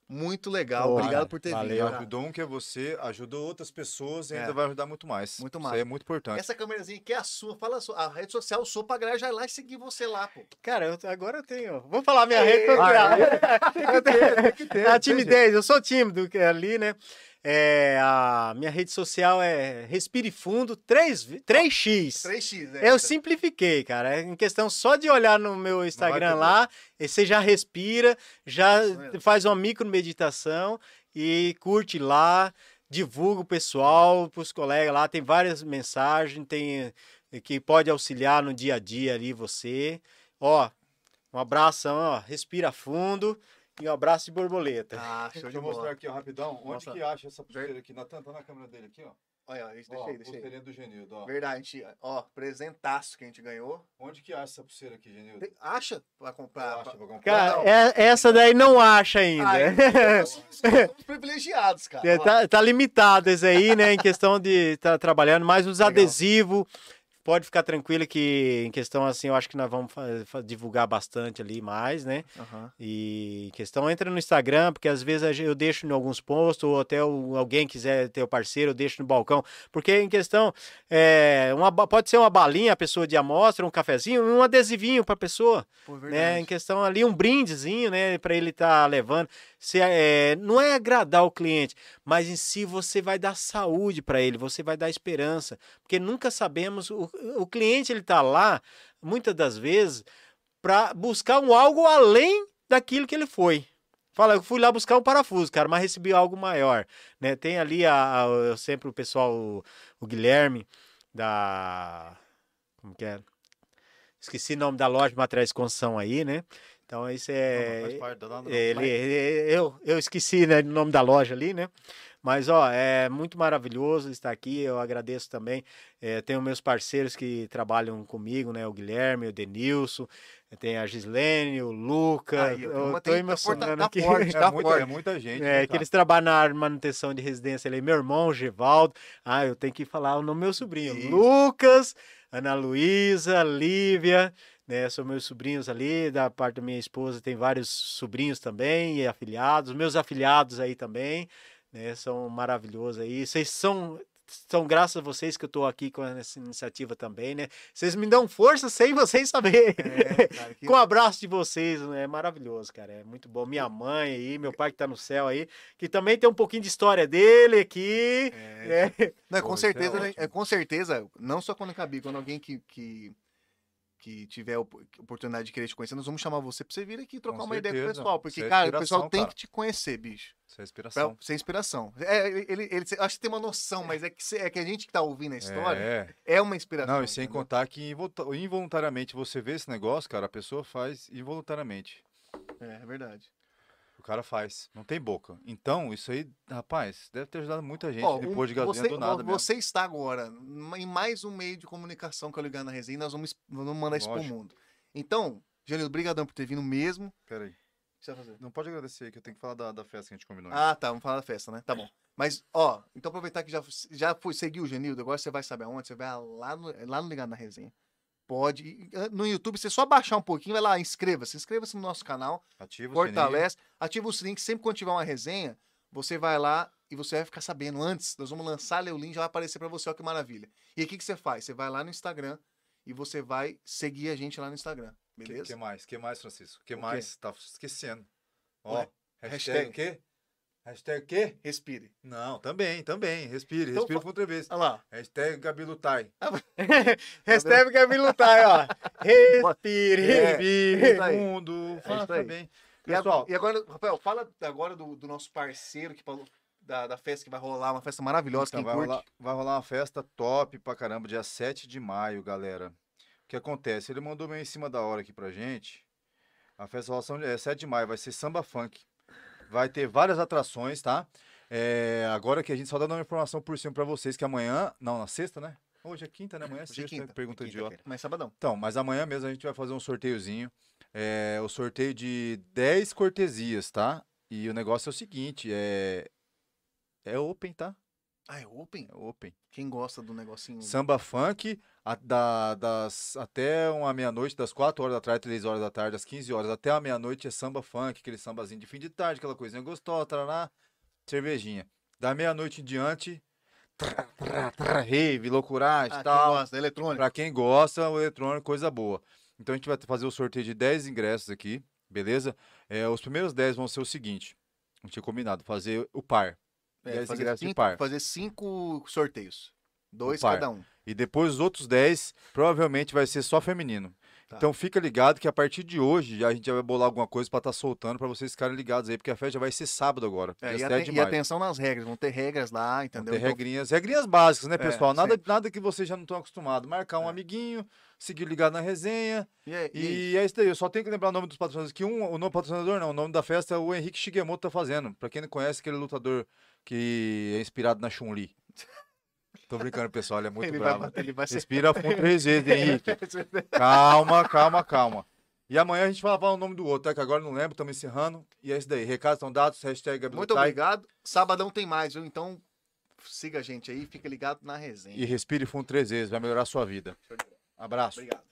[SPEAKER 2] muito legal.
[SPEAKER 3] Pô,
[SPEAKER 2] Obrigado por ter
[SPEAKER 3] valeu.
[SPEAKER 2] vindo.
[SPEAKER 1] Ajudou um que é você, ajudou outras pessoas e
[SPEAKER 2] É.
[SPEAKER 1] ainda vai ajudar muito mais.
[SPEAKER 2] Muito
[SPEAKER 1] Isso
[SPEAKER 2] massa.
[SPEAKER 1] aí é muito importante.
[SPEAKER 2] Essa câmerazinha aqui é a sua, fala a, sua, a rede social sua pra galera já ir lá e seguir você lá, pô.
[SPEAKER 3] Cara, eu- agora eu tenho. Vou falar minha rede social.
[SPEAKER 1] Tem que ter, tem que ter.
[SPEAKER 3] a timidez, eu sou tímido que é ali, né? É, a minha rede social é Respire Fundo 3, 3x.
[SPEAKER 2] 3x, né?
[SPEAKER 3] Eu simplifiquei, cara. É Em questão só de olhar no meu Instagram lá, e você já respira, já
[SPEAKER 2] mesmo.
[SPEAKER 3] faz uma micro meditação e curte lá, divulga o pessoal, pros colegas lá. Tem várias mensagens, tem eh, que pode auxiliar no dia a dia ali você. Ó, um abração, ó, respira fundo. E um abraço de borboleta.
[SPEAKER 2] Ah, show
[SPEAKER 1] Deixa
[SPEAKER 2] de
[SPEAKER 1] eu mostrar aqui, ó, rapidão. Onde
[SPEAKER 2] Mostra.
[SPEAKER 1] que acha essa pulseira aqui? Natan, tá na câmera dele aqui, ó.
[SPEAKER 2] Olha, ó, isso,
[SPEAKER 1] Ó,
[SPEAKER 2] deixa aí, deixa aí.
[SPEAKER 1] pulseirinha do Genildo, ó.
[SPEAKER 2] Verdade, ó, presentaço que a gente ganhou.
[SPEAKER 1] Onde que acha essa pulseira aqui, Genildo?
[SPEAKER 2] Tem- Acha pra comprar?
[SPEAKER 1] Acha
[SPEAKER 2] pra-
[SPEAKER 1] pra comprar?
[SPEAKER 3] Cara,
[SPEAKER 2] Não.
[SPEAKER 3] é- essa daí não acha ainda.
[SPEAKER 2] Ai, nós somos, privilegiados, cara.
[SPEAKER 3] É,
[SPEAKER 2] Ó,
[SPEAKER 3] tá, tá limitado esse aí, né? Em questão de estar trabalhando, mas os adesivos, pode ficar tranquilo que em questão assim, eu acho que nós vamos divulgar bastante ali mais, né?
[SPEAKER 2] aham.
[SPEAKER 3] E em questão, entra no Instagram, porque às vezes eu deixo em alguns posts, ou até alguém quiser ter o parceiro, eu deixo no balcão. Porque em questão, é, uma, pode ser uma balinha, a pessoa de amostra, um cafezinho, um adesivinho para a pessoa
[SPEAKER 2] Pô,
[SPEAKER 3] né? Em questão ali, um brindezinho, né? Para ele estar levando. Se, é, não é agradar o cliente, mas em si você vai dar saúde para ele, você vai dar esperança. Porque nunca sabemos, o, o cliente ele tá lá, muitas das vezes, para buscar um algo além daquilo que ele foi. Fala, eu fui lá buscar um parafuso, cara, mas recebi algo maior, né? Tem ali a, a- eu sempre o pessoal, o, o Guilherme da como que é? Esqueci o nome da loja de materiais de construção aí, né? Então isso
[SPEAKER 1] Não,
[SPEAKER 3] é
[SPEAKER 1] parte, não.
[SPEAKER 3] ele, ele- eu, eu esqueci né, o nome da loja ali, né? Mas, ó, é muito maravilhoso estar aqui. Eu agradeço também. É, tenho meus parceiros que trabalham comigo, né? O Guilherme, o Denilson, tem a Gislene, o Luca.
[SPEAKER 2] Aí, ó,
[SPEAKER 3] eu
[SPEAKER 2] uma
[SPEAKER 3] tô
[SPEAKER 2] tem- tá
[SPEAKER 3] emocionando
[SPEAKER 2] forte- tá
[SPEAKER 3] aqui.
[SPEAKER 1] É
[SPEAKER 2] tá
[SPEAKER 1] muita,
[SPEAKER 2] forte.
[SPEAKER 1] é muita gente.
[SPEAKER 3] É,
[SPEAKER 1] né,
[SPEAKER 3] que
[SPEAKER 1] cara?
[SPEAKER 3] eles trabalham na área de manutenção de residência ali. Meu irmão, o Gevaldo. Ah, eu tenho que falar o nome do meu sobrinho.
[SPEAKER 2] Isso.
[SPEAKER 3] Lucas, Ana Luísa, Lívia, né? São meus sobrinhos ali. Da parte da minha esposa tem vários sobrinhos também e afiliados. Meus afiliados aí também, né? São maravilhosos aí. Vocês são. São graças a vocês que eu tô aqui com essa iniciativa também, né? Vocês me dão força sem vocês saberem.
[SPEAKER 2] É, cara, que-
[SPEAKER 3] Com o abraço de vocês, é maravilhoso, cara. É muito bom. Minha mãe aí, meu pai que tá no céu aí, que também tem um pouquinho de história dele aqui.
[SPEAKER 2] é,
[SPEAKER 3] É.
[SPEAKER 2] Não,
[SPEAKER 1] Pô,
[SPEAKER 2] com
[SPEAKER 1] isso é
[SPEAKER 2] certeza, né, é, com certeza, não só quando caber, quando alguém que, que, que tiver op- oportunidade de querer te conhecer, nós vamos chamar você pra você vir aqui trocar
[SPEAKER 1] Com
[SPEAKER 2] uma ideia com o
[SPEAKER 1] certeza.
[SPEAKER 2] pessoal. Porque,
[SPEAKER 1] é
[SPEAKER 2] cara, o pessoal tem
[SPEAKER 1] cara.
[SPEAKER 2] que te conhecer, bicho.
[SPEAKER 1] Isso é
[SPEAKER 2] Pra
[SPEAKER 1] inspiração.
[SPEAKER 2] ser inspiração. É, ele, ele, ele- acho que tem uma noção, mas é que, é que a gente que tá ouvindo a história
[SPEAKER 1] É.
[SPEAKER 2] é, uma inspiração.
[SPEAKER 1] Não, e sem
[SPEAKER 2] entendeu?
[SPEAKER 1] contar que involuntariamente você vê esse negócio, cara, a pessoa faz involuntariamente.
[SPEAKER 2] É, é verdade.
[SPEAKER 1] O cara faz, não tem boca. Então, isso aí, rapaz, deve ter ajudado muita gente
[SPEAKER 2] Ó, um-
[SPEAKER 1] depois de gasolina
[SPEAKER 2] você,
[SPEAKER 1] do nada mesmo.
[SPEAKER 2] você está agora em mais um meio de comunicação que eu ligar na resenha, nós vamos, vamos mandar isso pro mundo. Então, Janilo, brigadão por ter vindo mesmo.
[SPEAKER 1] Pera aí.
[SPEAKER 2] O que você vai fazer?
[SPEAKER 1] Não pode agradecer aí, que eu tenho que falar da, da festa que a gente combinou.
[SPEAKER 2] Ah, tá, vamos falar da festa, né? Tá bom. Mas, ó, então aproveitar que já, já foi, seguiu o Genildo, agora você vai saber aonde? Você vai lá no, lá no Ligado na Resenha. Pode. No YouTube, você só baixar um pouquinho, vai lá, inscreva-se. Inscreva-se no nosso canal,
[SPEAKER 1] Ativa o sininho.
[SPEAKER 2] fortalece, ativa o sininho, que sempre quando tiver uma resenha, você vai lá e você vai ficar sabendo antes. Nós vamos lançar, o link, já vai aparecer pra você, ó que maravilha. E o que, que você faz? Você vai lá no Instagram e você vai seguir a gente lá no Instagram,
[SPEAKER 1] Que,
[SPEAKER 2] beleza?
[SPEAKER 1] que mais? que mais, Francisco? que
[SPEAKER 2] O
[SPEAKER 1] mais? Tá esquecendo. Ó,
[SPEAKER 2] Ué,
[SPEAKER 1] hashtag o quê? Hashtag o quê?
[SPEAKER 2] Respire.
[SPEAKER 1] Não, também, também. Respire,
[SPEAKER 2] Então
[SPEAKER 1] respire
[SPEAKER 2] fa-
[SPEAKER 1] outra vez.
[SPEAKER 2] Olha lá.
[SPEAKER 1] Hashtag Gabi Lutai.
[SPEAKER 3] Recebe Gabi Lutai, ó. Respire.
[SPEAKER 2] É,
[SPEAKER 1] Respire
[SPEAKER 2] isso aí.
[SPEAKER 1] fundo.
[SPEAKER 2] isso
[SPEAKER 1] Faça
[SPEAKER 2] aí.
[SPEAKER 1] bem.
[SPEAKER 2] E, a-
[SPEAKER 1] Pessoal,
[SPEAKER 2] e agora, Rafael, fala agora do, do nosso parceiro que falou da, da festa que vai rolar, uma festa maravilhosa,
[SPEAKER 1] Então, vai, rolar, vai rolar uma festa top pra caramba, dia 7 de maio, galera. O que acontece? Ele mandou meio em cima da hora aqui pra gente. A festa rola é 7 de maio, vai ser samba funk. Vai ter várias atrações, tá? É, agora que a gente só dá uma informação por cima pra vocês, que amanhã. Não, na sexta, né? Hoje é quinta, né? Amanhã é
[SPEAKER 2] é
[SPEAKER 1] sexta,
[SPEAKER 2] quinta,
[SPEAKER 1] pergunta
[SPEAKER 2] é
[SPEAKER 1] idiota.
[SPEAKER 2] Mas sabadão.
[SPEAKER 1] Então, mas amanhã mesmo a gente vai fazer um sorteiozinho. É, o sorteio de 10 cortesias, tá? E o negócio é o seguinte, é. É open, tá?
[SPEAKER 2] Ah, é open?
[SPEAKER 1] É open.
[SPEAKER 2] Quem gosta do negocinho?
[SPEAKER 1] Samba funk, a- da- das, até uma meia-noite, das 4 horas da tarde, 3 horas da tarde, das 15 horas até a meia-noite é samba funk, aquele sambazinho de fim de tarde, aquela coisinha gostosa, tarará, cervejinha. Da meia-noite em diante, trá, trá, trá, rave, loucuragem
[SPEAKER 2] Ah,
[SPEAKER 1] e
[SPEAKER 2] quem
[SPEAKER 1] tal.
[SPEAKER 2] gosta, eletrônico.
[SPEAKER 1] Pra quem gosta, o eletrônico, coisa boa. Então a gente vai fazer o sorteio de 10 ingressos aqui, beleza? É, os primeiros 10 vão ser o seguinte: gente tinha combinado, fazer o par.
[SPEAKER 2] É,
[SPEAKER 1] 10
[SPEAKER 2] fazer,
[SPEAKER 1] ingressos de
[SPEAKER 2] cinco,
[SPEAKER 1] par.
[SPEAKER 2] fazer cinco sorteios. Dois
[SPEAKER 1] par.
[SPEAKER 2] cada um.
[SPEAKER 1] E depois os outros 10, provavelmente vai ser só feminino.
[SPEAKER 2] Tá.
[SPEAKER 1] Então fica ligado que a partir de hoje a gente já vai bolar alguma coisa pra estar soltando pra vocês ficarem ligados aí, porque a festa já vai ser sábado agora.
[SPEAKER 2] É, e,
[SPEAKER 1] 7
[SPEAKER 2] aten- e atenção nas regras, vão ter regras lá,
[SPEAKER 1] Vão
[SPEAKER 2] entendeu?
[SPEAKER 1] ter
[SPEAKER 2] Então,
[SPEAKER 1] regrinhas, regrinhas básicas, né,
[SPEAKER 2] É,
[SPEAKER 1] pessoal? nada,
[SPEAKER 2] sempre.
[SPEAKER 1] nada que vocês já não estão acostumados. Marcar um
[SPEAKER 2] É.
[SPEAKER 1] amiguinho, seguir ligado na resenha.
[SPEAKER 2] e, é- e-
[SPEAKER 1] E é isso daí. Eu só tenho que lembrar o nome dos patrocinadores. Que um, o nome patrocinador não, o nome da festa é o Henrique Shigemoto tá fazendo. Pra quem não conhece, aquele lutador que é inspirado na Chun-Li. Tô brincando, pessoal, ele é muito
[SPEAKER 2] ele, vai,
[SPEAKER 1] bravo.
[SPEAKER 2] bater, ele vai ser.
[SPEAKER 1] Respira fundo três vezes, Henrique. Calma, calma, calma. E amanhã a gente vai falar o nome do outro, tá? Que agora não lembro, estamos encerrando. E é isso daí. Recados estão dados, hashtag Gabriel
[SPEAKER 2] Muito obrigado. Sabadão tem mais, viu? Então siga a gente aí, fica ligado na resenha.
[SPEAKER 1] E respire fundo três vezes, vai melhorar a sua vida. Abraço.
[SPEAKER 2] Obrigado.